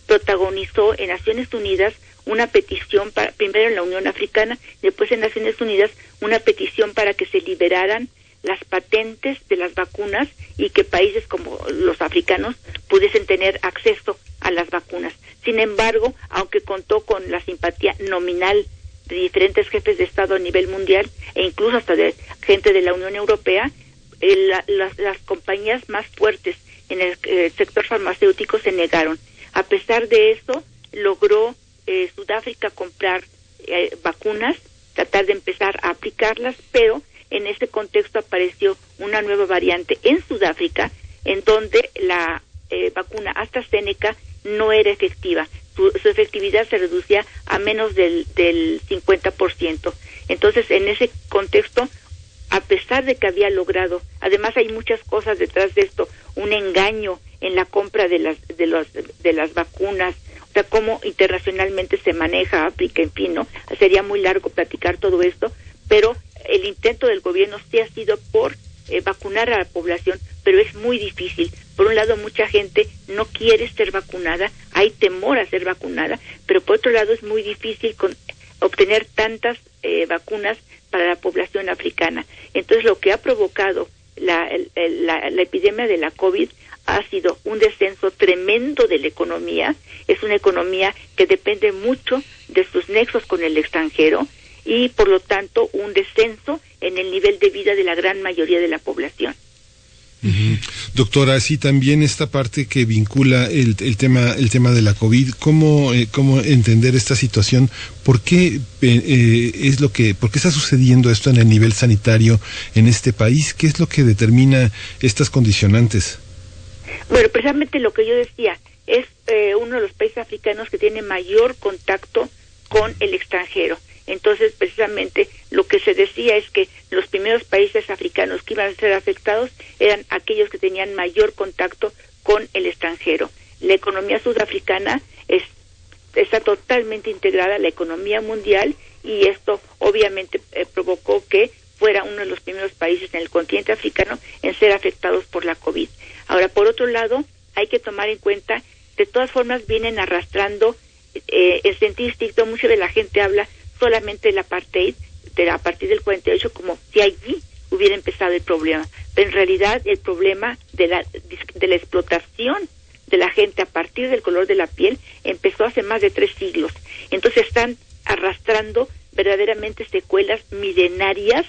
protagonizó en Naciones Unidas una petición, primero en la Unión Africana, después en Naciones Unidas, una petición para que se liberaran las patentes de las vacunas y que países como los africanos pudiesen tener acceso a las vacunas. Sin embargo, aunque contó con la simpatía nominal de diferentes jefes de Estado a nivel mundial e incluso hasta de gente de la Unión Europea, eh, las, compañías más fuertes en el, eh, sector farmacéutico se negaron. A pesar de eso, logró eh, Sudáfrica comprar vacunas, tratar de empezar a aplicarlas, pero en ese contexto apareció una nueva variante en Sudáfrica, en donde la vacuna AstraZeneca no era efectiva. Su, su, efectividad se reducía a menos del, del 50%. Entonces, en ese contexto, a pesar de que había logrado, además hay muchas cosas detrás de esto, un engaño en la compra de las de los de las vacunas, o sea, cómo internacionalmente se maneja África, en fin, ¿no? Sería muy largo platicar todo esto, pero el intento del gobierno sí ha sido por eh, vacunar a la población, pero es muy difícil. Por un lado, mucha gente no quiere ser vacunada, hay temor a ser vacunada, pero por otro lado es muy difícil con, obtener tantas eh, vacunas para la población africana. Entonces, lo que ha provocado la, la, la epidemia de la COVID ha sido un descenso tremendo de la economía. Es una economía que depende mucho de sus nexos con el extranjero y, por lo tanto, un descenso en el nivel de vida de la gran mayoría de la población. Doctora, sí también esta parte que vincula el, el tema el tema de la COVID, cómo eh, cómo entender esta situación, por qué eh, eh, es lo que por qué está sucediendo esto en el nivel sanitario en este país, qué es lo que determina estas condicionantes. Bueno, precisamente lo que yo decía es uno de los países africanos que tiene mayor contacto con el extranjero. Entonces, precisamente, lo que se decía es que los primeros países africanos que iban a ser afectados eran aquellos que tenían mayor contacto con el extranjero. La economía sudafricana es, está totalmente integrada a la economía mundial y esto obviamente eh, provocó que fuera uno de los primeros países en el continente africano en ser afectados por la COVID. Ahora, por otro lado, hay que tomar en cuenta, de todas formas, vienen arrastrando eh, el sentido estricto, mucha de la gente habla solamente el apartheid a partir del 48 como si allí hubiera empezado el problema. Pero en realidad el problema de la, de la explotación de la gente a partir del color de la piel empezó hace más de tres siglos. Entonces están arrastrando verdaderamente secuelas milenarias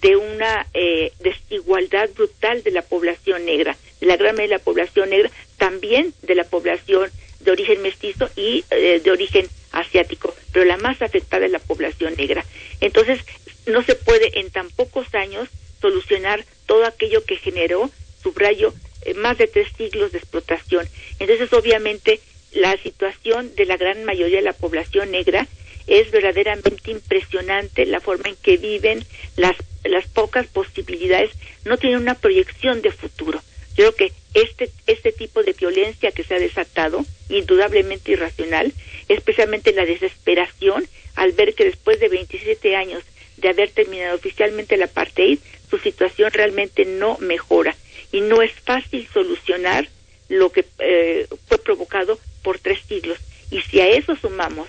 de una eh, desigualdad brutal de la población negra, de la gran mayoría de la población negra, también de la población de origen mestizo y eh, de origen asiático, pero la más afectada es la población negra. Entonces, no se puede en tan pocos años solucionar todo aquello que generó, subrayo, eh, más de tres siglos de explotación. Entonces, obviamente, la situación de la gran mayoría de la población negra es verdaderamente impresionante la forma en que viven, las, las pocas posibilidades, no tienen una proyección de futuro. Yo creo que este, este tipo de violencia que se ha desatado, indudablemente irracional, especialmente la desesperación al ver que después de 27 años de haber terminado oficialmente la apartheid, su situación realmente no mejora y no es fácil solucionar lo que eh, fue provocado por tres siglos. Y si a eso sumamos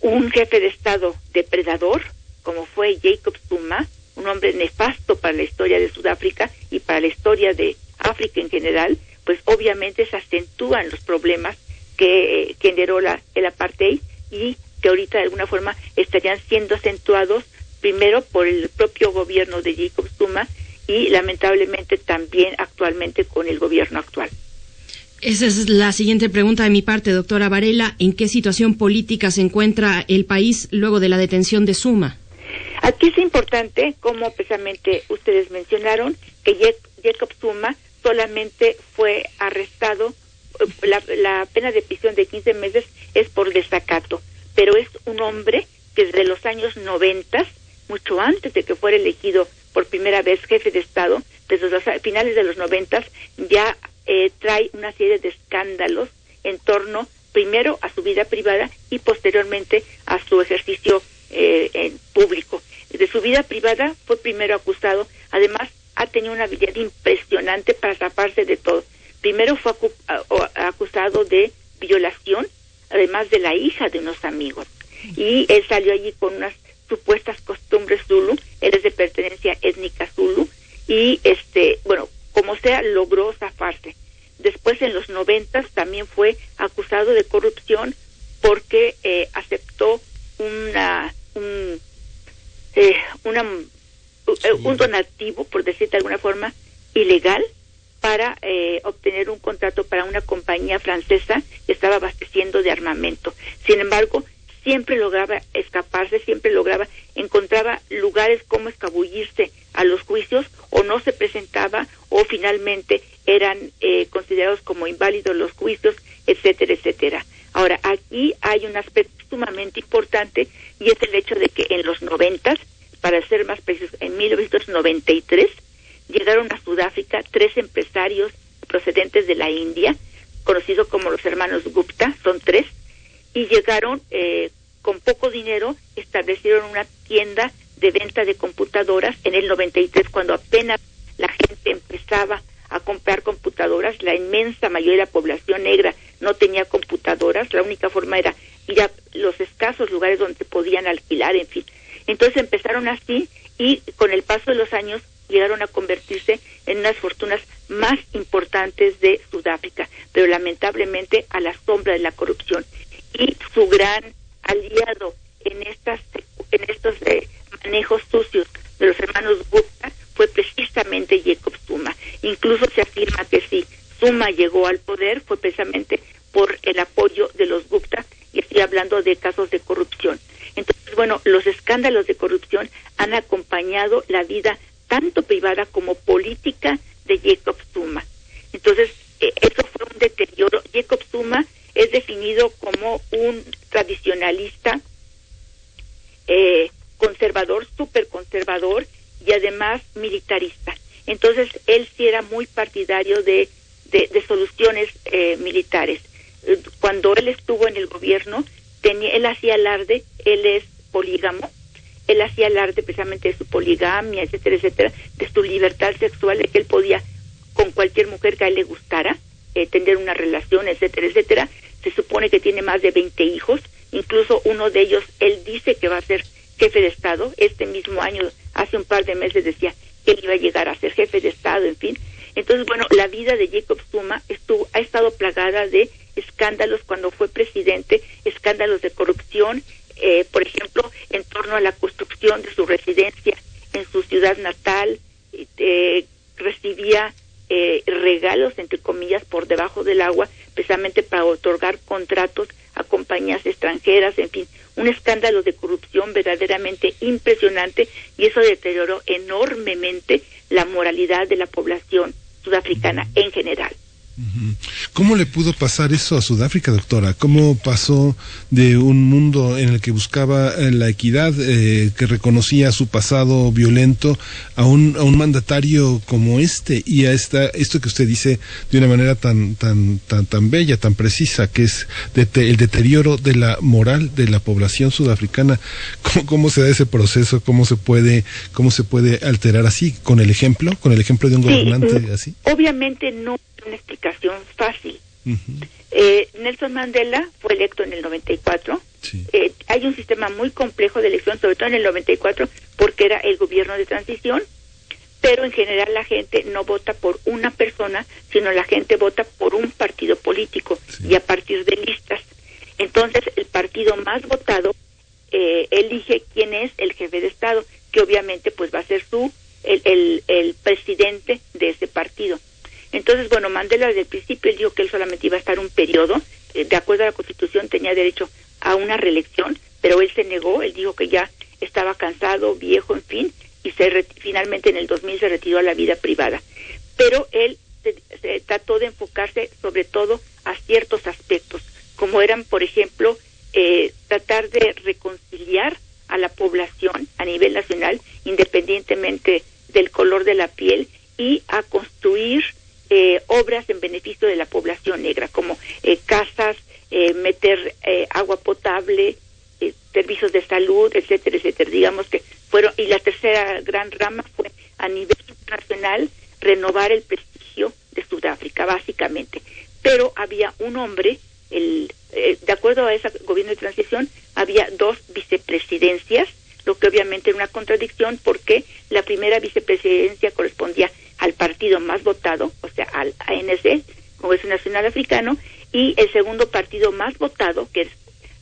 un jefe de Estado depredador, como fue Jacob Zuma, un hombre nefasto para la historia de Sudáfrica y para la historia de África en general, pues obviamente se acentúan los problemas que generó la, el apartheid y que ahorita de alguna forma estarían siendo acentuados primero por el propio gobierno de Jacob Zuma y lamentablemente también actualmente con el gobierno actual. Esa es la siguiente pregunta de mi parte, doctora Varela. ¿En qué situación política se encuentra el país luego de la detención de Zuma? Aquí es importante, como precisamente ustedes mencionaron, que Jacob Zuma solamente fue arrestado, la, la pena de prisión de 15 meses es por desacato, pero es un hombre que desde los años 90, mucho antes de que fuera elegido por primera vez jefe de Estado, desde los finales de los 90, ya eh, trae una serie de escándalos en torno primero a su vida privada y posteriormente a su ejercicio eh, en público. De su vida privada fue primero acusado, además ha tenido una habilidad impresionante para taparse de todo. Primero fue acusado de violación, además de la hija de unos amigos. Y él salió allí con unas supuestas costumbres Zulu, él es de pertenencia étnica Zulu, y este, bueno, como sea, logró zafarse. Después en los noventas también fue acusado de corrupción porque eh, aceptó una un, eh, una eh, un donativo, por decir de alguna forma, ilegal para eh, obtener un contrato para una compañía francesa que estaba abasteciendo de armamento. Sin embargo, siempre lograba escaparse, siempre lograba, encontraba lugares como escabullirse a los juicios o no se presentaba o finalmente eran eh, considerados como inválidos los juicios, etcétera, etcétera. Ahora, aquí hay un aspecto sumamente importante y es el hecho de que en los noventas, para ser más precisos, en 1993, llegaron a Sudáfrica tres empresarios procedentes de la India, conocidos como los hermanos Gupta, son tres, y llegaron eh, con poco dinero, establecieron una tienda de venta de computadoras en el 93, cuando apenas la gente empezaba a comprar computadoras, la inmensa mayoría de la población negra no tenía computadoras, la única forma era ir a los escasos lugares donde podían alquilar, en fin. Entonces empezaron así y con el paso de los años llegaron a convertirse en unas fortunas más importantes de Sudáfrica, pero lamentablemente a la sombra de la corrupción. Y su gran aliado en estas en estos eh, manejos sucios de los hermanos Gupta fue precisamente Jacob Zuma. Incluso se afirma que si Zuma llegó al poder fue precisamente por el apoyo de los Gupta y estoy hablando de casos de corrupción. Entonces, bueno, los escándalos de corrupción han acompañado la vida tanto privada como política de Jacob Zuma. Entonces, eh, eso fue un deterioro. Jacob Zuma es definido como un tradicionalista eh, conservador, súper conservador y además militarista. Entonces, él sí era muy partidario de, de, soluciones eh, militares. Cuando él estuvo en el gobierno, tenía, él hacía alarde, él es polígamo, él hacía alarde precisamente de su poligamia, etcétera, etcétera, de su libertad sexual, de que él podía con cualquier mujer que a él le gustara, eh, tener una relación, etcétera, etcétera. Se supone que tiene más de 20 hijos, incluso uno de ellos, él dice que va a ser jefe de Estado. Este mismo año, hace un par de meses, decía que él iba a llegar a ser jefe de Estado, en fin. Entonces, bueno, la vida de Jacob Zuma estuvo, ha estado plagada de escándalos cuando fue presidente, escándalos de corrupción, eh, por ejemplo, en torno a la construcción de su residencia en su ciudad natal, eh, recibía eh, regalos, entre comillas, por debajo del agua, precisamente para otorgar contratos a compañías extranjeras, en fin, un escándalo de corrupción verdaderamente impresionante y eso deterioró enormemente la moralidad de la población sudafricana en general. ¿Cómo le pudo pasar eso a Sudáfrica, doctora? ¿Cómo pasó de un mundo en el que buscaba eh, la equidad, eh, que reconocía su pasado violento, a un, a un mandatario como este y a esta, esto que usted dice de una manera tan, tan, tan, tan bella, tan precisa, que es el deterioro de la moral de la población sudafricana? ¿Cómo, ¿Cómo, se da ese proceso? ¿Cómo se puede, cómo se puede alterar así? ¿Con el ejemplo? ¿Con el ejemplo de un gobernante mm, así? Obviamente no una explicación fácil. eh, Nelson Mandela fue electo en el 94. Eh, hay un sistema muy complejo de elección, sobre todo en el 94, porque era el gobierno de transición, pero en general la gente no vota por una persona, sino la gente vota por un partido político y a partir de listas. Entonces, el partido más votado eh, elige quién es el jefe de Estado, que obviamente pues va a ser su el, el, el presidente de ese partido. Entonces, bueno, Mandela desde el principio él dijo que él solamente iba a estar un periodo, eh, de acuerdo a la Constitución tenía derecho a una reelección, pero él se negó, él dijo que ya estaba cansado, viejo, en fin, y se finalmente en el 2000 se retiró a la vida privada. Pero él se, trató de enfocarse sobre todo a ciertos aspectos, como eran, por ejemplo, eh, tratar de reconciliar a la población a nivel nacional, independientemente del color de la piel, y a construir eh, obras en beneficio de la población negra, como eh, casas, eh, meter agua potable, servicios de salud, etcétera, etcétera. Digamos que fueron, y la tercera gran rama fue a nivel internacional renovar el prestigio de Sudáfrica, básicamente. Pero había un hombre, el, de acuerdo a ese gobierno de transición, había dos vicepresidencias, lo que obviamente era una contradicción porque la primera vicepresidencia correspondía al partido más votado, o sea, al ANC, Congreso Nacional Africano, y el segundo partido más votado, que es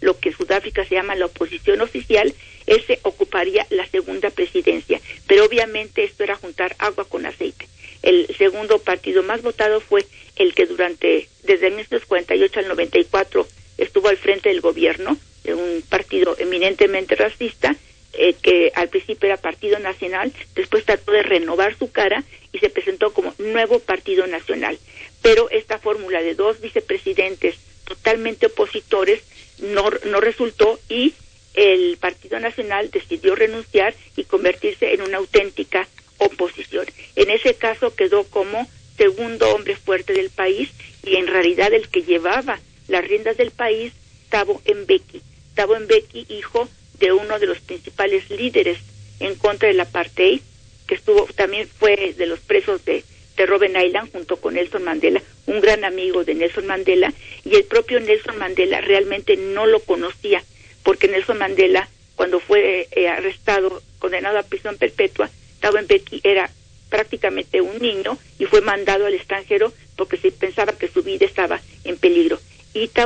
lo que Sudáfrica se llama la oposición oficial, ese ocuparía la segunda presidencia. Pero obviamente esto era juntar agua con aceite. El segundo partido más votado fue el que durante, desde 1948 al 94, estuvo al frente del gobierno, de un partido eminentemente racista, eh, que al principio era Partido Nacional, después trató de renovar su cara y se presentó como Nuevo Partido Nacional. Pero esta fórmula de dos vicepresidentes totalmente opositores no, no resultó y el Partido Nacional decidió renunciar y convertirse en una auténtica oposición. En ese caso quedó como segundo hombre fuerte del país y en realidad el que llevaba las riendas del país, Tabo Mbeki. Tabo Mbeki, hijo de uno de los principales líderes en contra del apartheid, que estuvo también fue de los presos de, de Robben Island junto con Nelson Mandela, un gran amigo de Nelson Mandela, y el propio Nelson Mandela realmente no lo conocía, porque Nelson Mandela, cuando fue eh, arrestado, condenado a prisión perpetua, Thabo Mbeki era prácticamente un niño y fue mandado al extranjero porque se pensaba que su vida estaba en peligro.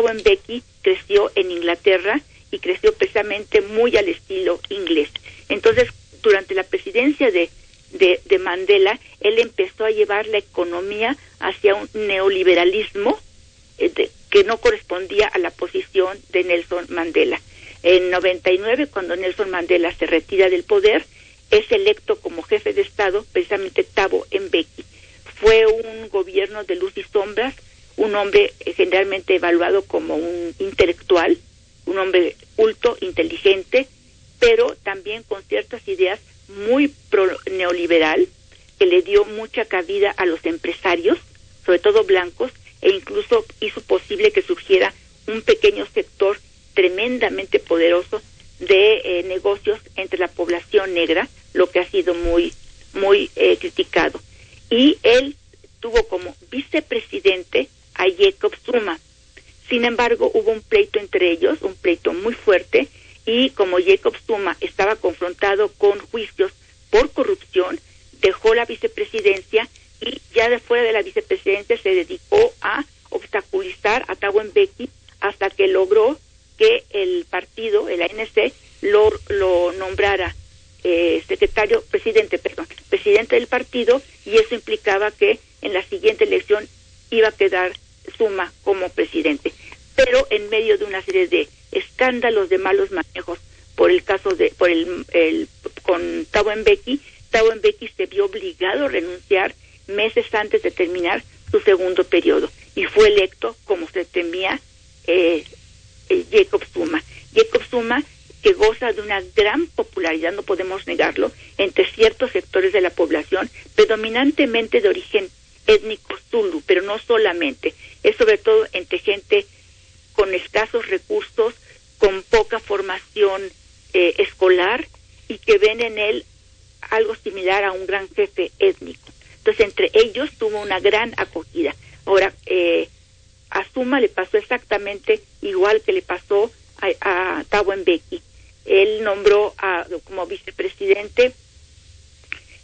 Y Thabo Mbeki creció en Inglaterra y creció precisamente muy al estilo inglés. Entonces, durante la presidencia de, de, Mandela, él empezó a llevar la economía hacia un neoliberalismo eh, que no correspondía a la posición de Nelson Mandela. En 99, cuando Nelson Mandela se retira del poder, es electo como jefe de Estado precisamente Tabo Mbeki. Fue un gobierno de luz y sombras, un hombre evaluado como un intelectual, un hombre culto, inteligente, pero también con ciertas ideas muy pro neoliberal, que le dio mucha cabida a los empresarios, sobre todo blancos, e incluso hizo posible que surgiera un pequeño sector tremendamente poderoso de eh, negocios entre la población negra, lo que ha sido muy, muy eh, criticado. Y él tuvo como vicepresidente a Jacob Zuma. Sin embargo, hubo un pleito entre ellos, un pleito muy fuerte, y como Jacob Zuma estaba confrontado con juicios por corrupción, dejó la vicepresidencia y ya de fuera de la vicepresidencia se dedicó a obstaculizar a Thabo Mbeki hasta que logró que el partido, el ANC, lo, lo nombrara eh, secretario, presidente, perdón, presidente del partido y eso implicaba que en la siguiente elección iba a quedar Suma como presidente. Pero en medio de una serie de escándalos de malos manejos por el caso de, por el, el con Tabo Mbeki, Tabo Mbeki se vio obligado a renunciar meses antes de terminar su segundo periodo y fue electo como se temía eh, eh Jacob Zuma. Jacob Zuma que goza de una gran popularidad, no podemos negarlo, entre ciertos sectores de la población, de origen étnico zulu, pero no solamente, es sobre todo entre gente con escasos recursos, con poca formación eh, escolar y que ven en él algo similar a un gran jefe étnico. Entonces, entre ellos tuvo una gran acogida. Ahora, eh, a Zuma le pasó exactamente igual que le pasó a, a Thabo Mbeki él nombró a, como vicepresidente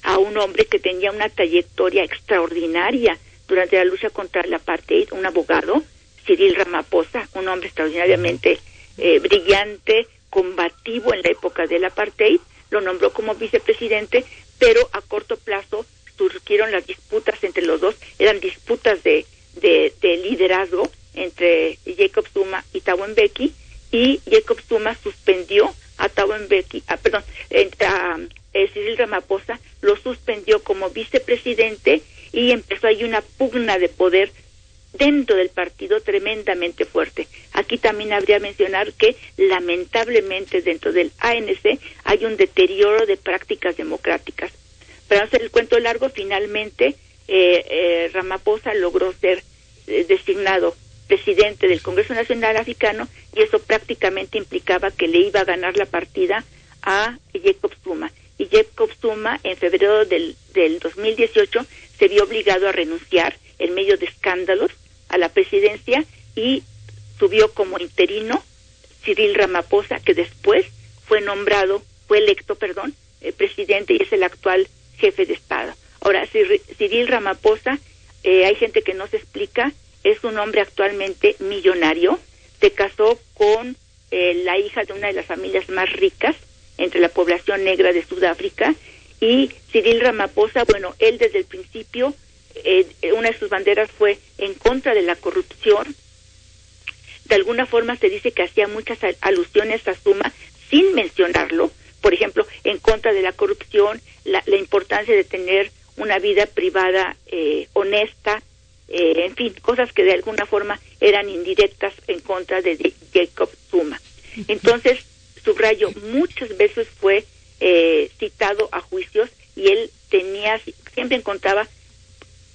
a un hombre que tenía una trayectoria extraordinaria durante la lucha contra el apartheid, un abogado, Cyril Ramaphosa, un hombre extraordinariamente eh, brillante, combativo en la época del apartheid, lo nombró como vicepresidente, pero a corto plazo surgieron las disputas entre los dos, eran disputas de, de, de liderazgo entre Jacob Zuma y Thabo Mbeki, y Jacob Zuma suspendió a Thabo Mbeki, ah, perdón, a, eh, Cyril Ramaphosa lo suspendió como vicepresidente y empezó ahí una pugna de poder dentro del partido tremendamente fuerte. Aquí también habría mencionar que lamentablemente dentro del ANC hay un deterioro de prácticas democráticas. Para hacer el cuento largo, finalmente eh, eh, Ramaphosa logró ser designado presidente del Congreso Nacional Africano y eso prácticamente implicaba que le iba a ganar la partida a Jacob Zuma. Y Jacob Zuma en febrero del, del 2018 se vio obligado a renunciar en medio de escándalos a la presidencia y subió como interino Cyril Ramaphosa, que después fue nombrado fue electo, perdón, el presidente y es el actual jefe de Estado. Ahora, Cyril Ramaphosa, eh, hay gente que no se explica, es un hombre actualmente millonario, se casó con eh, la hija de una de las familias más ricas entre la población negra de Sudáfrica y Cyril Ramaphosa, bueno, él desde el principio, eh, una de sus banderas fue en contra de la corrupción. De alguna forma se dice que hacía muchas alusiones a Suma sin mencionarlo, por ejemplo, en contra de la corrupción, la, importancia de tener una vida privada eh, honesta, eh, en fin, cosas que de alguna forma eran indirectas en contra de Jacob Zuma. Entonces, subrayo, muchas veces fue eh, citado a juicios y él tenía, siempre encontraba,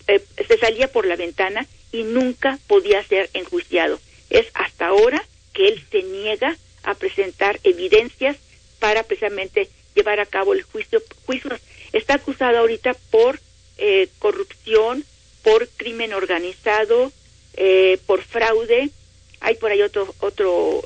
eh, se salía por la ventana y nunca podía ser enjuiciado. Es hasta ahora que él se niega a presentar evidencias para precisamente llevar a cabo el juicio. juicio. Está acusado ahorita por eh, corrupción, por crimen organizado, por fraude. Hay por ahí otro otro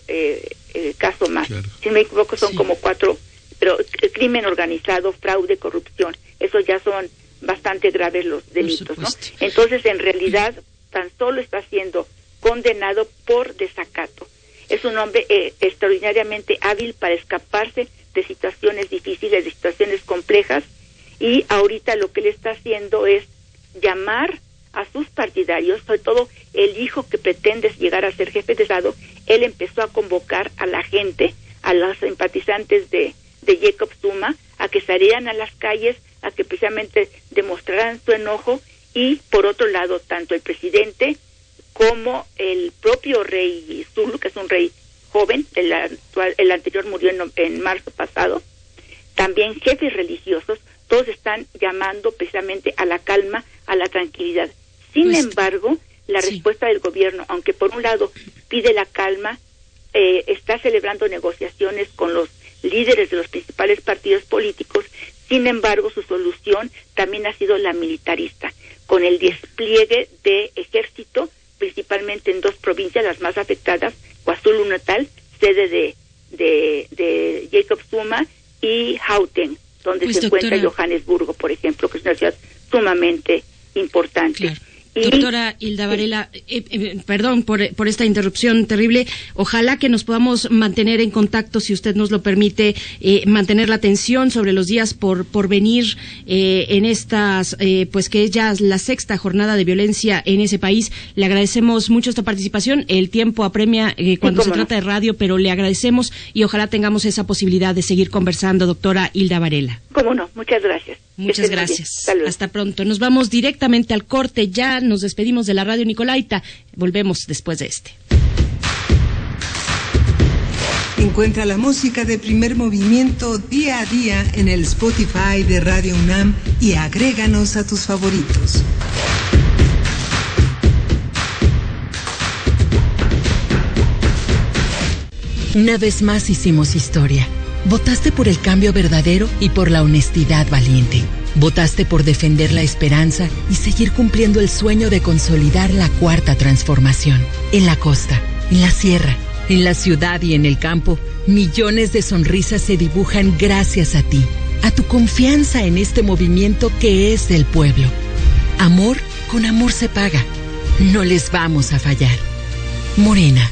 caso más. Si me equivoco, son como cuatro pero crimen organizado, fraude, corrupción, esos ya son bastante graves los delitos, ¿no? Entonces, en realidad, tan solo está siendo condenado por desacato. Es un hombre eh, extraordinariamente hábil para escaparse de situaciones difíciles, de situaciones complejas, y ahorita lo que él está haciendo es llamar a sus partidarios, sobre todo el hijo que pretende llegar a ser jefe de Estado, él empezó a convocar a la gente, a los simpatizantes de, de Jacob Zuma a que salieran a las calles, a que precisamente demostraran su enojo y por otro lado tanto el presidente como el propio rey Zulu, que es un rey joven, el, actual, el anterior murió en, marzo pasado, también jefes religiosos, todos están llamando precisamente a la calma, a la tranquilidad. Sin pues, embargo, la respuesta del gobierno, aunque por un lado pide la calma, eh, está celebrando negociaciones con los líderes de los principales partidos políticos, sin embargo, su solución también ha sido la militarista, con el despliegue de ejército, principalmente en dos provincias, las más afectadas, KwaZulu Natal, sede de, de, Jacob Zuma, y Hauten, donde pues, se encuentra Johannesburgo, por ejemplo, que es una ciudad sumamente importante. Doctora Hilda Varela, eh, eh, perdón por, por, esta interrupción terrible. Ojalá que nos podamos mantener en contacto, si usted nos lo permite, eh, mantener la atención sobre los días por, por venir en estas, pues que es ya la sexta jornada de violencia en ese país. Le agradecemos mucho esta participación. El tiempo apremia cuando se trata de radio, pero le agradecemos y ojalá tengamos esa posibilidad de seguir conversando, doctora Hilda Varela. Cómo no, muchas gracias. Muchas gracias. Hasta pronto. Nos vamos directamente al corte. Ya nos despedimos de la radio Nicolaita. Volvemos después de este. Encuentra la música de primer movimiento día a día en el Spotify de Radio UNAM y agréganos a tus favoritos. Una vez más hicimos historia Votaste por el cambio verdadero y por la honestidad valiente. Votaste por defender la esperanza y seguir cumpliendo el sueño de consolidar la cuarta transformación. En la costa, en la sierra, en la ciudad y en el campo, millones de sonrisas se dibujan gracias a ti, a tu confianza en este movimiento que es del pueblo. Amor con amor se paga. No les vamos a fallar. Morena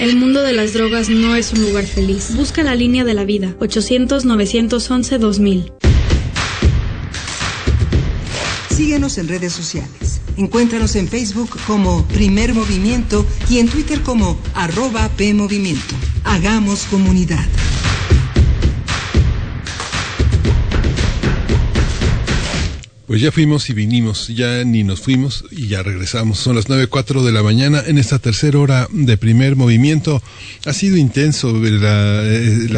El mundo de las drogas no es un lugar feliz. Busca la línea de la vida. 800-911-2000. Síguenos en redes sociales. Encuéntranos en Facebook como Primer Movimiento y en Twitter como arroba PMovimiento. Hagamos comunidad. Pues ya fuimos y vinimos, ya ni nos fuimos y ya regresamos. Son las nueve cuatro de la mañana en esta tercera hora de primer movimiento. Ha sido intenso eh,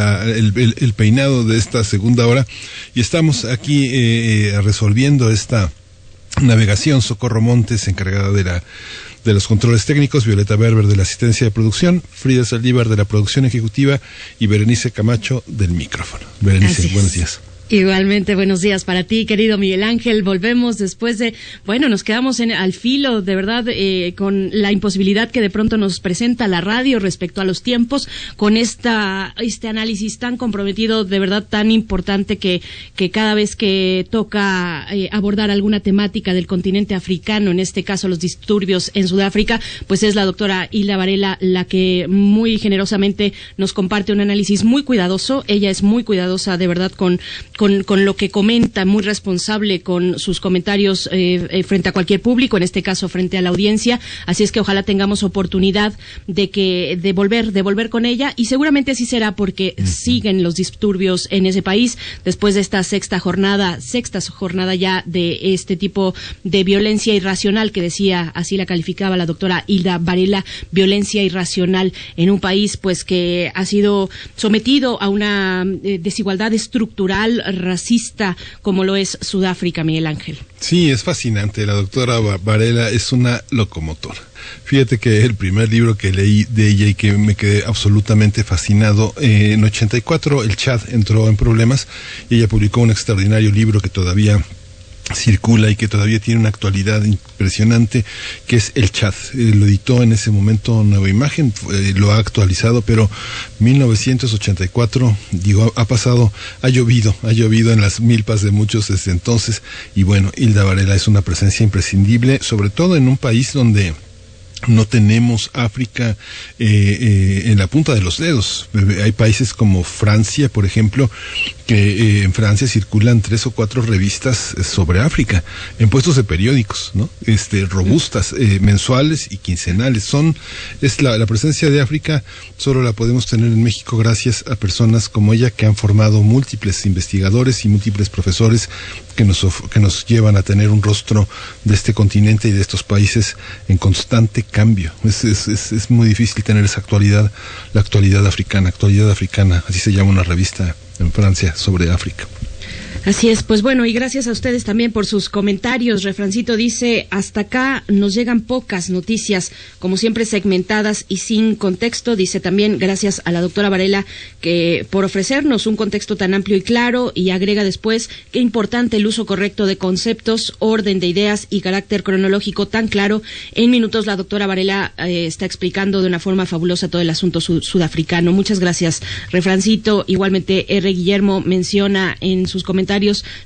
el, peinado de esta segunda hora y estamos aquí eh, eh, resolviendo esta navegación, Socorro Montes, encargada de la de los controles técnicos, Violeta Berber de la asistencia de producción, Frida Saldívar de la producción ejecutiva y Berenice Camacho del micrófono. Berenice, buenos días. Igualmente, buenos días para ti, querido Miguel Ángel. Volvemos después de, bueno, nos quedamos en, al filo, de verdad, eh, con la imposibilidad que de pronto nos presenta la radio respecto a los tiempos, con esta, este análisis tan comprometido, de verdad tan importante que, que cada vez que toca eh, abordar alguna temática del continente africano, en este caso los disturbios en Sudáfrica, pues es la doctora Hilda Varela la que muy generosamente nos comparte un análisis muy cuidadoso. Ella es muy cuidadosa, de verdad, con con, con lo que comenta, muy responsable con sus comentarios eh, eh, frente a cualquier público, en este caso frente a la audiencia. Así es que ojalá tengamos oportunidad de que de volver, de volver con ella y seguramente así será porque siguen los disturbios en ese país después de esta sexta jornada, sexta jornada ya de este tipo de violencia irracional que decía, así la calificaba la doctora Hilda Varela, violencia irracional en un país pues que ha sido sometido a una eh, desigualdad estructural racista como lo es Sudáfrica, Miguel Ángel. Sí, es fascinante. La doctora Varela es una locomotora. Fíjate que el primer libro que leí de ella y que me quedé absolutamente fascinado, eh, en 84 el Chad entró en problemas y ella publicó un extraordinario libro que todavía circula y que todavía tiene una actualidad impresionante, que es el chat. Eh, lo editó en ese momento Nueva Imagen, eh, lo ha actualizado, pero 1984, digo, ha pasado, ha llovido, ha llovido en las milpas de muchos desde entonces, y bueno, Hilda Varela es una presencia imprescindible, sobre todo en un país donde no tenemos África eh, eh, en la punta de los dedos. Hay países como Francia, por ejemplo, que eh, en Francia circulan tres o cuatro revistas sobre África en puestos de periódicos, ¿no? Este, robustas, mensuales y quincenales. Son, es la, la, presencia de África solo la podemos tener en México gracias a personas como ella que han formado múltiples investigadores y múltiples profesores que nos, que nos llevan a tener un rostro de este continente y de estos países en constante cambio. Es, es, es, es, muy difícil tener esa actualidad, la actualidad africana, actualidad africana, así se llama una revista en Francia sobre África. Así es, pues bueno, y gracias a ustedes también por sus comentarios. Refrancito dice, hasta acá nos llegan pocas noticias, como siempre segmentadas y sin contexto. Dice también, gracias a la doctora Varela que por ofrecernos un contexto tan amplio y claro, y agrega después, qué importante el uso correcto de conceptos, orden de ideas y carácter cronológico tan claro. En minutos la doctora Varela eh, está explicando de una forma fabulosa todo el asunto sudafricano. Muchas gracias, Refrancito. Igualmente, R. Guillermo menciona en sus comentarios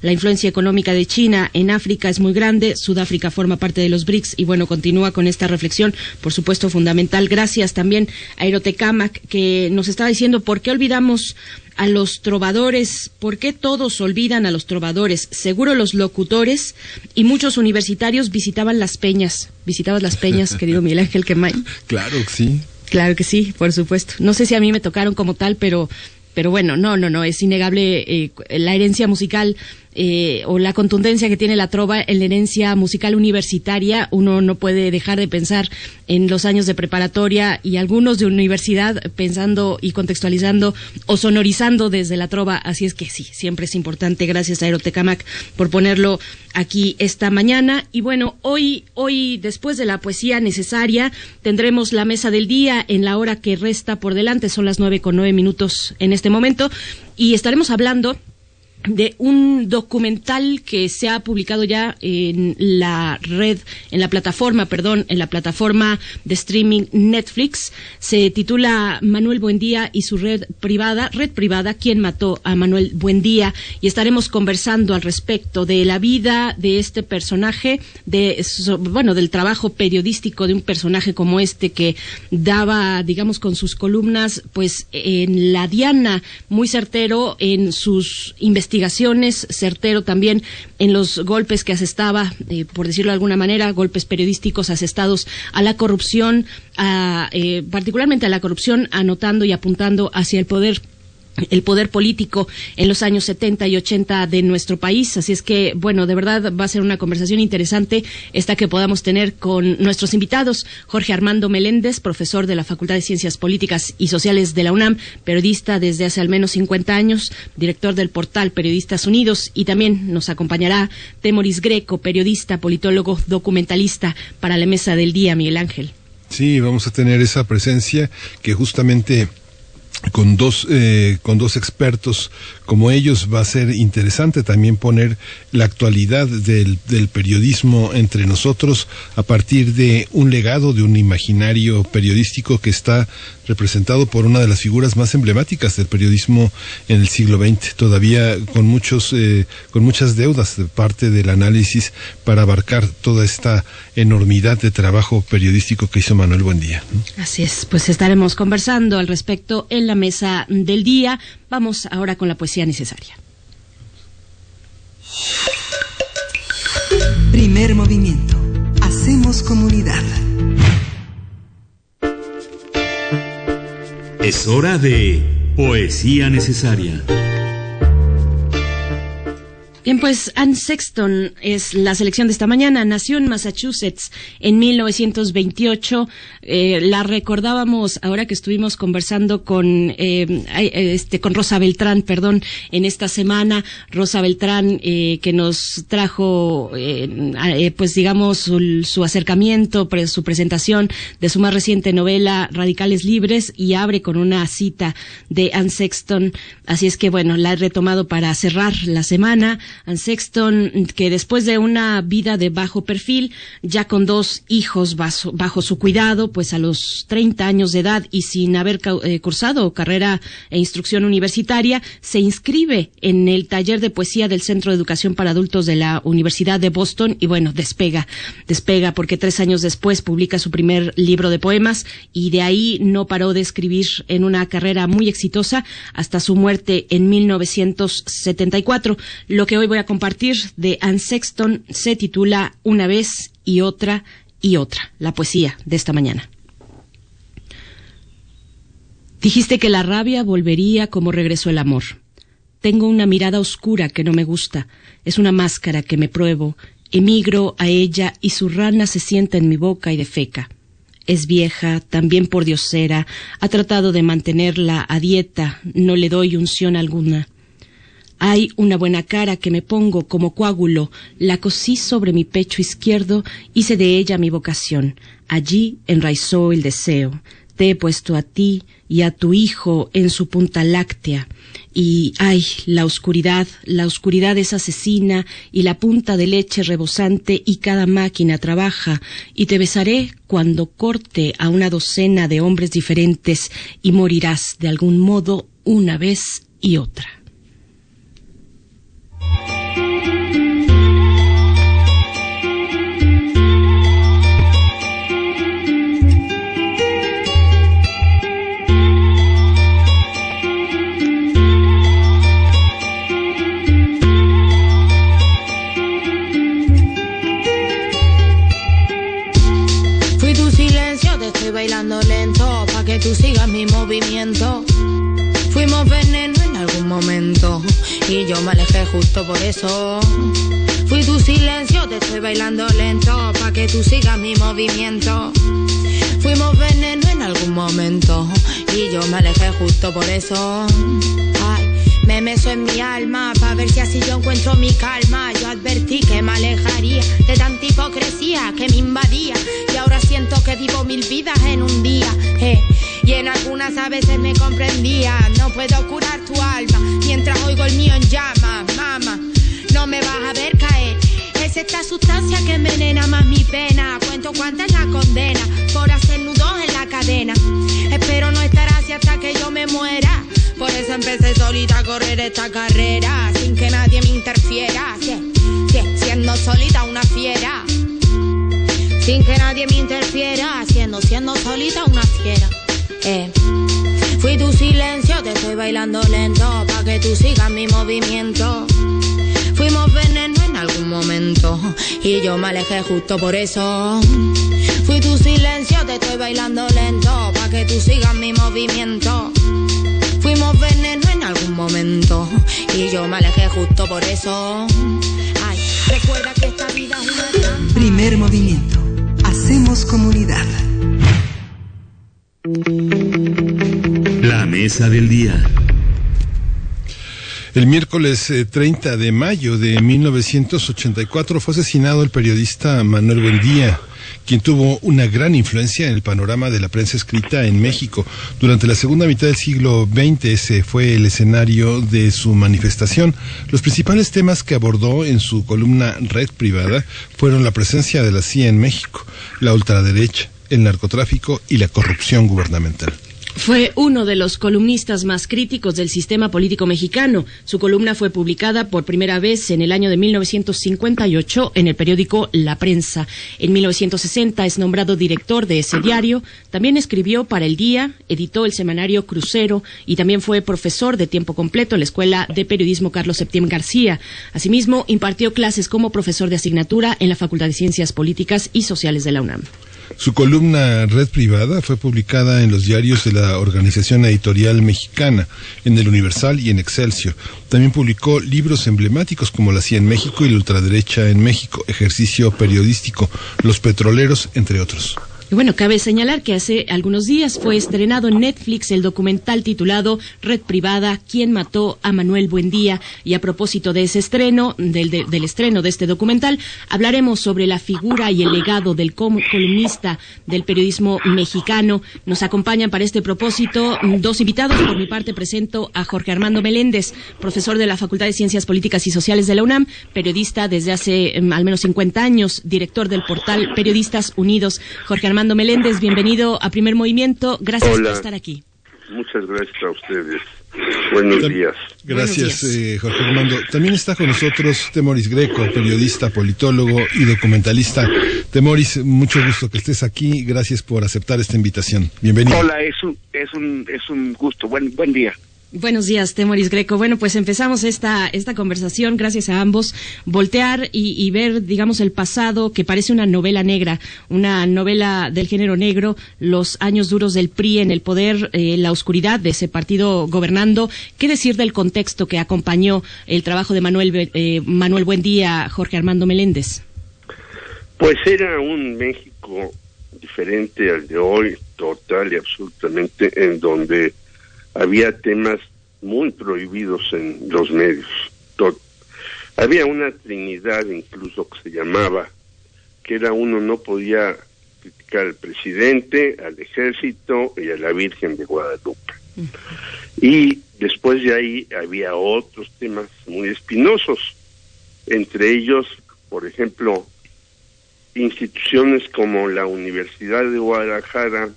la influencia económica de China en África es muy grande. Sudáfrica forma parte de los BRICS y bueno, continúa con esta reflexión, por supuesto, fundamental. Gracias también a Aerotecamac que nos está diciendo por qué olvidamos a los trovadores, ¿por qué todos olvidan a los trovadores? Seguro los locutores y muchos universitarios visitaban las peñas. ¿Visitabas las peñas, querido Miguel Ángel Quemay? <laughs> Claro que sí. Claro que sí, por supuesto. No sé si a mí me tocaron como tal, pero pero bueno, no, no, no, es innegable eh, la herencia musical eh, o la contundencia que tiene la trova en la herencia musical universitaria, uno no puede dejar de pensar en los años de preparatoria y algunos de universidad pensando y contextualizando o sonorizando desde la trova. Así es que sí, siempre es importante. Gracias a Aerotecamac por ponerlo aquí esta mañana. Y bueno, hoy, hoy, después de la poesía necesaria, tendremos la mesa del día en la hora que resta por delante. Son las nueve con nueve minutos en este momento. Y estaremos hablando de un documental que se ha publicado ya en la red, en la plataforma, perdón, en la plataforma de streaming Netflix. Se titula Manuel Buendía y su red privada, red privada, ¿Quién mató a Manuel Buendía? Y estaremos conversando al respecto de la vida de este personaje, de, bueno, del trabajo periodístico de un personaje como este que daba, digamos, con sus columnas, pues en la diana, muy certero en sus investigaciones investigaciones, certero también en los golpes que asestaba, eh, por decirlo de alguna manera, golpes periodísticos asestados a la corrupción, a, eh, particularmente a la corrupción, anotando y apuntando hacia el poder el poder político en los años 70 y 80 de nuestro país. Así es que, bueno, de verdad va a ser una conversación interesante esta que podamos tener con nuestros invitados. Jorge Armando Meléndez, profesor de la Facultad de Ciencias Políticas y Sociales de la UNAM, periodista desde hace al menos 50 años, director del portal Periodistas Unidos y también nos acompañará Temoris Greco, periodista, politólogo, documentalista para la mesa del día, Miguel Ángel. Sí, vamos a tener esa presencia que justamente con dos eh, con dos expertos como ellos va a ser interesante también poner la actualidad del, del, periodismo entre nosotros a partir de un legado de un imaginario periodístico que está representado por una de las figuras más emblemáticas del periodismo en el siglo XX todavía con muchos eh, con muchas deudas de parte del análisis para abarcar toda esta enormidad de trabajo periodístico que hizo Manuel Buendía así es pues estaremos conversando al respecto en la mesa del día. Vamos ahora con la poesía necesaria. Primer movimiento. Hacemos comunidad. Es hora de poesía necesaria. Bien, pues Anne Sexton es la selección de esta mañana. Nació en Massachusetts en 1928. Eh, la recordábamos ahora que estuvimos conversando con eh, este con Rosa Beltrán, perdón, en esta semana. Rosa Beltrán eh, que nos trajo, pues digamos su, su acercamiento, su presentación de su más reciente novela Radicales Libres y abre con una cita de Anne Sexton. Así es que bueno, la he retomado para cerrar la semana. Sexton, que después de una vida de bajo perfil, ya con dos hijos bajo, su cuidado, pues a los 30 años de edad y sin haber eh, cursado carrera e instrucción universitaria, se inscribe en el taller de poesía del Centro de Educación para Adultos de la Universidad de Boston y bueno, despega, despega porque tres años después publica su primer libro de poemas y de ahí no paró de escribir en una carrera muy exitosa hasta su muerte en 1974. Lo que hoy voy a compartir de Anne Sexton se titula Una vez y otra y otra, la poesía de esta mañana. Dijiste que la rabia volvería como regresó el amor. Tengo una mirada oscura que no me gusta, es una máscara que me pruebo, emigro a ella y su rana se sienta en mi boca y defeca. Es vieja, también por diosera, ha tratado de mantenerla a dieta, no le doy unción alguna. Hay una buena cara que me pongo como coágulo, la cosí sobre mi pecho izquierdo, hice de ella mi vocación. Allí enraizó el deseo. Te he puesto a ti y a tu hijo en su punta láctea. Y ay, la oscuridad, la oscuridad es asesina y la punta de leche rebosante y cada máquina trabaja. Y te besaré cuando corte a una docena de hombres diferentes y morirás de algún modo una vez y otra. Tú sigas mi movimiento. Fuimos veneno en algún momento y yo me alejé justo por eso. Fui tu silencio, te estoy bailando lento pa' que tú sigas mi movimiento. Fuimos veneno en algún momento y yo me alejé justo por eso. Me meso en mi alma para ver si así yo encuentro mi calma. Yo advertí que me alejaría de tanta hipocresía que me invadía. Y ahora siento que vivo mil vidas en un día. Eh. Y en algunas a veces me comprendía. No puedo curar tu alma mientras oigo el mío en llama. Mama, no me vas a ver caer. Es esta sustancia que envenena más mi pena. Cuento cuánta es la condena por hacer nudos en la cadena. Espero no estar así hasta que yo me muera. Por eso empecé solita a correr esta carrera, sin que nadie me interfiera. siendo solita una fiera. Sin que nadie me interfiera, siendo, siendo solita una fiera. Eh. Fui tu silencio, te estoy bailando lento, pa' que tú sigas mi movimiento. Fuimos veneno en algún momento, y yo me alejé justo por eso. Fui tu silencio, te estoy bailando lento, pa' que tú sigas mi movimiento. Fuimos veneno en algún momento. Y yo me alejé justo por eso. Ay, recuerda que esta vida es una... Primer movimiento. Hacemos comunidad. La mesa del día. El miércoles 30 de mayo de 1984 fue asesinado el periodista Manuel Buendía quien tuvo una gran influencia en el panorama de la prensa escrita en México. Durante la segunda mitad del siglo XX ese fue el escenario de su manifestación. Los principales temas que abordó en su columna Red Privada fueron la presencia de la CIA en México, la ultraderecha, el narcotráfico y la corrupción gubernamental. Fue uno de los columnistas más críticos del sistema político mexicano. Su columna fue publicada por primera vez en el año de 1958 en el periódico La Prensa. En 1960 es nombrado director de ese diario. También escribió para El Día, editó el semanario Crucero y también fue profesor de tiempo completo en la Escuela de Periodismo Carlos Septién García. Asimismo, impartió clases como profesor de asignatura en la Facultad de Ciencias Políticas y Sociales de la UNAM. Su columna Red Privada fue publicada en los diarios de la Organización Editorial Mexicana, en el Universal y en Excelsior. También publicó libros emblemáticos como La CIA en México y la ultraderecha en México, Ejercicio Periodístico, Los Petroleros, entre otros. Bueno, cabe señalar que hace algunos días fue estrenado en Netflix el documental titulado Red Privada, ¿Quién mató a Manuel Buendía? Y a propósito de ese estreno, del, del estreno de este documental, hablaremos sobre la figura y el legado del columnista del periodismo mexicano. Nos acompañan para este propósito dos invitados. Por mi parte presento a Jorge Armando Meléndez, profesor de la Facultad de Ciencias Políticas y Sociales de la UNAM, periodista desde hace mm, al menos 50 años, director del portal Periodistas Unidos. Jorge Armando Armando Meléndez, bienvenido a Primer Movimiento. Gracias por estar aquí. Muchas gracias a ustedes. Buenos días. Gracias, eh, Jorge Armando. También está con nosotros Temoris Greco, periodista, politólogo y documentalista. Temoris, mucho gusto que estés aquí. Gracias por aceptar esta invitación. Bienvenido. Hola, es un, es un, es un gusto. Buen, buen día. Buenos días, Temoris Greco. Bueno, pues empezamos esta, esta conversación, gracias a ambos, voltear y, ver, digamos, el pasado que parece una novela negra, una novela del género negro, los años duros del PRI en el poder, eh, la oscuridad de ese partido gobernando. ¿Qué decir del contexto que acompañó el trabajo de Manuel, eh, Manuel Buendía, Jorge Armando Meléndez? Pues era un México diferente al de hoy, total y absolutamente, en donde había temas muy prohibidos en los medios. Había una trinidad incluso que se llamaba, que era uno no podía criticar al presidente, al ejército y a la Virgen de Guadalupe. Y después de ahí había otros temas muy espinosos, entre ellos, por ejemplo, instituciones como la Universidad de Guadalajara,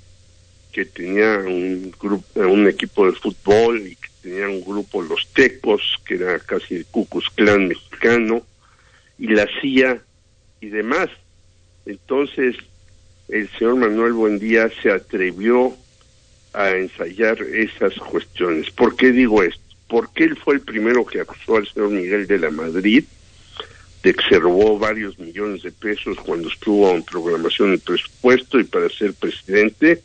que tenía un grupo, un equipo de fútbol y que tenía un grupo los Tecos, que era casi el Cucus Clan mexicano, y la CIA y demás. Entonces, el señor Manuel Buendía se atrevió a ensayar esas cuestiones. ¿Por qué digo esto? Porque él fue el primero que acusó al señor Miguel de la Madrid de que se robó varios millones de pesos cuando estuvo en programación del presupuesto y para ser presidente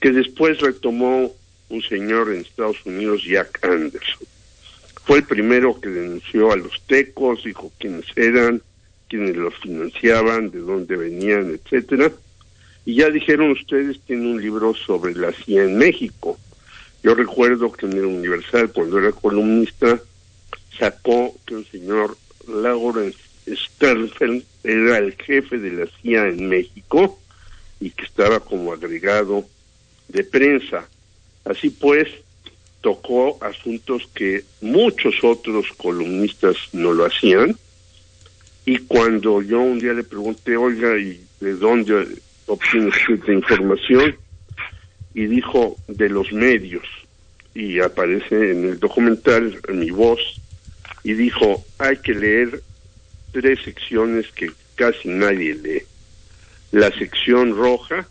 que después retomó un señor en Estados Unidos, Jack Anderson. Fue el primero que denunció a los tecos, dijo quiénes eran, quiénes los financiaban, de dónde venían, etcétera. Y ya dijeron ustedes, tiene un libro sobre la CIA en México. Yo recuerdo que en el Universal, cuando era columnista, sacó que un señor Lawrence Sternfeld era el jefe de la CIA en México y que estaba como agregado de prensa. Así pues, tocó asuntos que muchos otros columnistas no lo hacían. Y cuando yo un día le pregunté, oiga, ¿y de dónde obtiene esta información? Y dijo, de los medios. Y aparece en el documental mi voz. Y dijo, hay que leer tres secciones que casi nadie lee. La sección roja,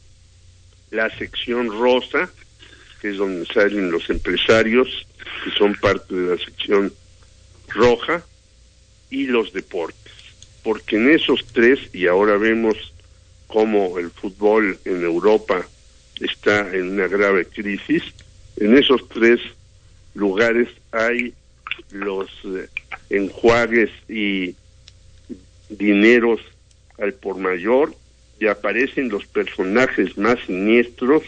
la sección rosa, que es donde salen los empresarios, que son parte de la sección roja, y los deportes. Porque en esos tres, y ahora vemos cómo el fútbol en Europa está en una grave crisis, en esos tres lugares hay los eh, enjuagues y dineros al por mayor y aparecen los personajes más siniestros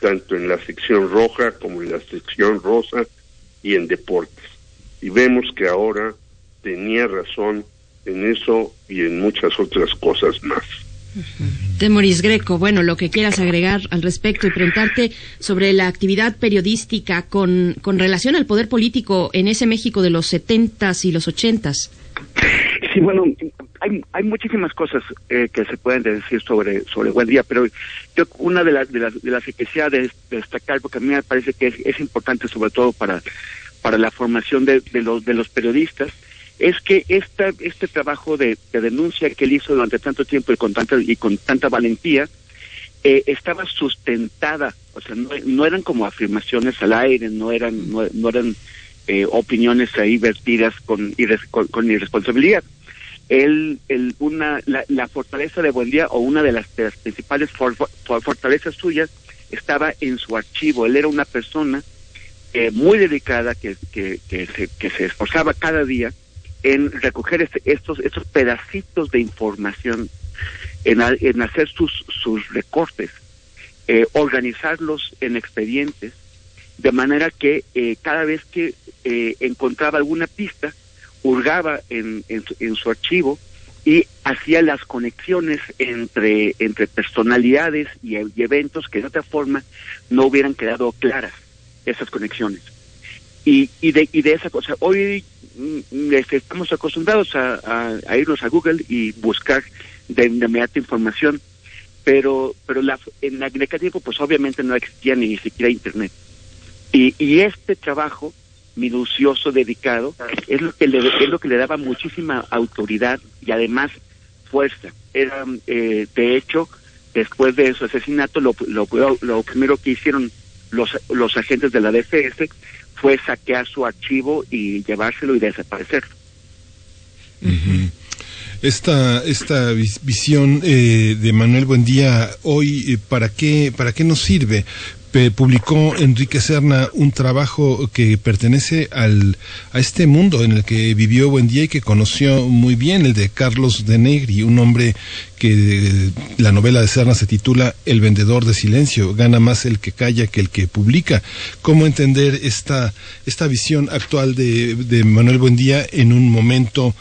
tanto en la sección roja como en la sección rosa y en deportes. Y vemos que ahora tenía razón en eso y en muchas otras cosas más. Temoris Greco, bueno, lo que quieras agregar al respecto y preguntarte sobre la actividad periodística con, con relación al poder político en ese México de los setentas y los ochentas. Sí, bueno, hay, hay muchísimas cosas eh, que se pueden decir sobre sobre Buen Día, pero yo una de las de las, de las que quisiera destacar, porque a mí me parece que es, importante sobre todo para para la formación de, de los de los periodistas, es que esta, este trabajo de, denuncia que él hizo durante tanto tiempo y con tanta, y con tanta valentía eh, estaba sustentada, o sea, no, eran como afirmaciones al aire, no eran, no, eran eh, opiniones ahí vertidas con, con, irresponsabilidad. Él, el, una, la, fortaleza de Buendía o una de las, principales fortalezas suyas estaba en su archivo. Él era una persona eh, muy dedicada que, que, se, que se esforzaba cada día en recoger este, estos, estos pedacitos de información, en, en hacer sus, sus recortes, eh, organizarlos en expedientes, de manera que eh, cada vez que eh, encontraba alguna pista, hurgaba en, en, su, archivo y hacía las conexiones entre, entre personalidades y, eventos que de otra forma no hubieran quedado claras esas conexiones. Y, y, de, y de esa cosa, hoy Mm, este, estamos acostumbrados a, irnos a Google y buscar de, inmediata información, pero pero la, en aquel tiempo pues obviamente no existía ni siquiera internet. Y, y este trabajo minucioso, dedicado, es lo que le, es lo que le daba muchísima autoridad y además fuerza. Era, eh, de hecho, después de su asesinato, lo, lo, lo primero que hicieron los, los agentes de la DFS fue saquear su archivo y llevárselo y desaparecerlo. Esta, esta visión eh, de Manuel Buendía hoy, eh, ¿para qué, ¿para qué nos sirve? publicó Enrique Serna un trabajo que pertenece al, a este mundo en el que vivió Buendía y que conoció muy bien, el de Carlos de Negri, un hombre que la novela de Serna se titula El vendedor de silencio, gana más el que calla que el que publica. ¿Cómo entender esta, esta visión actual de, de Manuel Buendía en un momento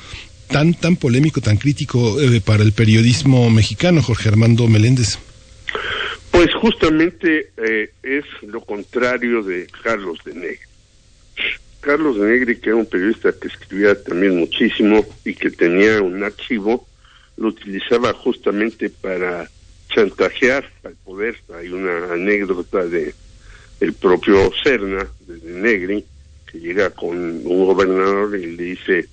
tan, tan polémico, tan crítico eh, para el periodismo mexicano, Jorge Armando Meléndez? Pues justamente eh, es lo contrario de Carlos de Negri. Carlos de Negri, que era un periodista que escribía también muchísimo y que tenía un archivo, lo utilizaba justamente para chantajear al poder. Hay una anécdota de el propio Serna, de Negri, que llega con un gobernador y le dice,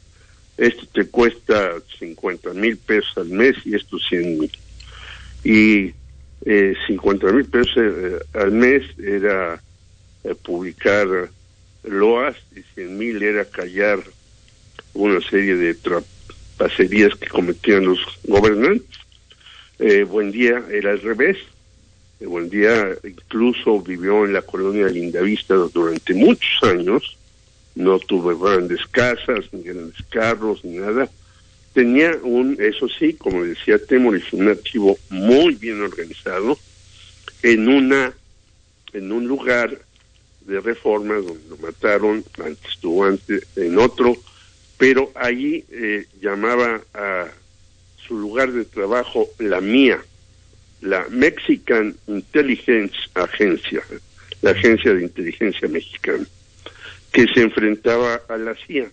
esto te cuesta 50 mil pesos al mes y esto 100 mil. Y eh, 50 mil pesos eh, al mes era eh, publicar loas y 100 mil era callar una serie de trapacerías que cometían los gobernantes. Eh, buen día era al revés. buen día incluso vivió en la colonia Lindavista durante muchos años. No tuvo grandes casas, ni grandes carros, ni nada. Tenía un, eso sí, como decía Temoris, un archivo muy bien organizado en una, en un lugar de reforma donde lo mataron, antes estuvo antes en otro, pero allí eh, llamaba a su lugar de trabajo la mía, la Mexican Intelligence Agencia, la agencia de inteligencia mexicana, que se enfrentaba a la CIA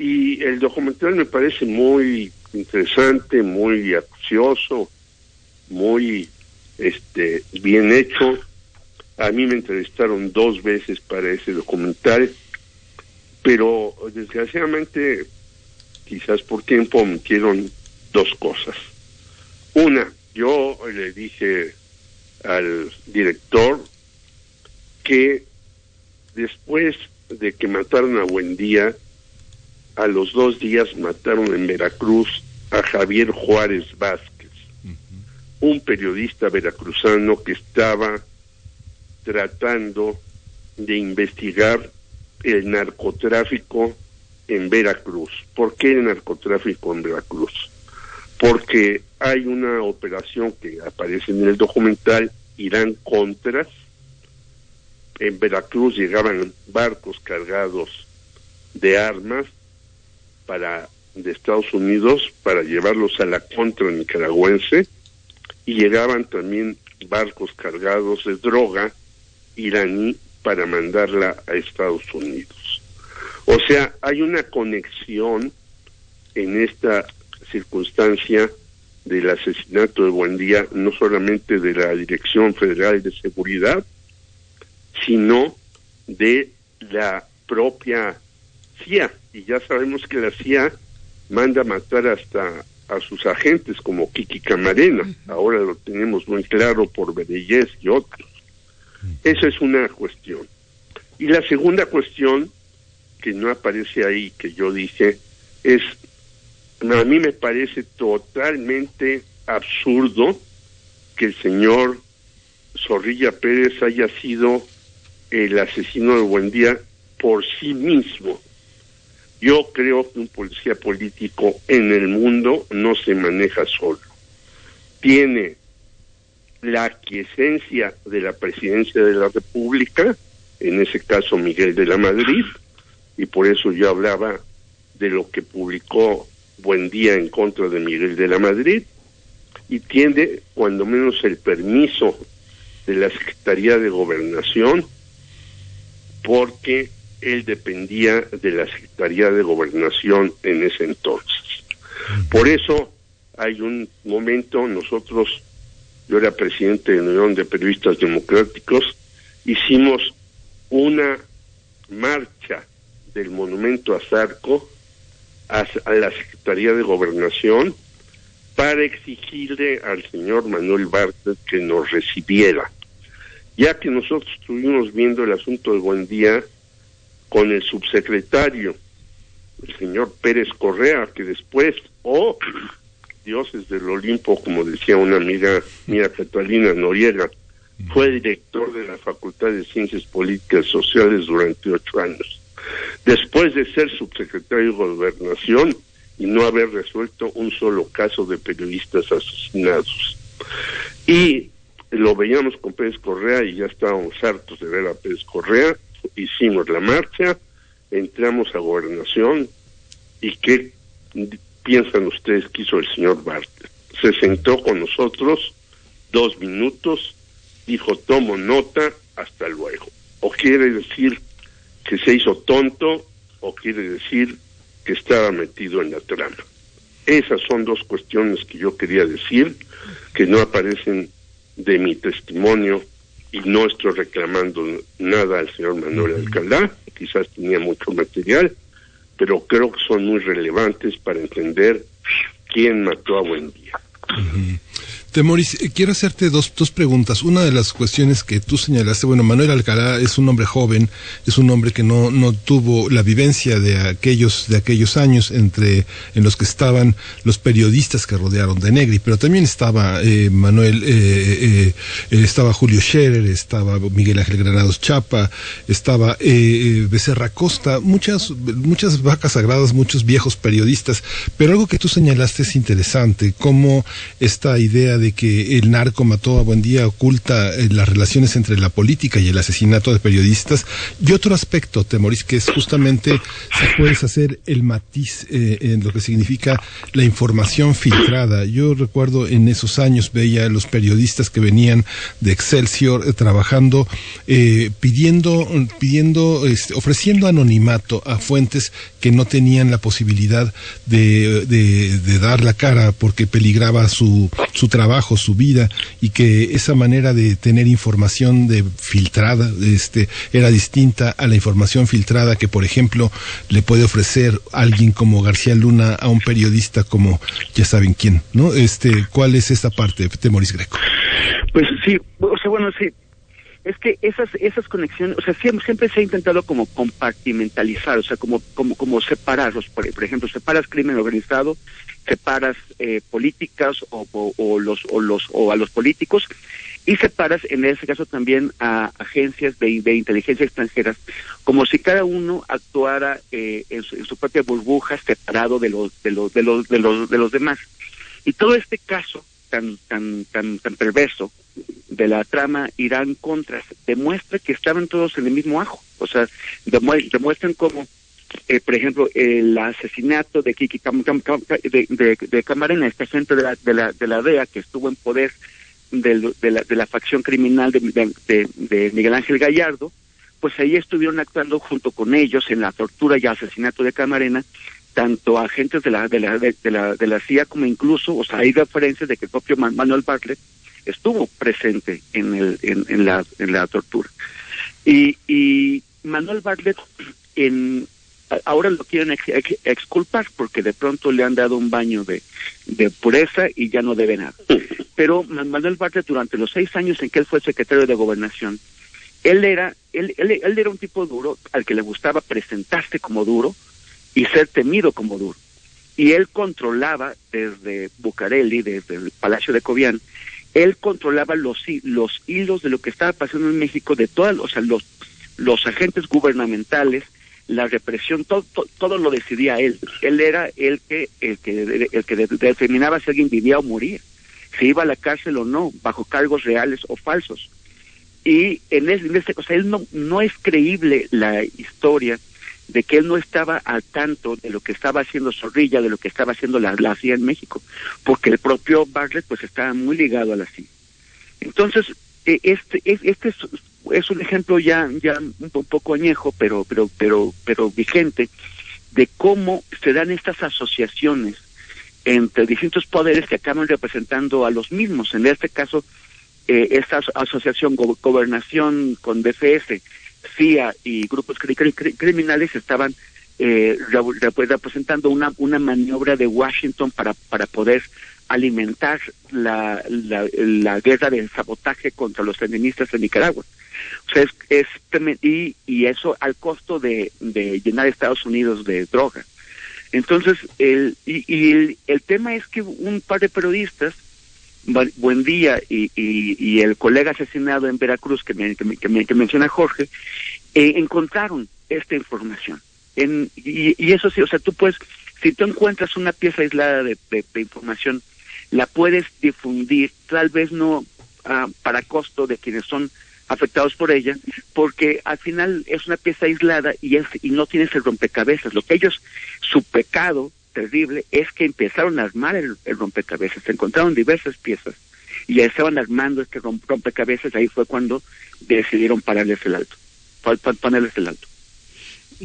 y el documental me parece muy interesante, muy acucioso, muy este bien hecho. A mí me entrevistaron dos veces para ese documental, pero desgraciadamente, quizás por tiempo, omitieron dos cosas. Una, yo le dije al director que después de que mataron a Buendía, a los dos días mataron en Veracruz a Javier Juárez Vázquez, un periodista veracruzano que estaba tratando de investigar el narcotráfico en Veracruz. ¿Por qué el narcotráfico en Veracruz? Porque hay una operación que aparece en el documental Irán Contras. En Veracruz llegaban barcos cargados de armas para de Estados Unidos para llevarlos a la contra nicaragüense y llegaban también barcos cargados de droga iraní para mandarla a Estados Unidos. O sea, hay una conexión en esta circunstancia del asesinato de Buendía, no solamente de la Dirección Federal de Seguridad, sino de la propia CIA. Y ya sabemos que la CIA manda matar hasta a sus agentes como Kiki Camarena. Ahora lo tenemos muy claro por Bedellez y otros. Esa es una cuestión. Y la segunda cuestión, que no aparece ahí, que yo dije, es, a mí me parece totalmente absurdo que el señor Zorrilla Pérez haya sido el asesino de Buendía por sí mismo. Yo creo que un policía político en el mundo no se maneja solo. Tiene la aquiescencia de la presidencia de la República, en ese caso Miguel de la Madrid, y por eso yo hablaba de lo que publicó Buen Día en contra de Miguel de la Madrid, y tiene cuando menos el permiso de la Secretaría de Gobernación, porque él dependía de la Secretaría de Gobernación en ese entonces. Por eso hay un momento, nosotros, yo era presidente de la Unión de Periodistas Democráticos, hicimos una marcha del monumento a Zarco a, la Secretaría de Gobernación para exigirle al señor Manuel Bartlett que nos recibiera, ya que nosotros estuvimos viendo el asunto de Buen Día con el subsecretario, el señor Pérez Correa, que después, oh, <clears throat> dioses del Olimpo, como decía una amiga mía, Catalina Noriega, fue director de la Facultad de Ciencias Políticas y Sociales durante ocho años. Después de ser subsecretario de Gobernación y no haber resuelto un solo caso de periodistas asesinados. Y lo veíamos con Pérez Correa y ya estábamos hartos de ver a Pérez Correa hicimos la marcha, entramos a gobernación y ¿qué piensan ustedes que hizo el señor Bartlett? Se sentó con nosotros dos minutos, dijo tomo nota, hasta luego. O quiere decir que se hizo tonto o quiere decir que estaba metido en la trama. Esas son dos cuestiones que yo quería decir, que no aparecen de mi testimonio y no estoy reclamando nada al señor Manuel Alcalá, quizás tenía mucho material, pero creo que son muy relevantes para entender quién mató a Buendía. Temoris, eh, quiero hacerte dos, dos preguntas. Una de las cuestiones que tú señalaste, bueno, Manuel Alcalá es un hombre joven, es un hombre que no, no tuvo la vivencia de aquellos, de aquellos años entre, en los que estaban los periodistas que rodearon de Negri, pero también estaba eh, Manuel, eh, estaba Julio Scherer, estaba Miguel Ángel Granados Chapa, estaba Becerra Costa, muchas, muchas vacas sagradas, muchos viejos periodistas, pero algo que tú señalaste es interesante, cómo esta idea de que el narco mató a Buen Día oculta eh, las relaciones entre la política y el asesinato de periodistas. Y otro aspecto, Temoris, que es justamente si puedes hacer el matiz eh, en lo que significa la información filtrada. Yo recuerdo en esos años veía a los periodistas que venían de Excelsior eh, trabajando, pidiendo, pidiendo, este, ofreciendo anonimato a fuentes que no tenían la posibilidad de, de, dar la cara porque peligraba su, su trabajo su vida, y que esa manera de tener información de filtrada este, era distinta a la información filtrada que, por ejemplo, le puede ofrecer alguien como García Luna a un periodista como ya saben quién, ¿no? Este, ¿Cuál es esta parte, de Moris Greco? Pues sí, o sea, bueno, sí. Es que esas esas conexiones, o sea, siempre, siempre se ha intentado como compartimentalizar, o sea, como como como separarlos, por, por ejemplo, separas crimen organizado, separas eh, políticas o, los o los o a los políticos y separas en ese caso también a agencias de, de inteligencia extranjeras, como si cada uno actuara eh, en, su, en, su, propia burbuja separado de los de los de los de los de los demás. Y todo este caso tan tan tan tan perverso de la trama Irán Contras demuestra que estaban todos en el mismo ajo, o sea, demuestran como eh, por ejemplo, el asesinato de Kiki Cam, de, Camarena, esta gente de la, de la, de la DEA que estuvo en poder de, de, la, de la facción criminal de, de, de, Miguel Ángel Gallardo, pues ahí estuvieron actuando junto con ellos en la tortura y asesinato de Camarena, tanto agentes de la, de la, de, la, de la CIA como incluso, o sea, hay referencias de que el propio Manuel Bartlett estuvo presente en, el, en, la, en la tortura. Y, y Manuel Bartlett en, ahora lo quieren ex, exculpar porque de pronto le han dado un baño de, de pureza y ya no debe nada. Pero Manuel Bartlett durante los seis años en que él fue secretario de gobernación, él era, él, él, él era un tipo duro al que le gustaba presentarse como duro y ser temido como duro. Y él controlaba desde Bucareli, desde el Palacio de Cobián, él controlaba los, los hilos de lo que estaba pasando en México, de todos, o sea, los, los agentes gubernamentales, la represión, todo, todo, todo, lo decidía él. Él era el que, el que, el que determinaba si alguien vivía o moría, si iba a la cárcel o no, bajo cargos reales o falsos. Y en ese, en ese o sea, él no, no es creíble la historia de que él no estaba al tanto de lo que estaba haciendo Zorrilla, de lo que estaba haciendo la, la CIA en México, porque el propio Bartlett pues estaba muy ligado a la CIA. Entonces, este, este es un ejemplo ya ya un poco añejo pero pero pero pero vigente de cómo se dan estas asociaciones entre distintos poderes que acaban representando a los mismos en este caso eh, esta asociación go gobernación con DFS CIA y grupos cri cri criminales estaban eh, representando una una maniobra de Washington para para poder alimentar la, la, guerra de sabotaje contra los endemistas de Nicaragua. O sea, es, y, y eso al costo de, llenar Estados Unidos de droga. Entonces, el, y, y el tema es que un par de periodistas, Buen Día y, y, el colega asesinado en Veracruz que, me, menciona Jorge, eh, encontraron esta información. En, y, y eso sí, o sea, tú puedes, si tú encuentras una pieza aislada de información, la puedes difundir, tal vez no uh, para costo de quienes son afectados por ella, porque al final es una pieza aislada y, es, y no tienes el rompecabezas. Lo que ellos, su pecado terrible es que empezaron a armar el, rompecabezas, se encontraron diversas piezas y ya estaban armando este rompecabezas, ahí fue cuando decidieron pararles el alto, ponerles el alto.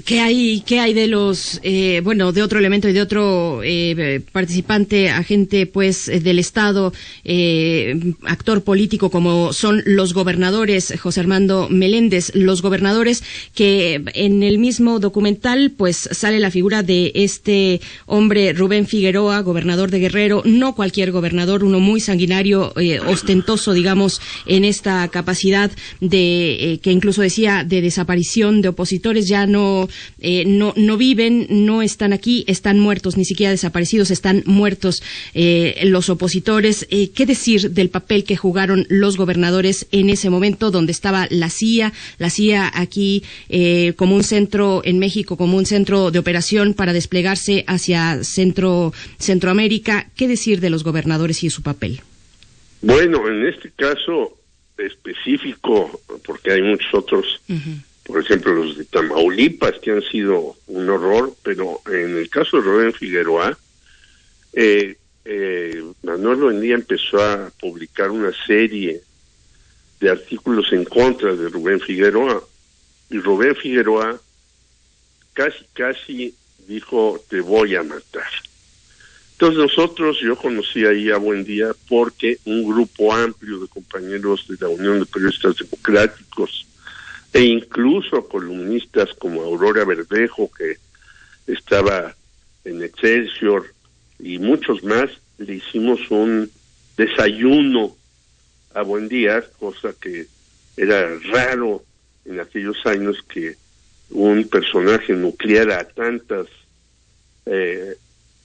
¿Qué hay, qué hay de los, eh, bueno, de otro elemento y de otro eh, participante, agente, pues, del Estado, eh, actor político, como son los gobernadores, José Armando Meléndez, los gobernadores que en el mismo documental, pues, sale la figura de este hombre, Rubén Figueroa, gobernador de Guerrero, no cualquier gobernador, uno muy sanguinario, eh, ostentoso, digamos, en esta capacidad de, eh, que incluso decía, de desaparición de opositores, ya no eh, no, no viven, no están aquí, están muertos, ni siquiera desaparecidos, están muertos eh, los opositores. Eh, ¿Qué decir del papel que jugaron los gobernadores en ese momento donde estaba la CIA, la CIA aquí como un centro en México, como un centro de operación para desplegarse hacia Centro, Centroamérica? ¿Qué decir de los gobernadores y su papel? Bueno, en este caso específico, porque hay muchos otros, uh -huh por ejemplo los de Tamaulipas que han sido un horror, pero en el caso de Rubén Figueroa, eh, eh, Manuel Buendía empezó a publicar una serie de artículos en contra de Rubén Figueroa y Rubén Figueroa casi casi dijo te voy a matar. Entonces nosotros, yo conocí ahí a Buen Día porque un grupo amplio de compañeros de la Unión de Periodistas Democráticos e incluso columnistas como Aurora Verdejo, que estaba en Excelsior, y muchos más, le hicimos un desayuno a Buen Día, cosa que Era raro en aquellos años que un personaje nucleara a tantas, eh,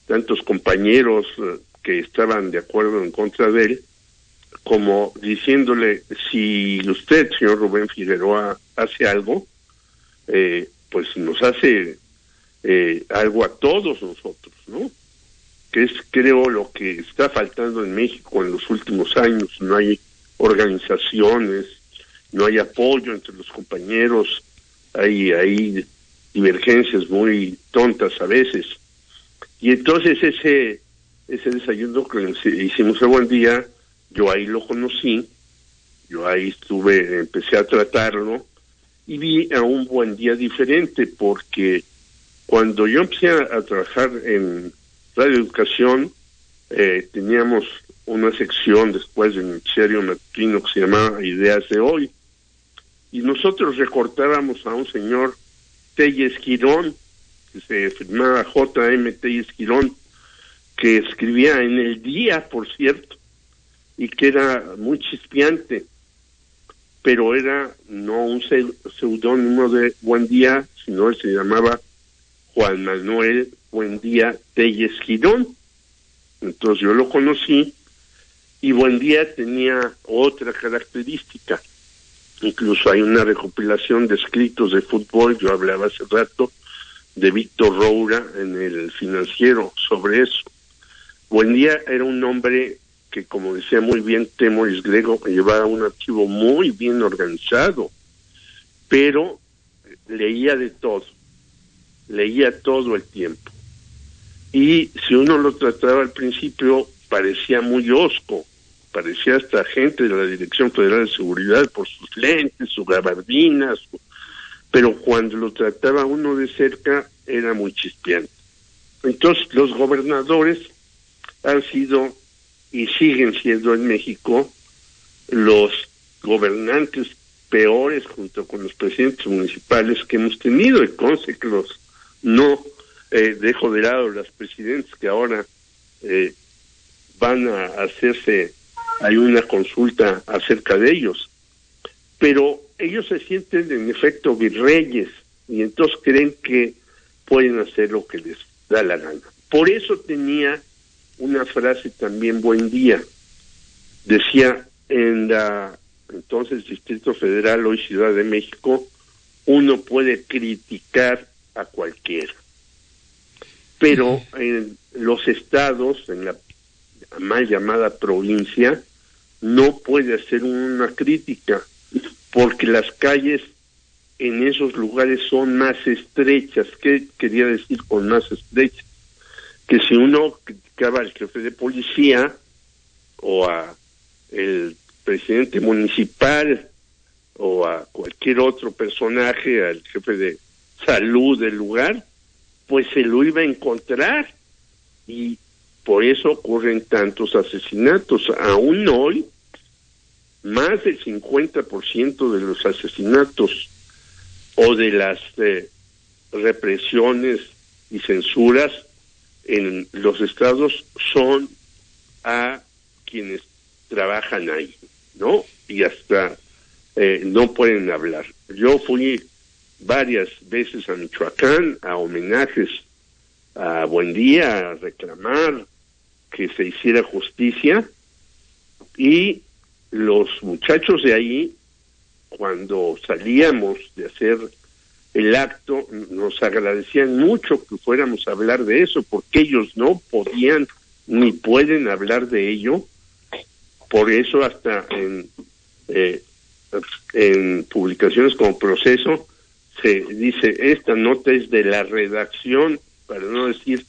tantos compañeros eh, que estaban de acuerdo en contra de él, como diciéndole, si usted, señor Rubén Figueroa, hace algo, eh, pues nos hace eh, algo a todos nosotros, ¿no? Que es, creo, lo que está faltando en México en los últimos años. No hay organizaciones, no hay apoyo entre los compañeros, hay, hay divergencias muy tontas a veces. Y entonces ese, ese desayuno que hicimos el buen día, yo ahí lo conocí, yo ahí estuve, empecé a tratarlo y vi a un buen día diferente porque cuando yo empecé a, trabajar en Radio Educación, eh, teníamos una sección después del noticiario matutino que se llamaba Ideas de Hoy. Y nosotros recortábamos a un señor Telles Girón, que se firmaba J.M. Telles Girón, que escribía en el día, por cierto, y que era muy chispeante, pero era no un seudónimo de Buen Día, sino se llamaba Juan Manuel Buen Día Telles Girón. Entonces yo lo conocí y Buen Día tenía otra característica. Incluso hay una recopilación de escritos de fútbol, yo hablaba hace rato de Víctor Roura en el financiero sobre eso. Buen Día era un hombre que, como decía muy bien Temoris Grego, llevaba un archivo muy bien organizado, pero leía de todo, leía todo el tiempo. Y si uno lo trataba al principio, parecía muy osco, parecía hasta gente de la Dirección Federal de Seguridad por sus lentes, sus gabardinas, pero cuando lo trataba uno de cerca era muy chispeante. Entonces los gobernadores han sido y siguen siendo en México los gobernantes peores junto con los presidentes municipales que hemos tenido y conste que los no eh, dejo de lado las presidentes que ahora eh, van a hacerse hay una consulta acerca de ellos. Pero ellos se sienten en efecto virreyes y entonces creen que pueden hacer lo que les da la gana. Por eso tenía una frase también buen día. Decía en la entonces Distrito Federal, hoy Ciudad de México, uno puede criticar a cualquiera. Pero en los estados, en la mal llamada provincia, no puede hacer una crítica, porque las calles en esos lugares son más estrechas. ¿Qué quería decir con más estrechas? Que si uno al jefe de policía o a el presidente municipal o a cualquier otro personaje, al jefe de salud del lugar, pues se lo iba a encontrar y por eso ocurren tantos asesinatos. Aún hoy, más del 50% de los asesinatos o de las eh, represiones y censuras en los estados son a quienes trabajan ahí, ¿no? Y hasta eh, no pueden hablar. Yo fui varias veces a Michoacán a homenajes a Buen Día, a reclamar que se hiciera justicia y los muchachos de ahí, cuando salíamos de hacer el acto, nos agradecían mucho que fuéramos a hablar de eso, porque ellos no podían ni pueden hablar de ello. Por eso hasta en, eh, en publicaciones como proceso se dice, esta nota es de la redacción, para no decir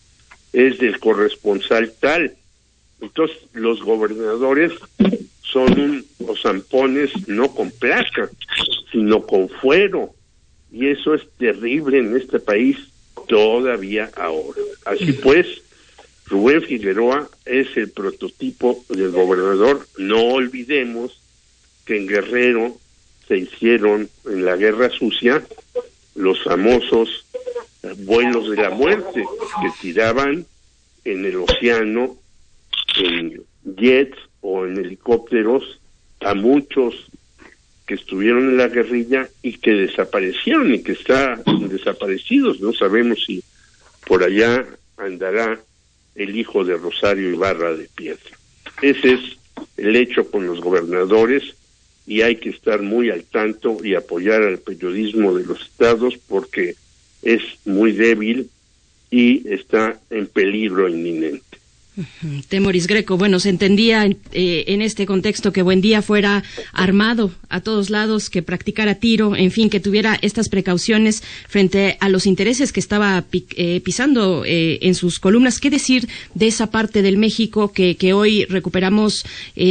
es del corresponsal tal. Entonces los gobernadores son un, los zampones no con placa, sino con fuero y eso es terrible en este país todavía ahora. Así pues, Rubén Figueroa es el prototipo del gobernador. No olvidemos que en Guerrero se hicieron en la guerra sucia los famosos vuelos de la muerte que tiraban en el océano en jets o en helicópteros a muchos que estuvieron en la guerrilla y que desaparecieron y que están desaparecidos. No sabemos si por allá andará el hijo de Rosario Ibarra de Piedra. Ese es el hecho con los gobernadores y hay que estar muy al tanto y apoyar al periodismo de los estados porque es muy débil y está en peligro inminente. Temoris Greco, bueno, se entendía eh, en este contexto que Buendía fuera armado a todos lados, que practicara tiro, en fin, que tuviera estas precauciones frente a los intereses que estaba eh, pisando eh, en sus columnas. ¿Qué decir de esa parte del México que, hoy recuperamos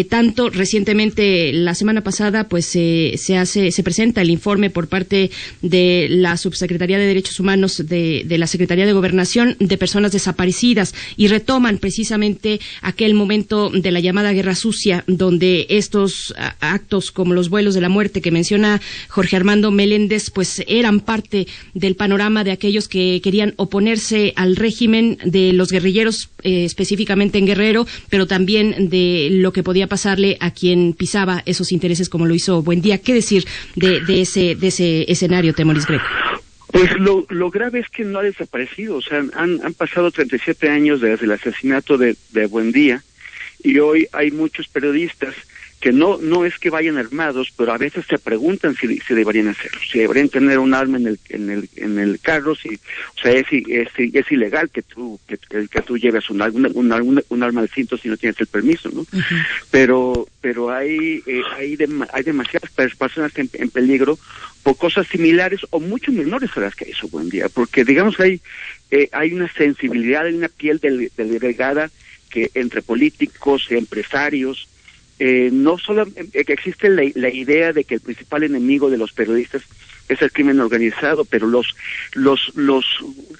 tanto? Recientemente, la semana pasada, pues se hace, se presenta el informe por parte de la Subsecretaría de Derechos Humanos de, de la Secretaría de Gobernación de personas desaparecidas y retoman precisamente aquel momento de la llamada Guerra Sucia, donde estos actos como los vuelos de la muerte que menciona Jorge Armando Meléndez, pues eran parte del panorama de aquellos que querían oponerse al régimen de los guerrilleros, eh, específicamente en Guerrero, pero también de lo que podía pasarle a quien pisaba esos intereses como lo hizo Buendía. ¿Qué decir de, ese, de ese escenario, Temoris Greco? Pues lo, lo grave es que no ha desaparecido, o sea, han, han pasado 37 años desde el asesinato de, de Buendía y hoy hay muchos periodistas que no no es que vayan armados, pero a veces se preguntan si, si deberían hacerlo, si deberían tener un arma en el en el en el carro, si o sea es es, es ilegal que tú que, que tú lleves un, un, un, un arma al cinto si no tienes el permiso, ¿no? Pero pero hay eh, hay hay demasiadas personas en, en peligro por cosas similares o mucho menores a las que hizo Buen Día, porque digamos hay eh, hay una sensibilidad, hay una piel del, delegada que entre políticos, empresarios, eh, no solo eh, existe la, la, idea de que el principal enemigo de los periodistas es el crimen organizado, pero los los los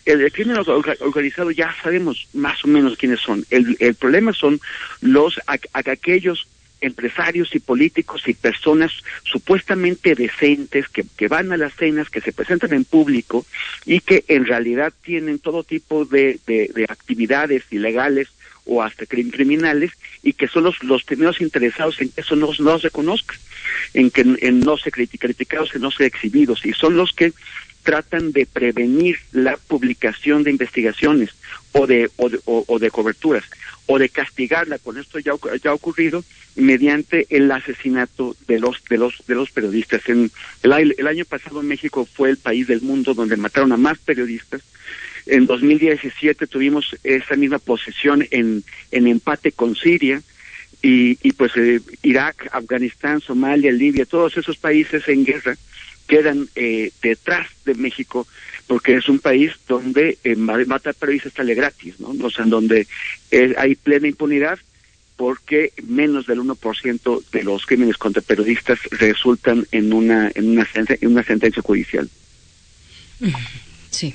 el, crimen organizado ya sabemos más o menos quiénes son. El, el problema son los a, aquellos empresarios y políticos y personas supuestamente decentes que, que van a las cenas, que se presentan en público y que en realidad tienen todo tipo de, de, de actividades ilegales o hasta criminales y que son los, los primeros interesados en eso no, no se conozca, en que en no se criticados, en no se exhibidos. Y son los que tratan de prevenir la publicación de investigaciones o de, o de, o, de coberturas o de castigarla, con esto ya, ya ocurrido, mediante el asesinato de los de los de los periodistas. En el, el año pasado México fue el país del mundo donde mataron a más periodistas en 2017 tuvimos esa misma posición en, en empate con Siria y, y pues eh, Irak, Afganistán, Somalia, Libia, todos esos países en guerra quedan eh, detrás de México porque es un país donde eh, matar periodistas sale gratis, ¿no? O sea, en donde eh, hay plena impunidad porque menos del 1% de los crímenes contra periodistas resultan en una en una, en una sentencia judicial. Sí.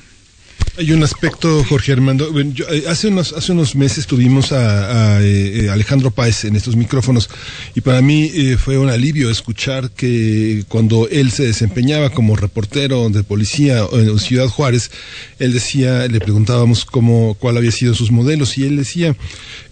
Hay un aspecto, Jorge Armando. Eh, hace unos hace unos meses tuvimos a, eh, Alejandro Páez en estos micrófonos y para mí eh, fue un alivio escuchar que cuando él se desempeñaba como reportero de policía en Ciudad Juárez, él decía, le preguntábamos cómo cuál había sido sus modelos y él decía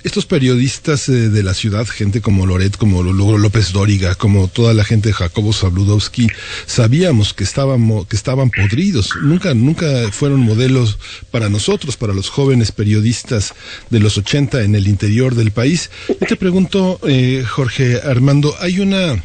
estos periodistas de la ciudad, gente como Loret, como López Dóriga, como toda la gente de Jacobo Zabludowski, sabíamos que estábamos que estaban podridos. Nunca nunca fueron modelos para nosotros, para los jóvenes periodistas de los 80 en el interior del país. Yo te pregunto, eh, Jorge Armando, hay una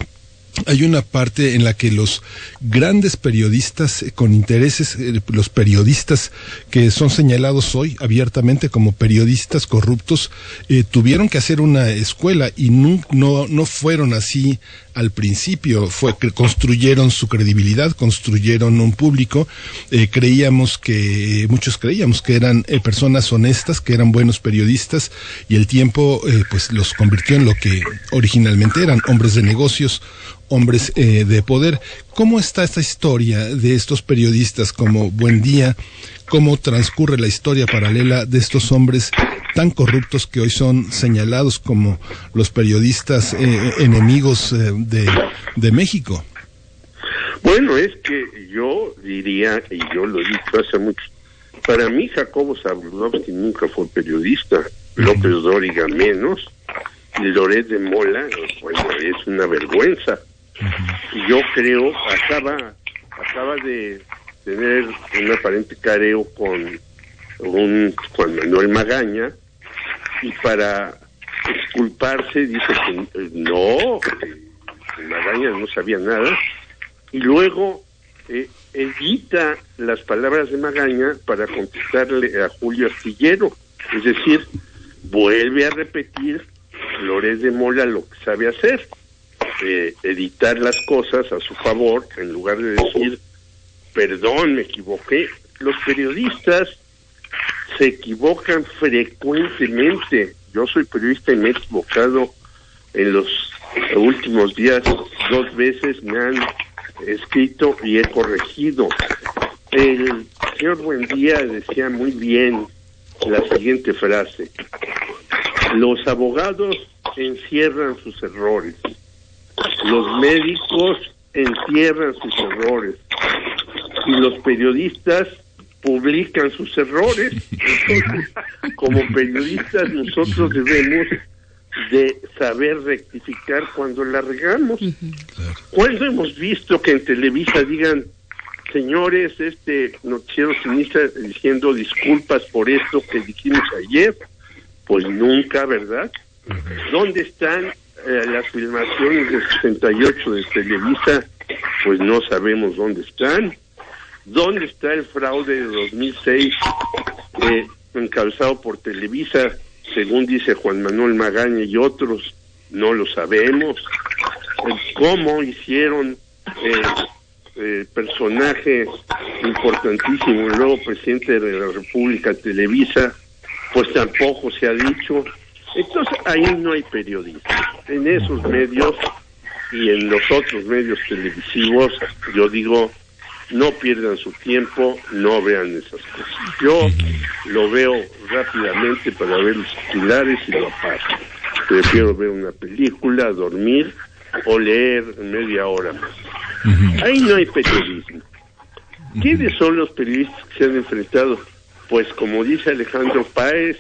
hay una parte en la que los grandes periodistas con intereses, eh, los periodistas que son señalados hoy abiertamente como periodistas corruptos, eh, tuvieron que hacer una escuela y no, no, no fueron así al principio, fue que construyeron su credibilidad, construyeron un público, eh, creíamos que, muchos creíamos que eran personas honestas, que eran buenos periodistas y el tiempo pues los convirtió en lo que originalmente eran, hombres de negocios, hombres eh, de poder. ¿Cómo está esta historia de estos periodistas como Buen Día? ¿Cómo transcurre la historia paralela de estos hombres tan corruptos que hoy son señalados como los periodistas eh, enemigos eh, de, de México? Bueno, es que yo diría, y yo lo he dicho hace mucho, para mí Jacobo Zabludowski nunca fue periodista, López Dóriga menos, Loret de Mola, bueno, es una vergüenza Y yo creo, acaba, acaba de tener un aparente careo con un Juan Manuel Magaña y para exculparse dice que eh, no, que Magaña no sabía nada. Y luego eh, edita las palabras de Magaña para contestarle a Julio Astillero, es decir, vuelve a repetir Flores de Mola lo que sabe hacer, eh, editar las cosas a su favor en lugar de decir perdón, me equivoqué. Los periodistas se equivocan frecuentemente. Yo soy periodista y me he equivocado en los últimos días dos veces, me han escrito y he corregido. El señor Buendía decía muy bien la siguiente frase. Los abogados encierran sus errores. Los médicos encierran sus errores y los periodistas publican sus errores. Entonces, como periodistas nosotros debemos de saber rectificar cuando la regamos. ¿Cuándo hemos visto que en Televisa digan, señores, este noticiero sinistra diciendo disculpas por esto que dijimos ayer? Pues nunca, ¿verdad? ¿Dónde están eh, las filmaciones de 68 de Televisa? Pues no sabemos dónde están. ¿Dónde está el fraude de 2006 eh, encabezado por Televisa, según dice Juan Manuel Magaña y otros? No lo sabemos. ¿Cómo hicieron eh, eh, personaje importantísimo, el nuevo presidente de la República, Televisa? Pues tampoco se ha dicho. Entonces ahí no hay periodismo. En esos medios y en los otros medios televisivos, yo digo, no pierdan su tiempo, no vean esas cosas. Yo lo veo rápidamente para ver los titulares y lo paso. Prefiero ver una película, dormir o leer media hora más. Ahí no hay periodismo. ¿Quiénes son los periodistas que se han enfrentado? Pues como dice Alejandro Páez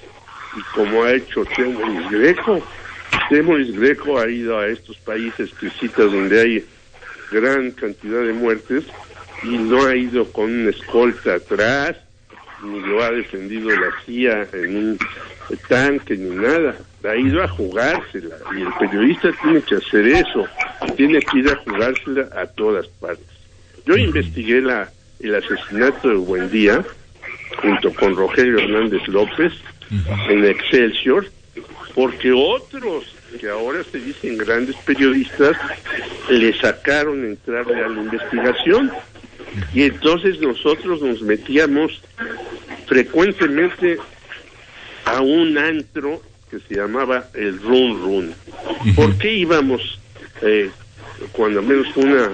y como ha hecho Temoris Greco, Temoris Greco ha ido a estos países que citas donde hay gran cantidad de muertes y no ha ido con un escolta atrás, ni lo ha defendido la CIA en un tanque, ni nada. Ha ido a jugársela y el periodista tiene que hacer eso, tiene que ir a jugársela a todas partes. Yo investigué la, el asesinato de Buendía junto con Rogelio Hernández López en Excelsior, porque otros que ahora se dicen grandes periodistas le sacaron entrarle a la investigación y entonces nosotros nos metíamos frecuentemente a un antro que se llamaba el Run Run. ¿Por qué íbamos eh, cuando menos una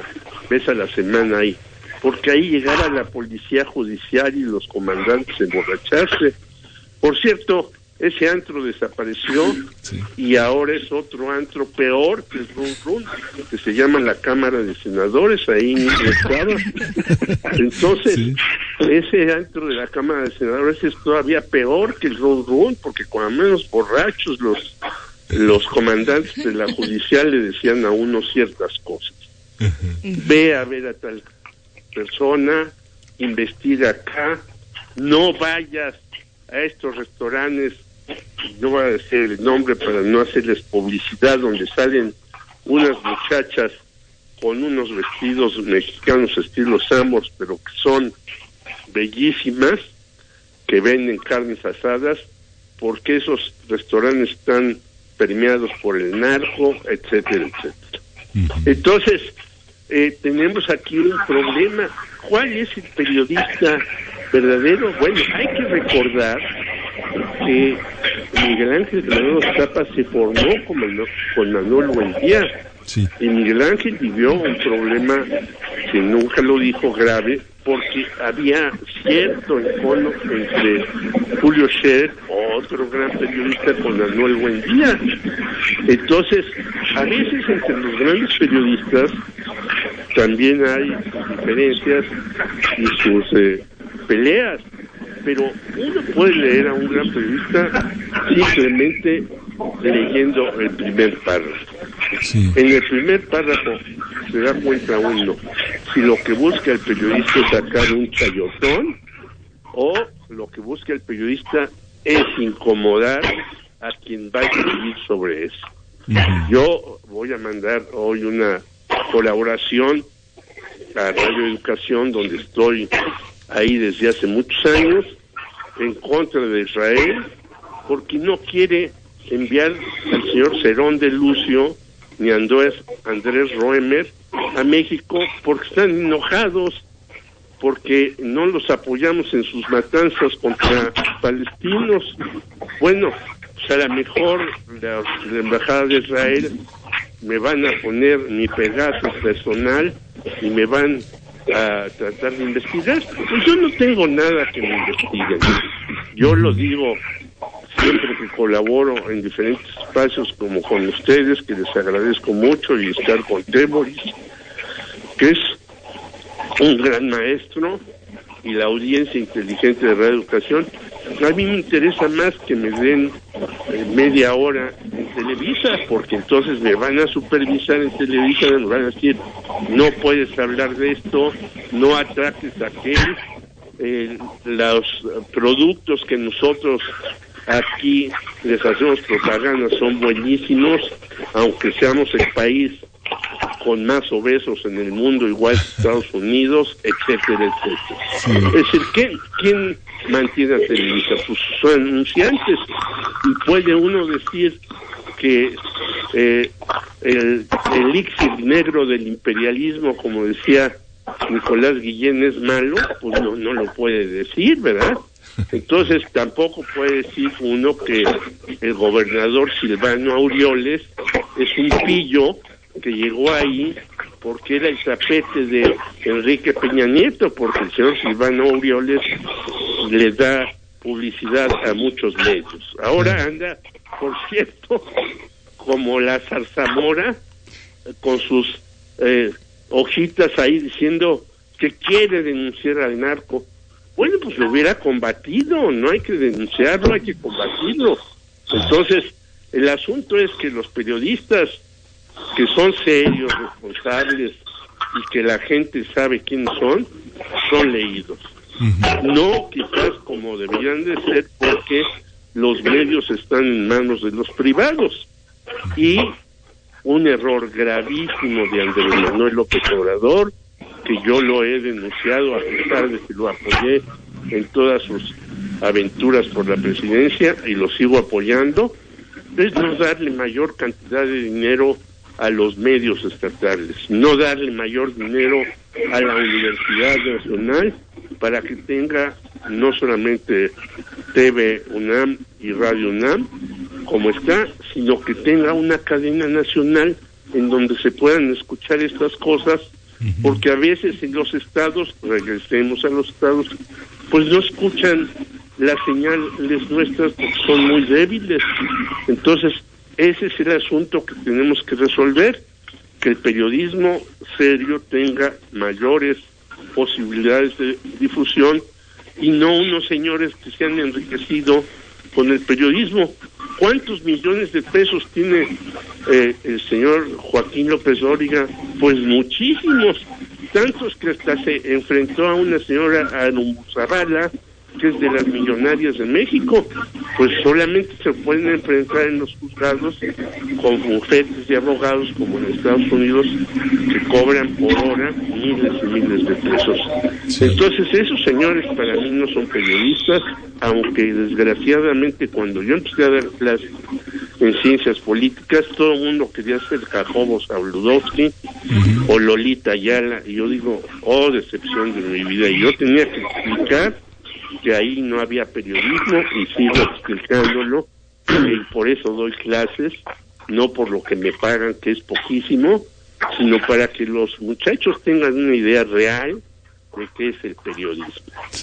vez a la semana ahí? Porque ahí llegaba la policía judicial y los comandantes a emborracharse. Por cierto, ese antro desapareció y ahora es otro antro peor que el Run Run, que se llama la Cámara de Senadores, ahí el estado. <laughs> Entonces, ese antro de la Cámara de Senadores es todavía peor que el Run Run, porque cuando menos borrachos los, los comandantes de la judicial le decían a uno ciertas cosas. Ve a ver a tal persona, investiga acá, no vayas a estos restaurantes no voy a decir el nombre para no hacerles publicidad, donde salen unas muchachas con unos vestidos mexicanos estilo Samos, pero que son bellísimas, que venden carnes asadas, porque esos restaurantes están permeados por el narco, etcétera, etcétera. Entonces, eh, tenemos aquí un problema. ¿Cuál es el periodista verdadero? Bueno, hay que recordar que Miguel Ángel Granados Zappa se formó con Manuel, con Manuel Buendía. Y Miguel Ángel vivió un problema que nunca lo dijo grave, porque había cierto encono entre Julio Scherer, otro gran periodista, con Manuel Buendía. Entonces, a veces entre los grandes periodistas también hay diferencias y sus eh, peleas pero uno puede leer a un gran periodista simplemente leyendo el primer párrafo. En el primer párrafo se da cuenta uno si lo que busca el periodista es sacar un chayotón o lo que busca el periodista es incomodar a quien va a escribir sobre eso. Yo voy a mandar hoy una colaboración a Radio Educación, donde estoy ahí desde hace muchos años, en contra de Israel, porque no quiere enviar al señor Cerón de Lucio ni Andrés, Roemer a México porque están enojados, porque no los apoyamos en sus matanzas contra palestinos. Bueno, pues a lo mejor la, la Embajada de Israel me van a poner mi pegaso personal y me van a tratar de investigar. Pues yo no tengo nada que me investiguen. Yo lo digo siempre que colaboro en diferentes espacios como con ustedes, que les agradezco mucho, y estar con Temoris, que es un gran maestro, y la audiencia inteligente de Radio a mí me interesa más que me den eh, media hora Televisa, porque entonces me van a supervisar en Televisa, me van a decir, no puedes hablar de esto, no atraques a aquel, eh, los productos que nosotros aquí les hacemos propaganda son buenísimos, aunque seamos el país con más obesos en el mundo, igual que Estados Unidos, etcétera, etcétera. Es decir, ¿quién, ¿quién mantiene a Televisa? Pues son anunciantes. Y puede uno decir que eh, el elixir negro del imperialismo, como decía Nicolás Guillén, es malo, pues no, no lo puede decir, ¿verdad? Entonces tampoco puede decir uno que el gobernador Silvano Aureoles es un pillo que llegó ahí porque era el tapete de Enrique Peña Nieto, porque el señor Silvano Aureoles le da publicidad a muchos medios. Ahora anda, por cierto, como la zarzamora, con sus eh, hojitas ahí diciendo que quiere denunciar al narco. Bueno, pues lo hubiera combatido, no hay que denunciarlo, hay que combatirlo. Entonces, el asunto es que los periodistas que son serios, responsables y que la gente sabe quiénes son, son leídos. No quizás como deberían de ser porque los medios están en manos de los privados. Y un error gravísimo de Andrés Manuel López Obrador, que yo lo he denunciado a pesar de que lo apoyé en todas sus aventuras por la presidencia y lo sigo apoyando, es no darle mayor cantidad de dinero a los medios estatales, no darle mayor dinero a la Universidad Nacional para que tenga no solamente TV UNAM y Radio UNAM como está, sino que tenga una cadena nacional en donde se puedan escuchar estas cosas, porque a veces en los estados, regresemos a los estados, pues no escuchan las señales nuestras porque son muy débiles. Entonces, ese es el asunto que tenemos que resolver, que el periodismo serio tenga mayores posibilidades de difusión y no unos señores que se han enriquecido con el periodismo. ¿Cuántos millones de pesos tiene eh, el señor Joaquín López Dóriga? Pues muchísimos, tantos que hasta se enfrentó a una señora es de las millonarias de México, pues solamente se pueden enfrentar en los juzgados con bufetes de abogados como en Estados Unidos que cobran por hora miles y miles de pesos. Entonces esos señores para mí no son periodistas, aunque desgraciadamente cuando yo empecé a dar clases en ciencias políticas, todo el mundo quería ser Jacobo Sabludowski o Lolita Ayala, y yo digo, oh, decepción de mi vida, y yo tenía que explicar que ahí no había periodismo y sigo explicándolo y por eso doy clases, no por lo que me pagan, que es poquísimo, sino para que los muchachos tengan una idea real de qué es el periodismo.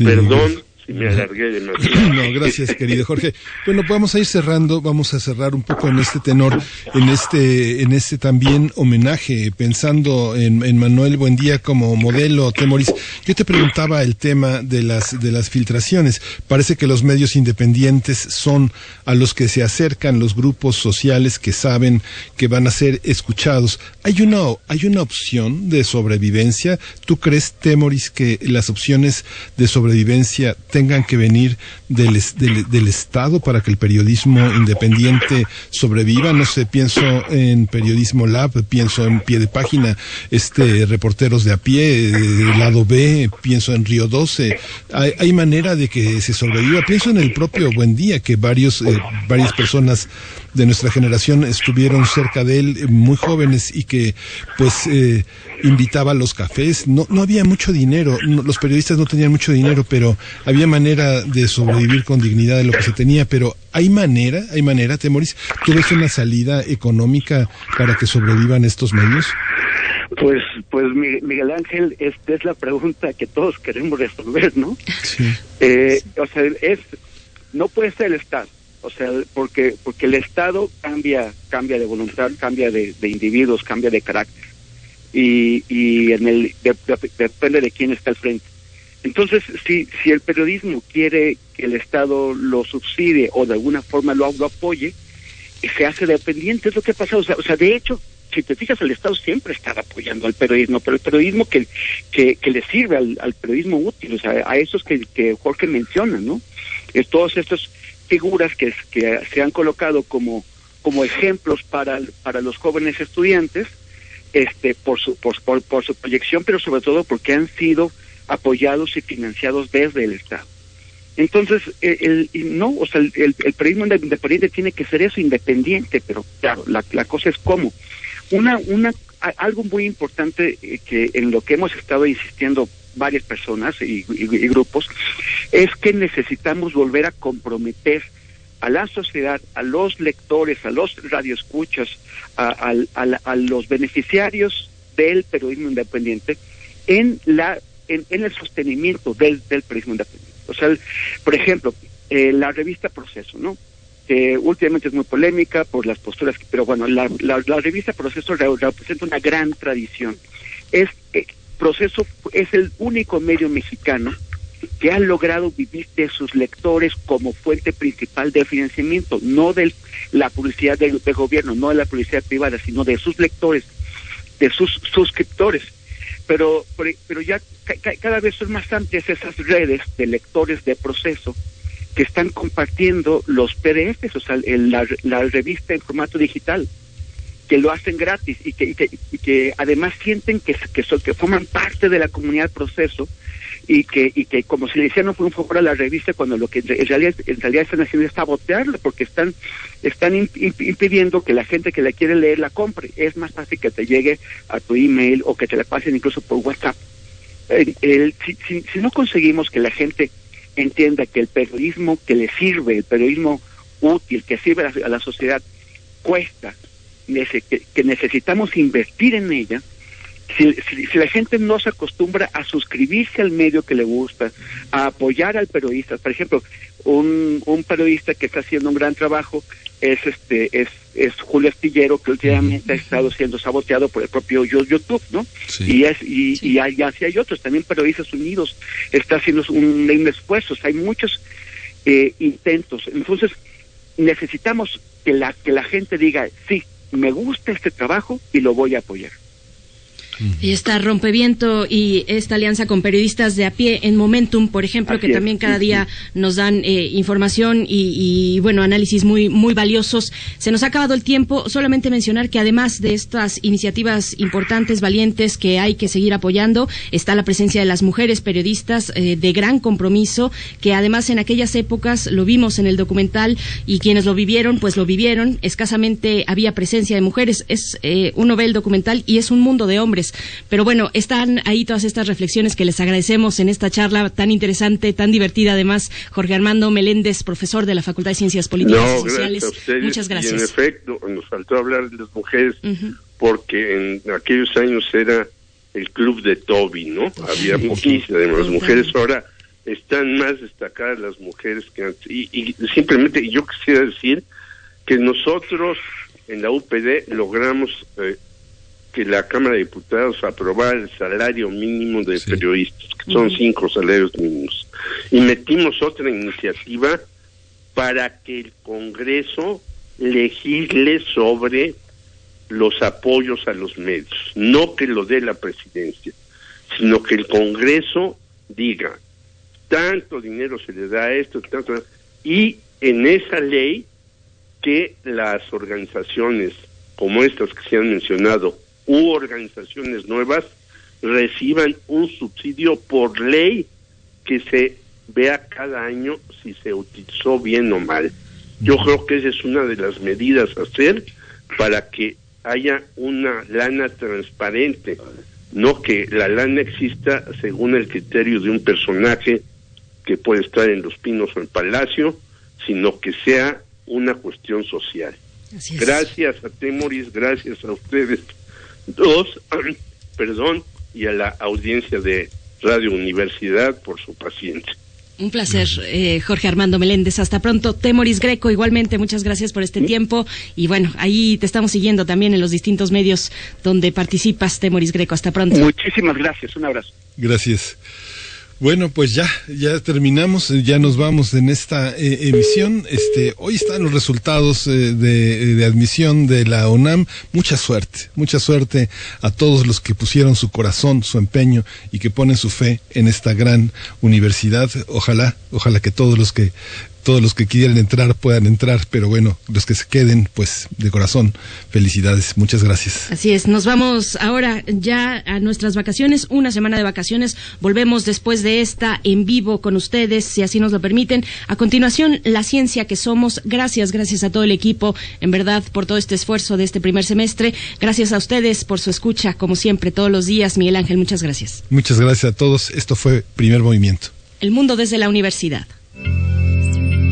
Perdón me alargué demasiado. <laughs> No, gracias, querido Jorge. <laughs> Bueno, vamos a ir cerrando, vamos a cerrar un poco en este tenor, en este, en este también homenaje, pensando en, en Manuel Buendía como modelo, Temoris. Yo te preguntaba el tema de las, de las filtraciones. Parece que los medios independientes son a los que se acercan los grupos sociales que saben que van a ser escuchados. Hay una, hay una opción de sobrevivencia. ¿Tú crees, Temoris, que las opciones de sobrevivencia tengan que venir del, del, del Estado para que el periodismo independiente sobreviva? No sé, pienso en Periodismo Lab, pienso en pie de página, este, reporteros de a pie, eh, lado B, pienso en Río 12. Hay, hay manera de que se sobreviva. Pienso en el propio Buen Día, que varios, eh, varias personas de nuestra generación estuvieron cerca de él, eh, muy jóvenes, y que pues eh, invitaba a los cafés. No, no había mucho dinero, no- los periodistas no tenían mucho dinero, pero había manera de sobrevivir con dignidad de lo que se tenía. Pero hay manera, hay manera, Temoris, ¿tú ves una salida económica para que sobrevivan estos medios? Pues, pues Mi- Miguel Ángel, esta es la pregunta que todos queremos resolver, ¿no? Eh, o sea, es no puede ser el Estado, o sea, porque porque el Estado cambia cambia de voluntad, cambia de, de individuos, cambia de carácter y, y en el de- de- depende de quién está al frente. Entonces, si si el periodismo quiere que el Estado lo subsidie o de alguna forma lo, lo apoye, y se hace dependiente, es lo que ha pasado. O sea, o sea, de hecho, si te fijas, el Estado siempre está apoyando al periodismo, pero el periodismo que, que, que le sirve al, al periodismo útil, o sea, a esos que, que Jorge menciona, ¿no? Es todas estas figuras que, que se han colocado como, como ejemplos para, para los jóvenes estudiantes, este, por su, por, por, su proyección, pero sobre todo porque han sido apoyados y financiados desde el Estado. Entonces, el, no, o sea, el, el- periodismo independiente tiene que ser eso, independiente, pero claro, la, la cosa es cómo. Una, una, algo muy importante eh, que en lo que hemos estado insistiendo varias personas y- y grupos es que necesitamos volver a comprometer a la sociedad, a los lectores, a los radioescuchas, a, los beneficiarios del periodismo independiente en la en, el sostenimiento del, del periodismo independiente. O sea, por ejemplo, eh, la revista Proceso, ¿no? Que últimamente es muy polémica por las posturas, pero bueno, la, la, revista Proceso re- representa una gran tradición. Es eh, Proceso es el único medio mexicano que ha logrado vivir de sus lectores como fuente principal de financiamiento, no de la publicidad del gobierno, no de la publicidad privada, sino de sus lectores, de sus suscriptores. Pero, pero, pero ya ca- ca- cada vez son más amplias esas redes de lectores de proceso que están compartiendo los PDFs, o sea, el- la, la revista en formato digital, que lo hacen gratis y que, y que, y que además sienten que, que, son, que forman parte de la comunidad proceso y que, y que como si le hicieran un favor a la revista cuando lo que en realidad, en realidad están haciendo es sabotearla porque están, están imp- imp- impidiendo que la gente que la quiere leer la compre. Es más fácil que te llegue a tu email o que te la pasen incluso por WhatsApp. El- si, si- no conseguimos que la gente entienda que el periodismo que le sirve, el periodismo útil, que sirve a la, sociedad, cuesta, que necesitamos invertir en ella, si, si- si la gente no se acostumbra a suscribirse al medio que le gusta, a apoyar al periodista, por ejemplo, un, un periodista que está haciendo un gran trabajo es este es, es Julio Astillero que últimamente ha estado siendo saboteado por el propio Yo- YouTube, ¿no? Y es y, y hay, y así hay otros, también Periodistas Unidos está haciendo un, un esfuerzo, hay muchos eh, intentos, entonces necesitamos que la que la gente diga sí, me gusta este trabajo y lo voy a apoyar. Y está Rompeviento y esta alianza con periodistas de a pie en Momentum, por ejemplo, Así que es. también cada día nos dan eh, información y, y, bueno, análisis muy, muy valiosos. Se nos ha acabado el tiempo. Solamente mencionar que además de estas iniciativas importantes, valientes, que hay que seguir apoyando, está la presencia de las mujeres periodistas eh, de gran compromiso, que además en aquellas épocas lo vimos en el documental y quienes lo vivieron, pues lo vivieron. Escasamente había presencia de mujeres. Es eh, uno ve el documental y es un mundo de hombres. Pero bueno, están ahí todas estas reflexiones que les agradecemos en esta charla tan interesante, tan divertida además. Jorge Armando Meléndez, profesor de la Facultad de Ciencias Políticas y Sociales. gracias a ustedes. Muchas Y en gracias. efecto, nos faltó hablar de las mujeres porque en aquellos años era el club de Toby, ¿no? Había poquísimas de las mujeres. Ahora están más destacadas las mujeres que antes. Y, y simplemente yo quisiera decir que nosotros en la UPD logramos eh, que la Cámara de Diputados aprobara el salario mínimo de periodistas, que son cinco salarios mínimos. Y metimos otra iniciativa para que el Congreso legisle sobre los apoyos a los medios, no que lo dé la presidencia, sino que el Congreso diga, tanto dinero se le da a esto, tanto, y en esa ley que las organizaciones como estas que se han mencionado u organizaciones nuevas reciban un subsidio por ley que se vea cada año si se utilizó bien o mal. Yo creo que esa es una de las medidas a hacer para que haya una lana transparente, no que la lana exista según el criterio de un personaje que puede estar en Los Pinos o en Palacio, sino que sea una cuestión social. Gracias a Temoris, gracias a ustedes dos, <clears throat> perdón, y a la audiencia de Radio Universidad por su paciencia. Un placer, eh, Jorge Armando Meléndez. Hasta pronto. Temoris Greco, igualmente, muchas gracias por este tiempo. Y bueno, ahí te estamos siguiendo también en los distintos medios donde participas, Temoris Greco. Hasta pronto. Muchísimas gracias. Un abrazo. Gracias. Bueno, pues ya, ya terminamos, ya nos vamos en esta eh, emisión. Este, hoy están los resultados eh, de, de, admisión de la UNAM. Mucha suerte, mucha suerte a todos los que pusieron su corazón, su empeño y que ponen su fe en esta gran universidad. Ojalá, ojalá que todos los que todos los que quieran entrar puedan entrar, pero bueno, los que se queden, pues de corazón, felicidades, muchas gracias. Así es, nos vamos ahora ya a nuestras vacaciones, una semana de vacaciones, volvemos después de esta en vivo con ustedes, si así nos lo permiten. A continuación, la ciencia que somos, gracias, gracias a todo el equipo, en verdad, por todo este esfuerzo de este primer semestre, gracias a ustedes por su escucha, como siempre, todos los días, Miguel Ángel, muchas gracias. Muchas gracias a todos, esto fue Primer Movimiento. El mundo desde la universidad.